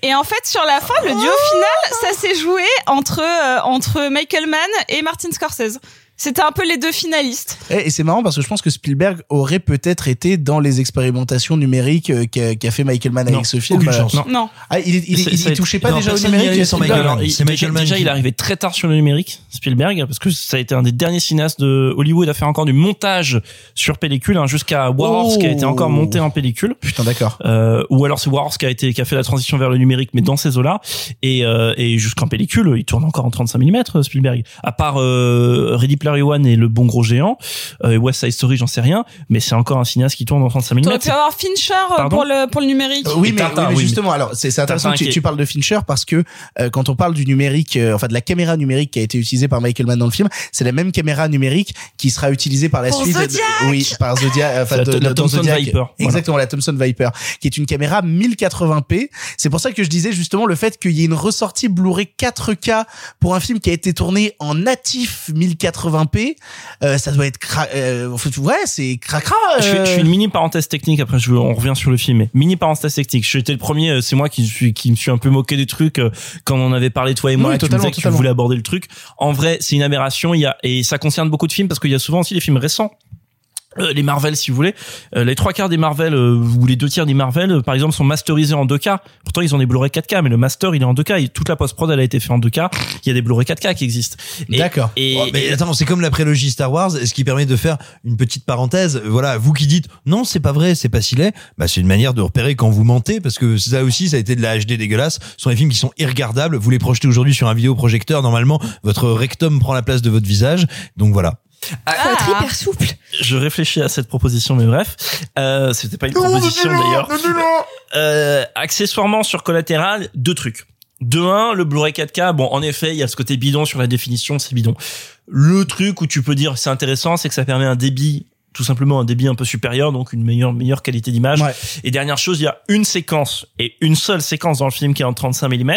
Et en fait, sur la fin, le duo final, ça s'est joué entre euh, entre Michael Mann et Martin Scorsese. C'était un peu les deux finalistes. Et, et c'est marrant parce que je pense que Spielberg aurait peut-être été dans les expérimentations numériques euh, qu'a fait Michael Mann Non, avec ce film. aucune Euh, chance. Non. Non. Ah, il, il, touchait pas déjà au numérique sans Spielberg Michael Mann. C'est Il- Michael déjà, Mann déjà, qui- il est arrivé très tard sur le numérique, Spielberg, parce que ça a été un des derniers cinéastes de Hollywood à faire encore du montage sur pellicule, hein, jusqu'à War Horse qui a été Oh. encore monté en pellicule. Putain, d'accord. Euh, ou alors c'est War Horse qui a été qui a fait la transition vers le numérique, mais dans ces eaux-là. Et, euh, et jusqu'en pellicule, il tourne encore en 35 mm Spielberg. À part euh, Ready Player One et Le Bon Gros Géant, euh, West Side Story, j'en sais rien, mais c'est encore un cinéaste qui tourne en 35 mm. T'aurais pu avoir Fincher euh, Pardon pour le pour le numérique. Euh, Oui, mais, Tintin, oui, mais oui, justement, alors c'est c'est intéressant que tu, tu parles de Fincher parce que euh, quand on parle du numérique, euh, enfin de la caméra numérique qui a été utilisée par Michael Mann dans le film, c'est la même caméra numérique qui sera utilisée par la Pour suite. Zodiac oui, par Zodiac, euh, enfin la- de- la dans Thomson Zodiac. Viper, voilà. Exactement, la Thomson Viper, qui est une caméra 1080p. C'est pour ça que je disais justement le fait qu'il y ait une ressortie Blu-ray 4K pour un film qui a été tourné en natif 720p, euh, ça doit être cra- euh, ouais, c'est cracra. Je fais, euh. je fais une mini parenthèse technique. Après, je, on revient sur le film. Mais mini parenthèse technique. J'étais le premier. euh, C'est moi qui suis qui me suis un peu moqué du truc euh, quand on avait parlé toi et moi. Oui, tu me totalement, disais que tu voulais aborder le truc. En vrai, c'est une aberration. Il y a et ça concerne beaucoup de films parce qu'il y a souvent aussi des films récents. Euh, les Marvel, si vous voulez, Euh, les trois quarts des Marvel euh, ou les deux tiers des Marvel, par exemple, sont masterisés en 2K. Pourtant, ils ont des Blu-ray 4K, mais le master, il est en 2K. Et toute la post-prod, elle a été faite en 2K. Il y a des Blu-ray 4K qui existent. D'accord. Oh, mais attends, c'est comme la prélogie Star Wars, ce qui permet de faire une petite parenthèse. Voilà, vous qui dites non, c'est pas vrai, c'est pas si laid, bah c'est une manière de repérer quand vous mentez, parce que ça aussi, ça a été de la HD dégueulasse. Ce sont des films qui sont irregardables. Vous les projetez aujourd'hui sur un vidéoprojecteur, normalement, votre rectum prend la place de votre visage. Donc voilà. Faut être hyper souple. je réfléchis à cette proposition, mais bref, euh, c'était pas une proposition d'ailleurs. Euh, accessoirement sur collatéral, deux trucs. De un, le Blu-ray 4K, bon, en effet, il y a ce côté bidon sur la définition, c'est bidon. Le truc où tu peux dire c'est intéressant, c'est que ça permet un débit, tout simplement un débit un peu supérieur, donc une meilleure, meilleure qualité d'image. Et dernière chose, il y a une séquence, et une seule séquence dans le film qui est en 35 mm,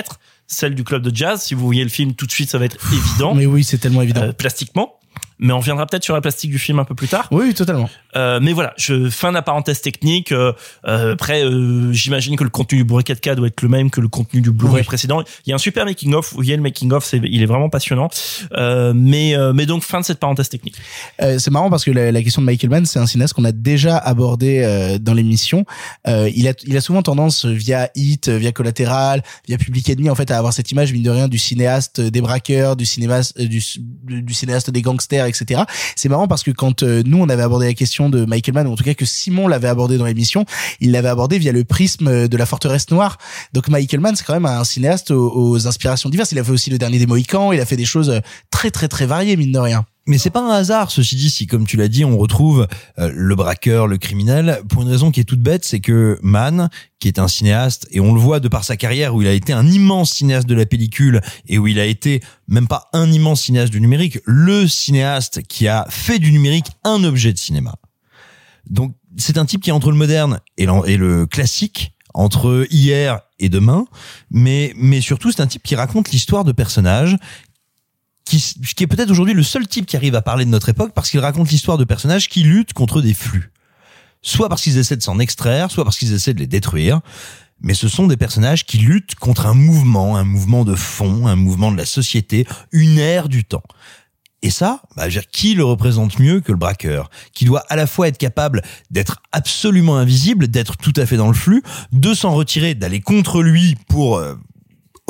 celle du club de jazz. Si vous voyez le film tout de suite, ça va être évident. Mais oui, c'est tellement évident. Euh, plastiquement. Mais on reviendra peut-être sur la plastique du film un peu plus tard. Oui, totalement. Euh, mais voilà, je fin de la parenthèse technique. Euh, euh, après, euh, j'imagine que le contenu du Blu-ray 4K doit être le même que le contenu du Blu-ray Oui. précédent. Il y a un super making of. Vous voyez le making of, c'est il est vraiment passionnant. Euh, mais euh, mais donc fin de cette parenthèse technique. Euh, c'est marrant parce que la, la question de Michael Mann, c'est un cinéaste qu'on a déjà abordé euh, dans l'émission. Euh, il a il a souvent tendance via Hit, via Collatéral, via Public Enemy en fait à avoir cette image mine de rien du cinéaste des braqueurs, du cinéma euh, du, du cinéaste des gangsters, etc. C'est marrant parce que quand euh, nous on avait abordé la question de Michael Mann, ou en tout cas que Simon l'avait abordé dans l'émission, il l'avait abordé via le prisme de la forteresse noire. Donc Michael Mann c'est quand même un cinéaste aux, aux inspirations diverses. Il a fait aussi le dernier des Mohicans, il a fait des choses euh, très très très variées mine de rien. Mais c'est pas un hasard, ceci dit, si comme tu l'as dit, on retrouve euh, le braqueur, le criminel, pour une raison qui est toute bête, c'est que Mann, qui est un cinéaste, et on le voit de par sa carrière où il a été un immense cinéaste de la pellicule et où il a été même pas un immense cinéaste du numérique, le cinéaste qui a fait du numérique un objet de cinéma. Donc c'est un type qui est entre le moderne et et le classique, entre hier et demain, mais mais surtout c'est un type qui raconte l'histoire de personnages qui, qui est peut-être aujourd'hui le seul type qui arrive à parler de notre époque parce qu'il raconte l'histoire de personnages qui luttent contre des flux. Soit parce qu'ils essaient de s'en extraire, soit parce qu'ils essaient de les détruire. Mais ce sont des personnages qui luttent contre un mouvement, un mouvement de fond, un mouvement de la société, une ère du temps. Et ça, bah, qui le représente mieux que le braqueur Qui doit à la fois être capable d'être absolument invisible, d'être tout à fait dans le flux, de s'en retirer, d'aller contre lui pour euh,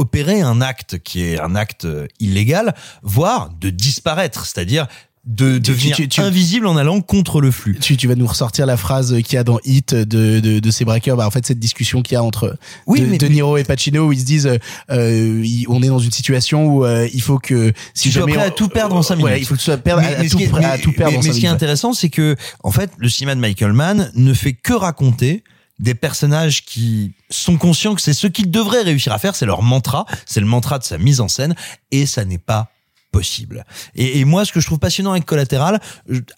opérer un acte qui est un acte euh, illégal, voire de disparaître, c'est-à-dire de devenir tu- tu- invisible en allant contre le flux. Tu, tu vas nous ressortir la phrase qu'il y a dans Hit de, de, de ces braqueurs. Bah, en fait, cette discussion qu'il y a entre Oui, de, mais- De Niro et Pacino où ils se disent, euh, euh, on est dans une situation où euh, il faut que si tu sois jamais prêt on- à tout perdre en 5 minutes. Ouais, il faut que tu sois perdre, à, mais tout, ce qui est- prêt- à mais- tout perdre mais- en mais 5 ce qui est minutes. intéressant, c'est que, en fait, le cinéma de Michael Mann ne fait que raconter des personnages qui sont conscients que c'est ce qu'ils devraient réussir à faire, c'est leur mantra, c'est le mantra de sa mise en scène, et ça n'est pas possible. Et, moi, ce que je trouve passionnant avec Collatéral,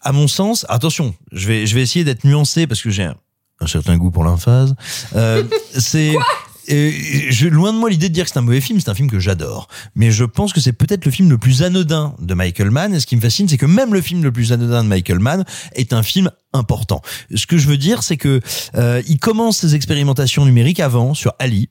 à mon sens, attention, je vais, je vais essayer d'être nuancé parce que j'ai un, un certain goût pour l'emphase. Euh, [laughs] c'est et je, loin de moi l'idée de dire que c'est un mauvais film, c'est un film que j'adore. Mais je pense que c'est peut-être le film le plus anodin de Michael Mann. Et ce qui me fascine, c'est que même le film le plus anodin de Michael Mann est un film important. Ce que je veux dire, c'est que euh, il commence ses expérimentations numériques avant sur Ali.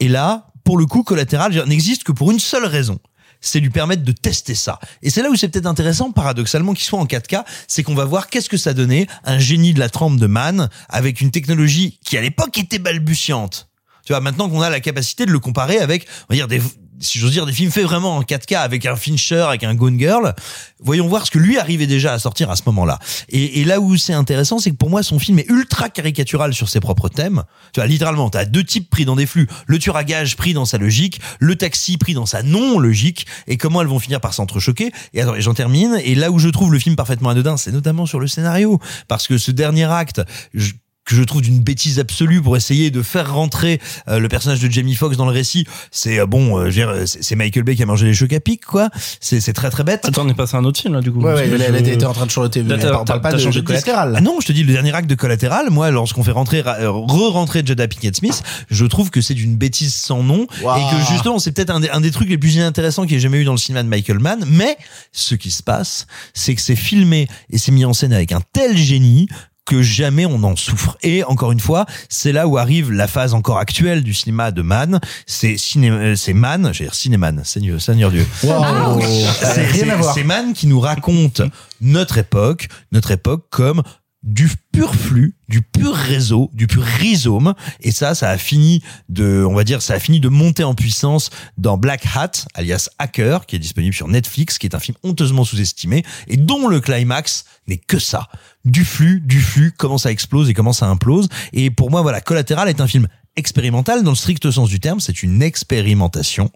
Et là, pour le coup, Collatéral n'existe que pour une seule raison c'est lui permettre de tester ça. Et c'est là où c'est peut-être intéressant, paradoxalement, qu'il soit en 4K, c'est qu'on va voir qu'est-ce que ça donnait, un génie de la trempe de Mann, avec une technologie qui à l'époque était balbutiante. Tu vois, maintenant qu'on a la capacité de le comparer avec, on va dire, des, si j'ose dire, des films faits vraiment en 4K avec un Fincher, avec un Gone Girl, voyons voir ce que lui arrivait déjà à sortir à ce moment-là. Et, là où c'est intéressant, c'est que pour moi, son film est ultra caricatural sur ses propres thèmes. Tu vois, littéralement, t'as deux types pris dans des flux. Le tueur à gage pris dans sa logique, le taxi pris dans sa non-logique, et comment elles vont finir par s'entrechoquer. Et attends, j'en termine. Et là où je trouve le film parfaitement anodin, c'est notamment sur le scénario. Parce que ce dernier acte, je- que je trouve d'une bêtise absolue pour essayer de faire rentrer euh, le personnage de Jamie Foxx dans le récit. C'est euh, bon, euh, je veux dire, c'est Michael Bay qui a mangé les chocs à pic, quoi. C'est c'est très très bête. Attends, on est passé à un autre film là du coup. Ouais, ouais, elle, je- elle était en train de changer. Là, on parle pas de, changé de collatéral. Ah non, je te dis le dernier acte de Collatéral. Moi, lorsqu'on fait rentrer, euh, re-rentrer Jada Pinkett Smith, je trouve que c'est d'une bêtise sans nom Waouh. et que justement, c'est peut-être un, des- un des trucs les plus inintéressants qu'il ait jamais eu dans le cinéma de Michael Mann. Mais ce qui se passe, c'est que c'est filmé et c'est mis en scène avec un tel génie que jamais on en souffre. Et encore une fois, c'est là où arrive la phase encore actuelle du cinéma de Mann. C'est ciné, euh, c'est Mann, j'ai dire cinéman, Seigneur, Seigneur Dieu. Waouh. C'est- Mann qui nous raconte notre époque, notre époque comme du pur flux, du pur réseau, du pur rhizome. Et ça, ça a fini de, on va dire, ça a fini de monter en puissance dans Black Hat, alias Hacker, qui est disponible sur Netflix, qui est un film honteusement sous-estimé et dont le climax n'est que ça. Du flux, du flux, comment ça explose et comment ça implose. Et pour moi, voilà, Collatéral est un film expérimental dans le strict sens du terme. C'est une expérimentation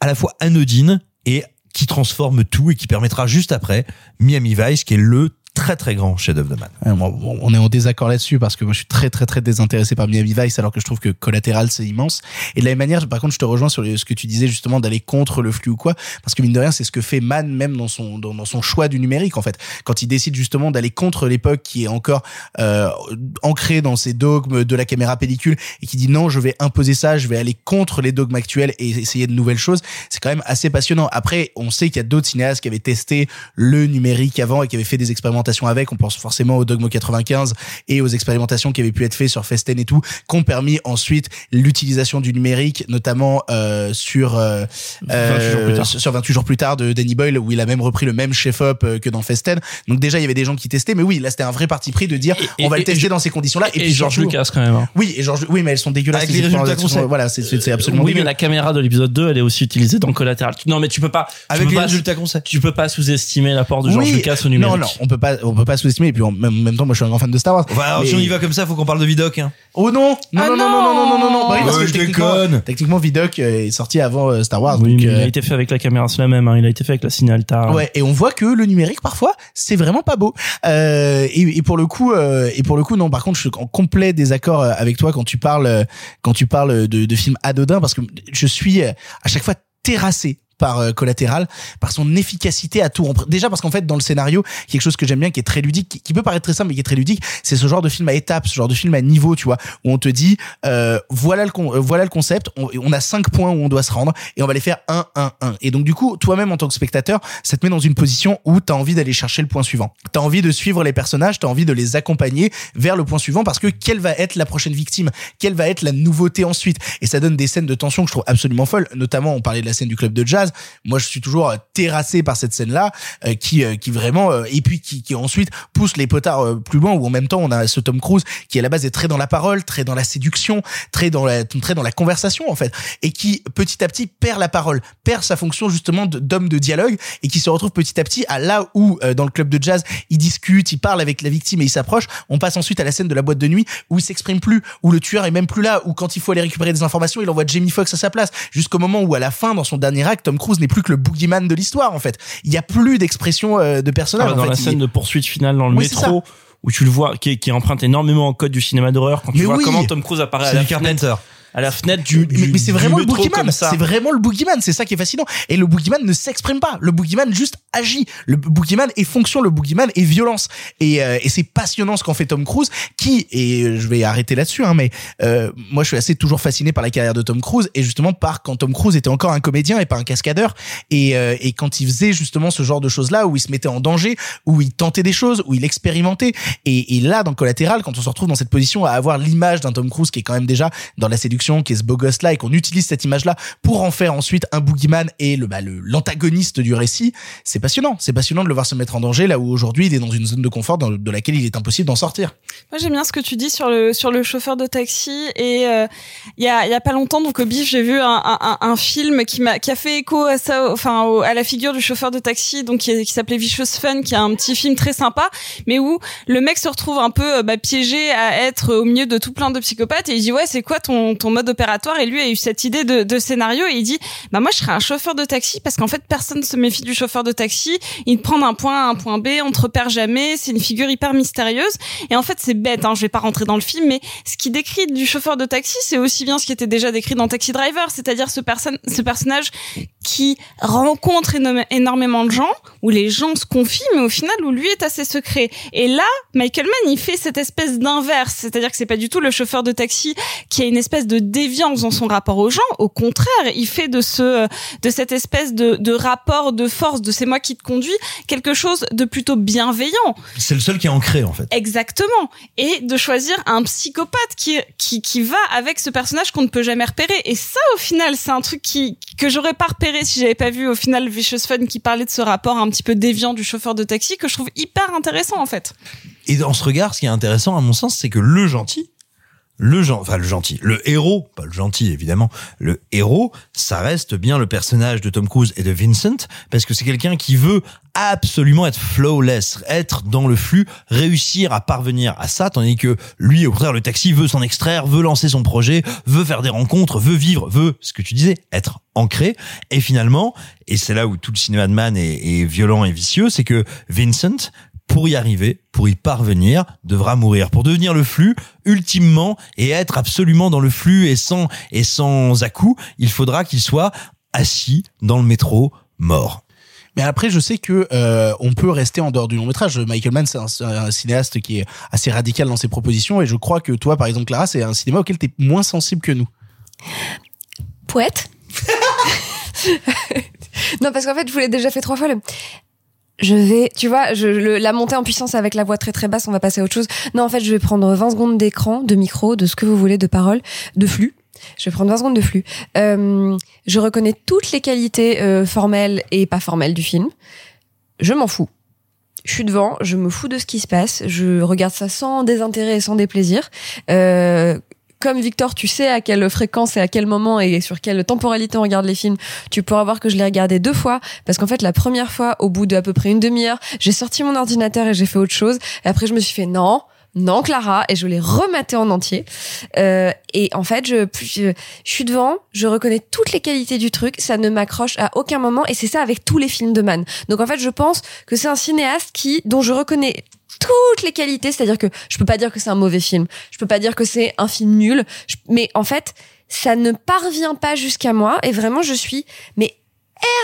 à la fois anodine et qui transforme tout et qui permettra juste après Miami Vice, qui est le très très grand chef-d'œuvre de Man. Ouais, bon, on est en désaccord là-dessus parce que moi je suis très très très désintéressé par Miami Vice alors que je trouve que Collatéral c'est immense. Et de la même manière par contre je te rejoins sur ce que tu disais justement d'aller contre le flux ou quoi parce que mine de rien c'est ce que fait Man même dans son dans son choix du numérique en fait. Quand il décide justement d'aller contre l'époque qui est encore euh, ancrée dans ses dogmes de la caméra pellicule et qui dit non je vais imposer ça je vais aller contre les dogmes actuels et essayer de nouvelles choses c'est quand même assez passionnant. Après on sait qu'il y a d'autres cinéastes qui avaient testé le numérique avant et qui avaient fait des expérimentations avec on pense forcément au Dogme 95 et aux expérimentations qui avaient pu être faites sur Festen et tout qui ont permis ensuite l'utilisation du numérique notamment euh, sur euh, 28 jours plus tard. sur 28 jours plus tard de Danny Boyle où il a même repris le même chef-op euh, que dans Festen donc déjà il y avait des gens qui testaient mais oui là c'était un vrai parti pris de dire Et- on va et- le tester et- dans ces conditions là et, puis George Lucas quand même. hein. oui et George oui mais elles sont dégueulasses Avec les résultats qu'on expérimentations. sait. voilà c'est absolument oui, mais la caméra de l'épisode 2, elle est aussi utilisée dans Collateral. Non, mais tu peux pas. Avec peux les pas- résultats qu'on sait. Tu peux pas sous-estimer l'apport de George Lucas au numérique. Non, non, on peut pas, on peut pas sous-estimer. Et puis en même, en même temps, moi, je suis un grand fan de Star Wars. Alors, Mais- si on y va comme ça, faut qu'on parle de Vidoc. Hein. Oh non, non, Ah non, non, non, non, non, non, non, non. Bah oui, parce Ouais, que je techniquement, déconne. techniquement, Vidoc euh, est sorti avant euh, Star Wars. Oui, donc, mais il euh, a été fait avec la caméra, c'est la même. hein. Il a été fait avec la Cine Alta. Ouais, et on voit que le numérique parfois c'est vraiment pas beau. Euh, et, et pour le coup, euh, et pour le coup, non. Par contre, je suis en complet désaccord euh, avec toi quand tu parles, euh, quand tu parles de, de films anodins, parce que je suis euh, à chaque fois terrassé par euh, collatéral par son efficacité à tout déjà parce qu'en fait dans le scénario quelque chose que j'aime bien qui est très ludique qui, peut paraître très simple mais qui est très ludique c'est ce genre de film à étapes ce genre de film à niveau tu vois où on te dit euh, voilà le euh, voilà le concept on, on a cinq points où on doit se rendre et on va les faire un un un. Et donc du coup toi-même en tant que spectateur ça te met dans une position où t'as envie d'aller chercher le point suivant. T'as envie de suivre les personnages t'as envie de les accompagner vers le point suivant parce que quelle va être la prochaine victime? Quelle va être la nouveauté ensuite? Et ça donne des scènes de tension que je trouve absolument folles notamment on parlait de la scène du club de jazz moi je suis toujours euh, terrassé par cette scène là qui euh, qui vraiment euh, et puis qui, qui ensuite pousse les potards euh, plus loin où en même temps on a ce Tom Cruise qui à la base est très dans la parole très dans la séduction très dans la très dans la conversation en fait et qui petit à petit perd la parole perd sa fonction justement d'homme de dialogue et qui se retrouve petit à petit à là où euh, dans le club de jazz il discute il parle avec la victime et il s'approche on passe ensuite à la scène de la boîte de nuit où il s'exprime plus où le tueur est même plus là où quand il faut aller récupérer des informations il envoie Jamie Foxx à sa place jusqu'au moment où à la fin dans son dernier acte Tom Cruise n'est plus que le boogeyman de l'histoire en fait il y a plus d'expression euh, de Ah personnage en dans fait. la Il- scène de poursuite finale dans le Oui, métro, où tu le vois, qui, qui emprunte énormément au code du cinéma d'horreur, quand tu Mais vois oui. comment Tom Cruise apparaît à la Carpenter. À la fenêtre du, mais, du- mais c'est vraiment le boogeyman. c'est vraiment le boogeyman. C'est ça qui est fascinant. Et le boogeyman ne s'exprime pas. Le boogeyman juste agit. Le boogeyman est fonction. Le boogeyman est violence. Et, euh, et c'est passionnant ce qu'en fait Tom Cruise qui et je vais arrêter là-dessus hein, mais euh, moi je suis assez toujours fasciné par la carrière de Tom Cruise et justement par quand Tom Cruise était encore un comédien et pas un cascadeur. Et, euh, et quand il faisait justement ce genre de choses là où il se mettait en danger où il tentait des choses où il expérimentait. Et, et là dans Collatéral quand on se retrouve dans cette position à avoir l'image d'un Tom Cruise qui est quand même déjà dans la séduction qui est ce beau gosse là et qu'on utilise cette image là pour en faire ensuite un boogeyman et le bah, l'antagoniste du récit. C'est passionnant. C'est passionnant de le voir se mettre en danger là où aujourd'hui il est dans une zone de confort dans- de laquelle il est impossible d'en sortir. Moi j'aime bien ce que tu dis sur le sur le chauffeur de taxi et euh, il y a y a pas longtemps donc au bif j'ai vu un, un, un- un film qui m'a qui a fait écho à ça enfin au- à la figure du chauffeur de taxi donc qui, qui s'appelait Vicious Fun qui est un petit film très sympa mais où le mec se retrouve un peu euh, bah, piégé à être au milieu de tout plein de psychopathes et il dit ouais c'est quoi ton ton mode opératoire et lui a eu cette idée de, scénario et il dit bah moi je serais un chauffeur de taxi parce qu'en fait personne se méfie du chauffeur de taxi il prend d'un point A un point B, on te repère jamais, c'est une figure hyper mystérieuse. Et en fait, c'est bête, hein, je vais pas rentrer dans le film, mais ce qui décrit du chauffeur de taxi, c'est aussi bien ce qui était déjà décrit dans Taxi Driver, c'est-à-dire ce, personne, ce personnage qui rencontre éno- énormément de gens, où les gens se confient, mais au final, où lui est assez secret. Et là, Michael Mann, il fait cette espèce d'inverse, c'est-à-dire que c'est pas du tout le chauffeur de taxi qui a une espèce de déviance dans son rapport aux gens. Au contraire, il fait de ce, de cette espèce de, de rapport de force, de c'est moi qui te conduis, quelque chose de plutôt bienveillant. C'est le seul qui est ancré en fait. Exactement. Et de choisir un psychopathe qui, qui, qui va avec ce personnage qu'on ne peut jamais repérer. Et ça, au final, c'est un truc qui, que j'aurais pas repéré si j'avais pas vu, au final, Vicious Fun qui parlait de ce rapport un petit peu déviant du chauffeur de taxi que je trouve hyper intéressant, en fait. Et dans ce regard, ce qui est intéressant à mon sens, c'est que le gentil, le enfin le gentil, le héros, pas le gentil évidemment, le héros, ça reste bien le personnage de Tom Cruise et de Vincent parce que c'est quelqu'un qui veut absolument être flawless, être dans le flux, réussir à parvenir à ça, tandis que lui, au contraire, le taxi veut s'en extraire, veut lancer son projet, veut faire des rencontres, veut vivre, veut, ce que tu disais, être ancré. Et finalement, et c'est là où tout le cinéma de Man est violent et vicieux, c'est que Vincent, pour y arriver, pour y parvenir, devra mourir. Pour devenir le flux, ultimement, et être absolument dans le flux et sans, et sans à-coup, il faudra qu'il soit assis dans le métro, mort. Mais après, je sais que euh, on peut rester en dehors du long métrage. Michael Mann, c'est un, cinéaste qui est assez radical dans ses propositions, et je crois que toi, par exemple, Clara, c'est un cinéma auquel tu es moins sensible que nous. Poète. [laughs] non, parce qu'en fait, je vous l'ai déjà fait trois fois. Le... Je vais, tu vois, je, la montée en puissance avec la voix très très basse, on va passer à autre chose. Non, en fait, je vais prendre 20 secondes d'écran, de micro, de ce que vous voulez, de parole, de flux. Je vais prendre 20 secondes de flux. Euh, je reconnais toutes les qualités euh, formelles et pas formelles du film. Je m'en fous. Je suis devant, je me fous de ce qui se passe, je regarde ça sans désintérêt et sans déplaisir. Euh, comme Victor, tu sais à quelle fréquence et à quel moment et sur quelle temporalité on regarde les films, tu pourras voir que je l'ai regardé deux fois parce qu'en fait la première fois, au bout de à peu près une demi-heure, j'ai sorti mon ordinateur et j'ai fait autre chose. Et après je me suis fait non. Non, Clara, et je l'ai rematé en entier. Euh, et en fait, je, je, je suis devant, je reconnais toutes les qualités du truc, ça ne m'accroche à aucun moment, et c'est ça avec tous les films de Man. Donc en fait, je pense que c'est un cinéaste qui, dont je reconnais toutes les qualités, c'est-à-dire que je peux pas dire que c'est un mauvais film, je peux pas dire que c'est un film nul, mais en fait, ça ne parvient pas jusqu'à moi, et vraiment, je suis, mais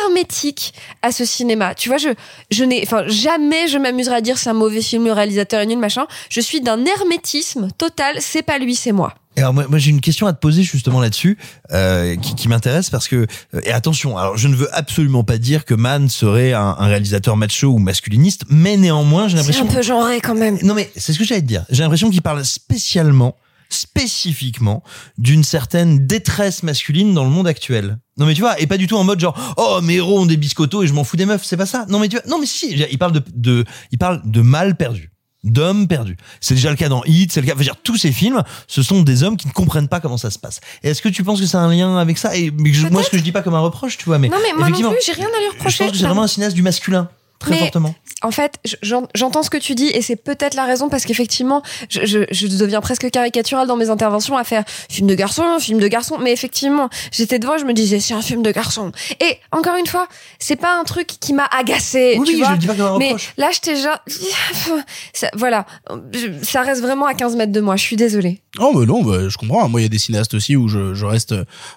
hermétique à ce cinéma. Tu vois, je, je n'ai, enfin, jamais je m'amuserai à dire c'est un mauvais film, le réalisateur est nul, machin. Je suis d'un hermétisme total, c'est pas lui, c'est moi. Et alors moi, moi, j'ai une question à te poser justement là-dessus euh, qui, qui m'intéresse parce que euh, et attention alors je ne veux absolument pas dire que Mann serait un, un réalisateur macho ou masculiniste mais néanmoins j'ai C'est l'impression un peu genré quand même. non mais c'est ce que j'allais te dire. J'ai l'impression qu'il parle spécialement spécifiquement d'une certaine détresse masculine dans le monde actuel. Non mais tu vois et pas du tout en mode genre oh mes héros ont des biscottos et je m'en fous des meufs c'est pas ça non mais tu vois non mais si il parle de, de il parle de mal perdu d'hommes perdus. C'est déjà le cas dans Hit, c'est le cas, je veux dire, tous ces films, ce sont des hommes qui ne comprennent pas comment ça se passe. Est-ce que tu penses que c'est un lien avec ça? Et mais je- moi, ce que je dis pas comme un reproche, tu vois, mais Non, mais moi non effectivement, plus, j'ai rien à lui Je reprocher. pense que c'est vraiment un cinéaste du masculin, très Mais- fortement. En fait, je- j'en- j'entends ce que tu dis et c'est peut-être la raison parce qu'effectivement, je, je, je deviens presque caricatural dans mes interventions à faire film de garçon, film de garçon. Mais effectivement, j'étais devant, et je me disais c'est un film de garçon. Et encore une fois, c'est pas un truc qui m'a agacé. Oui, tu oui, vois je dis pas un Mais reproche. là, j'étais déjà, ça, voilà, Je- ça reste vraiment à 15 mètres de moi. Je suis désolée. Oh mais non, bah, je comprends. Moi, il y a des cinéastes aussi où je, je reste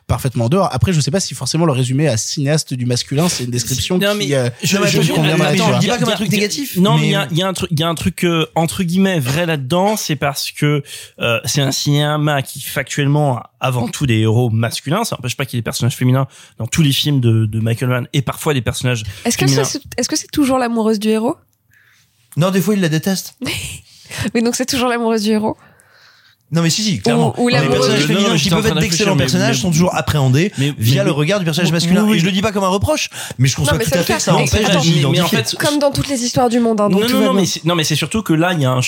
parfaitement dehors. Après, je sais pas si forcément le résumé à cinéaste du masculin, c'est une description Non, qui mais euh, je, je, je- me attends, vois. il y a- il y a- Non, mais il y a, mais- il y a un truc, il y a un truc euh, entre guillemets vrai là-dedans, c'est parce que euh, c'est un cinéma qui factuellement a avant tout des héros masculins. Ça n'empêche pas qu'il y ait des personnages féminins dans tous les films de, de Michael Mann et parfois des personnages Est-ce que c'est est-ce que c'est toujours l'amoureuse du héros? Non, des fois, il la déteste. [laughs] Oui, donc c'est toujours l'amoureuse du héros? Non mais si si clairement. Ou- ou les personnages féminins qui peuvent être de d'excellents personnages mais- sont toujours appréhendés mais- via mais- le regard du personnage Oui, masculin. oui, Et je le dis pas comme un reproche, mais je trouve Non, tout à fait que ça empêche en fait, Comme dans toutes les histoires du monde. Hein, donc non, non, non, mais c'est, non, mais c'est surtout que là, il y a un,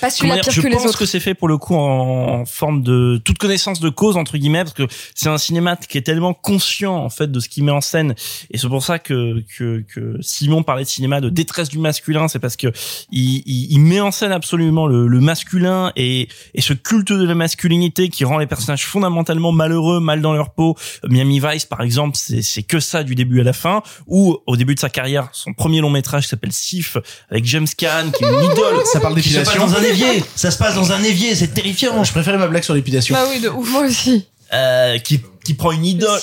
Pas dire, pire je que les pense autres. que c'est fait pour le coup en, en forme de toute connaissance de cause entre guillemets, parce que c'est un cinéma qui est tellement conscient en fait de ce qu'il met en scène, et c'est pour ça que que, que Simon parlait de cinéma de détresse du masculin, c'est parce que il, il, met en scène absolument le, le masculin et et ce culte culte de la masculinité qui rend les personnages fondamentalement malheureux, mal dans leur peau. Miami Vice, par exemple, c'est que ça du début à la fin. Ou au début de sa carrière, son premier long métrage qui s'appelle Sif avec James Caan, qui est une idole. Ça parle Qui se passe d'épilation. dans un évier. Ça se passe dans un évier, c'est terrifiant. Je préférais ma blague sur l'épilation. Bah oui, de ouf. Moi aussi. Euh, qui qui prend une idole.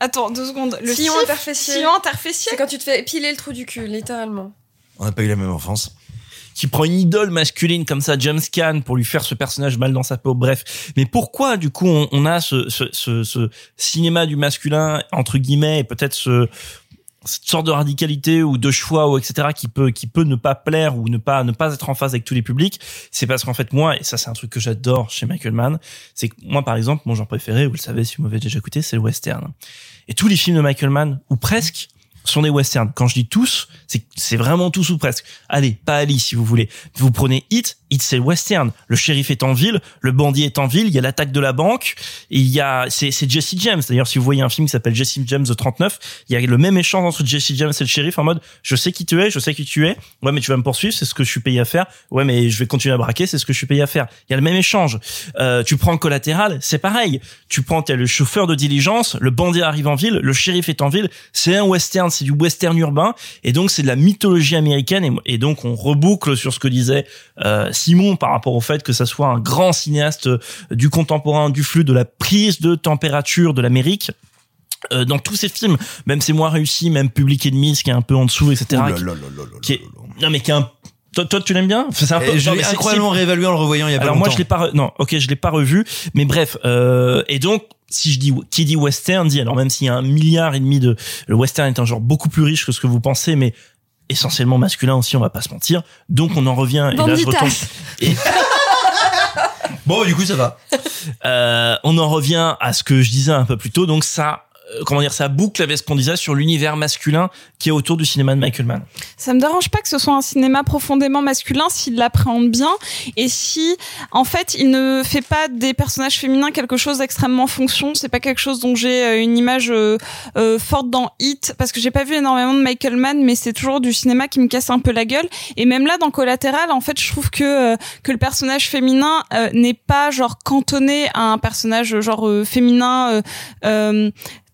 Attends, deux secondes. Le Sillon sif- interfessier. Sillon interfessier. C'est quand tu te fais piler le trou du cul, littéralement. On n'a pas eu la même enfance. Qui prend une idole masculine comme ça, James Caan, pour lui faire ce personnage mal dans sa peau. Bref, mais pourquoi du coup on, on a ce, ce, ce, ce cinéma du masculin entre guillemets et peut-être ce cette sorte de radicalité ou de choix ou etc qui peut qui peut ne pas plaire ou ne pas ne pas être en phase avec tous les publics? C'est parce qu'en fait moi et ça c'est un truc que j'adore chez Michael Mann c'est que moi par exemple mon genre préféré vous le savez si vous m'avez déjà écouté c'est le western. Et tous les films de Michael Mann ou presque sont des westerns. Quand je dis tous, c'est c'est vraiment tous ou presque. Allez, pas Ali si vous voulez. Vous prenez Hit, Hit c'est le western. Le shérif est en ville, le bandit est en ville, il y a l'attaque de la banque, il y a c'est c'est Jesse James. D'ailleurs, si vous voyez un film qui s'appelle Jesse James de 39, il y a le même échange entre Jesse James et le shérif en mode je sais qui tu es, je sais qui tu es. Ouais, mais tu vas me poursuivre, c'est ce que je suis payé à faire. Ouais, mais je vais continuer à braquer, c'est ce que je suis payé à faire. Il y a le même échange. Euh, tu prends collatéral, c'est pareil. Tu prends t'as le chauffeur de diligence, le bandit arrive en ville, le shérif est en ville, c'est un western, c'est du western urbain et donc c'est de la mythologie américaine et, et donc on reboucle sur ce que disait euh, Simon par rapport au fait que ça soit un grand cinéaste euh, du contemporain, du flux, de la prise de température de l'Amérique. Euh, dans tous ces films, même c'est moins réussi, même Public Enemy, ce qui est un peu en dessous, etc. Ouh là qui- là là là là qui est- non mais qui est un toi, toi, tu l'aimes bien? C'est un peu. Et je non, l'ai mais c'est- incroyablement réévalué en le revoyant il y a pas alors moi je l'ai pas re- non ok je l'ai pas revu mais bref euh, et donc si je dis qui dit western dit alors même s'il y a un milliard et demi de le western est un genre beaucoup plus riche que ce que vous pensez mais essentiellement masculin aussi on va pas se mentir. Donc on en revient et là je retombe. Et [laughs] Bon, du coup, ça va. euh, on en revient à ce que je disais un peu plus tôt. Donc ça comment dire ça boucle avec ce qu'on disait sur l'univers masculin qui est autour du cinéma de Michael Mann Ça me dérange pas que ce soit un cinéma profondément masculin s'il l'appréhende bien et si, en fait, il ne fait pas des personnages féminins quelque chose d'extrêmement fonction. C'est pas quelque chose dont j'ai euh, une image euh, euh, forte dans Hit parce que j'ai pas vu énormément de Michael Mann, mais c'est toujours du cinéma qui me casse un peu la gueule. Et même là, dans Collatéral, en fait, je trouve que euh, que le personnage féminin euh, n'est pas genre cantonné à un personnage genre euh, féminin.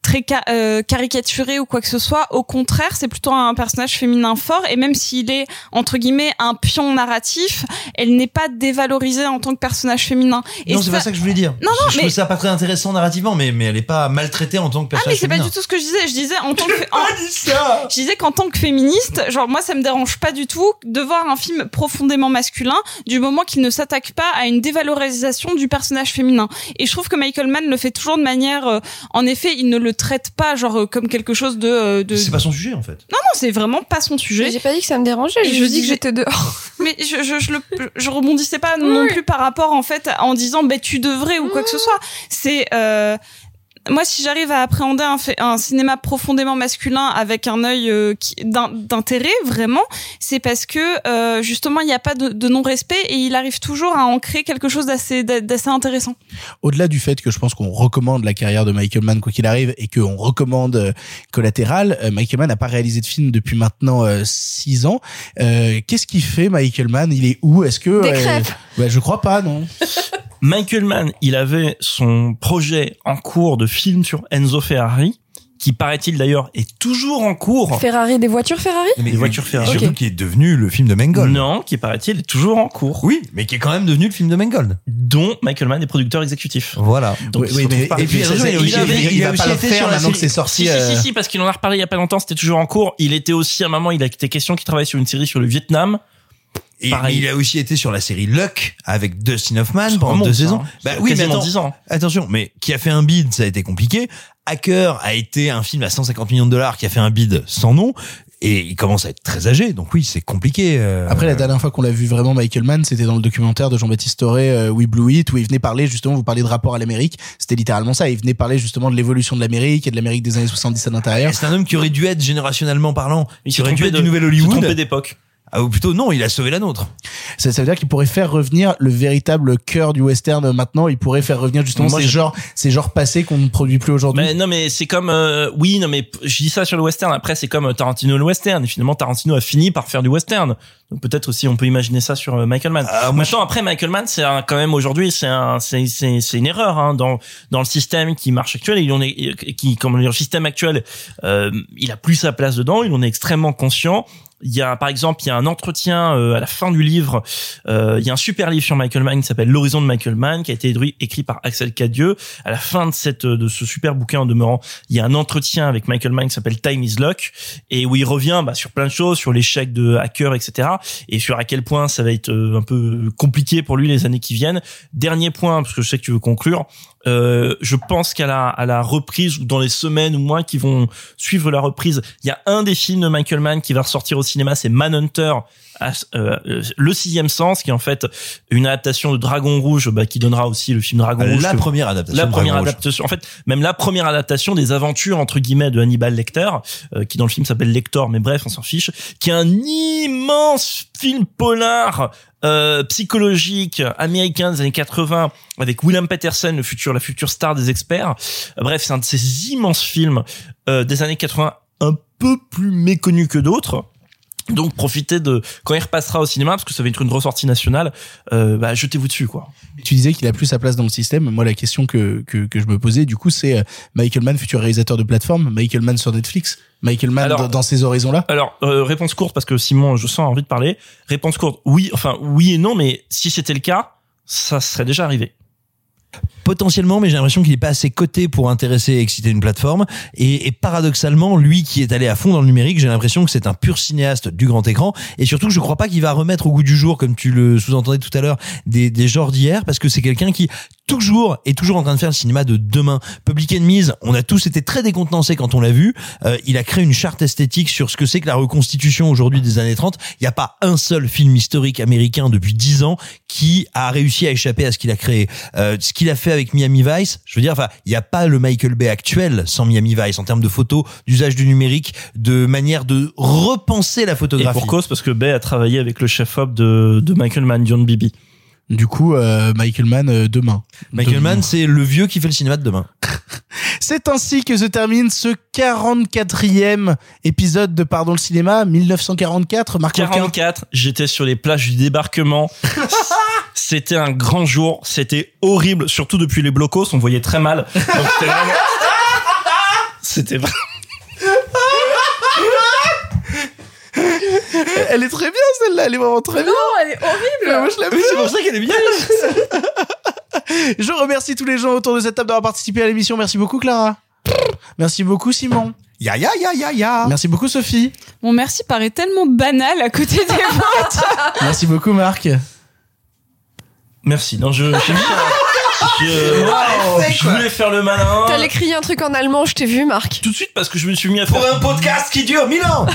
Très ca- euh, caricaturé ou quoi que ce soit. Au contraire, c'est plutôt un personnage féminin fort et même s'il est entre guillemets un pion narratif, elle n'est pas dévalorisée en tant que personnage fémin. Et non, c'est pas ça que je voulais dire. Non, non, je, je mais trouve ça pas très intéressant narrativement, mais, mais elle est pas maltraitée en tant que ah mais personnage c'est pas féminin. du tout ce que je disais. Je disais en tant que en- je disais qu'en tant que féministe, genre moi ça me dérange pas du tout de voir un film profondément masculin du moment qu'il ne s'attaque pas à une dévalorisation du personnage féminin. Et je trouve que Michael Mann le fait toujours de manière, euh, en effet, il ne le traite pas genre euh, comme quelque chose de. euh, de... C'est pas son sujet en fait. Non non, c'est vraiment pas son sujet. Mais J'ai pas dit que ça me dérangeait, je je dis que j'étais dehors. [laughs] Mais je, je, je, le, je rebondissais pas non plus par rapport en fait en disant ben tu devrais ou quoi que ce soit. C'est euh, moi si j'arrive à appréhender un, un cinéma profondément masculin avec un œil euh, d'intérêt vraiment, c'est parce que euh, justement il n'y a pas de, de non-respect et il arrive toujours à ancrer quelque chose d'assez d'assez intéressant. Au-delà du fait que je pense qu'on recommande la carrière de Michael Mann quoi qu'il arrive et qu'on recommande euh, Collatéral, euh, Michael Mann n'a pas réalisé de film depuis maintenant euh, six ans. Euh, Qu'est-ce qu'il fait Michael Mann? Il est où? Est-ce que Des euh, crêpes. bah, Je crois pas, non. [laughs] Michael Mann, il avait son projet en cours de film sur Enzo Ferrari, qui paraît-il d'ailleurs est toujours en cours. Ferrari, des voitures Ferrari Mais Des voitures Ferrari. Surtout Ok. qui est devenu le film de Mangold. Non, qui paraît-il est toujours en cours. Oui, mais qui est quand même devenu le film de Mangold. Dont Michael Mann est producteur exécutif. Voilà. Donc, Oui, il oui, mais- et puis, il- il- avait- a va aussi pas le été faire sur la maintenant que série- c'est sorti. Si, si, euh, si, si, parce qu'il en a reparlé il y a pas longtemps, c'était toujours en cours. Il était aussi, à un moment, il a été question qu'il travaillait sur une série sur le Vietnam. Et Pareil. il a aussi été sur la série Luck avec Dustin Hoffman Ça pendant remonte, deux saisons. hein. Bah oui, mais quasiment attends, 10 ans. attention, mais qui a fait un bid, ça a été compliqué. Hacker a été un film à 150 millions de dollars qui a fait un bid sans nom. Et il commence à être très âgé, donc oui, c'est compliqué. euh. Après, la dernière fois qu'on l'a vu vraiment Michael Mann, c'était dans le documentaire de Jean-Baptiste Toré, euh, We Blew It, où il venait parler justement, vous parlez de rapport à l'Amérique, c'était littéralement ça, il venait parler justement de l'évolution de l'Amérique et de l'Amérique des années 70 à l'intérieur. c'est un homme qui aurait dû être générationnellement parlant, Il qui aurait dû être de- du nouvel Hollywood. d'époque. Ah, ou plutôt non, il a sauvé la nôtre. Ça, ça veut dire qu'il pourrait faire revenir le véritable cœur du western maintenant. Il pourrait faire revenir justement Moi, ces je- genres, ces genres passés qu'on ne produit plus aujourd'hui. Mais non, mais c'est comme euh, oui, non, mais je dis ça sur le western. Après, c'est comme Tarantino le western. Et finalement, Tarantino a fini par faire du western. Donc peut-être aussi, on peut imaginer ça sur euh, Michael Mann. Maintenant, après, Michael Mann, c'est quand même aujourd'hui, c'est un, c'est, c'est, c'est une erreur hein, dans dans le système qui marche actuel. Et il en est, qui, comme le système actuel, euh, il a plus sa place dedans. Il en est extrêmement conscient. Il y a, par exemple, il y a un entretien euh, à la fin du livre. euh, il y a un super livre sur Michael Mann qui s'appelle L'horizon de Michael Mann, qui a été écrit par Axel Cadieux. À la fin de cette de ce super bouquin en demeurant, il y a un entretien avec Michael Mann qui s'appelle Time is Luck et où il revient bah, sur plein de choses, sur l'échec de hacker, etc. Et sur à quel point ça va être euh, un peu compliqué pour lui les années qui viennent. Dernier point, parce que je sais que tu veux conclure. Euh, je pense qu'à la, à la reprise ou dans les semaines ou mois qui vont suivre la reprise, il y a un des films de Michael Mann qui va ressortir au cinéma, c'est Manhunter, euh, euh, le sixième sens, qui est en fait une adaptation de Dragon Rouge, bah, qui donnera aussi le film Dragon Rouge. La première adaptation La première Dragon Rouge. adaptation. En fait, même la première adaptation des aventures entre guillemets de Hannibal Lecter, euh, qui dans le film s'appelle Lector, mais bref, on s'en fiche, qui est un immense film polar euh, psychologique américain des années 80 avec William Peterson, le futur, la future star des experts. Bref, c'est un de ces immenses films euh, des années 80 un peu plus méconnu que d'autres. Donc profitez de quand il repassera au cinéma parce que ça va être une ressortie nationale. Euh, bah, jetez-vous dessus quoi. Tu disais qu'il a plus sa place dans le système. Moi, la question que, que, que je me posais, du coup, c'est euh, Michael Mann, futur réalisateur de plateforme, Michael Mann sur Netflix, Michael Mann Alors- dans ces horizons-là. Alors euh, réponse courte parce que Simon, je sens envie de parler. Réponse courte, oui, enfin oui et non, mais si c'était le cas, ça serait déjà arrivé. Potentiellement, mais j'ai l'impression qu'il est pas assez coté pour intéresser et exciter une plateforme. Et, et paradoxalement, lui qui est allé à fond dans le numérique, j'ai l'impression que c'est un pur cinéaste du grand écran. Et surtout, je crois pas qu'il va remettre au goût du jour, comme tu le sous-entendais tout à l'heure, des, des genres d'hier, parce que c'est quelqu'un qui toujours est toujours en train de faire le cinéma de demain. Public Enemies, on a tous été très décontenancés quand on l'a vu. Euh, il a créé une charte esthétique sur ce que c'est que la reconstitution aujourd'hui des années 30. Il n'y a pas un seul film historique américain depuis 10 ans qui a réussi à échapper à ce qu'il a créé. Euh, ce qu'il a fait avec Miami Vice, je veux dire, enfin, il n'y a pas le Michael Bay actuel sans Miami Vice en termes de photos, d'usage du numérique, de manière de repenser la Et photographie. pour cause, parce que Bay a travaillé avec le chef-op de, de Michael Mann, John Bibi. Du coup, euh, Michael Mann euh, demain. Michael Demain. Mann, c'est le vieux qui fait le cinéma de demain. [laughs] C'est ainsi que se termine ce 44e épisode de Pardon le cinéma 1944. Marc Rolquin. 44, j'étais sur les plages du débarquement. [laughs] C'était un grand jour, c'était horrible, surtout depuis les blocos, on voyait très mal. C'était vraiment... [laughs] C'était vraiment... [laughs] Elle est très bien celle-là, elle est vraiment très bien. Non, elle est horrible. Moi je l'aime bien. c'est pour ça qu'elle est bien. [laughs] Je remercie tous les gens autour de cette table d'avoir participé à l'émission. Merci beaucoup Clara. Merci beaucoup Simon. Ya ya ya ya ya. Merci beaucoup Sophie. Mon merci paraît tellement banal à côté des [laughs] vôtres. Merci beaucoup Marc. Merci. Non, je... je, je, je voulais faire le malin. T'allais crier un truc en allemand, je t'ai vu, Marc. Tout de suite parce que je me suis mis à faire... Pour un podcast qui dure 1000 ans.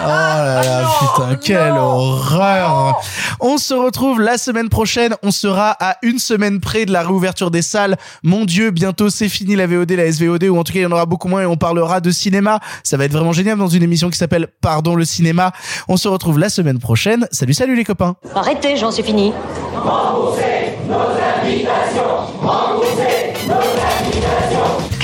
Oh là là, putain, quelle horreur. On se retrouve la semaine prochaine. On sera à une semaine près de la réouverture des salles. Mon Dieu, bientôt c'est fini la VOD, la SVOD, ou en tout cas il y en aura beaucoup moins et on parlera de cinéma. Ça va être vraiment génial dans une émission qui s'appelle Pardon le cinéma. On se retrouve la semaine prochaine. Salut, salut les copains. Arrêtez, j'en suis fini.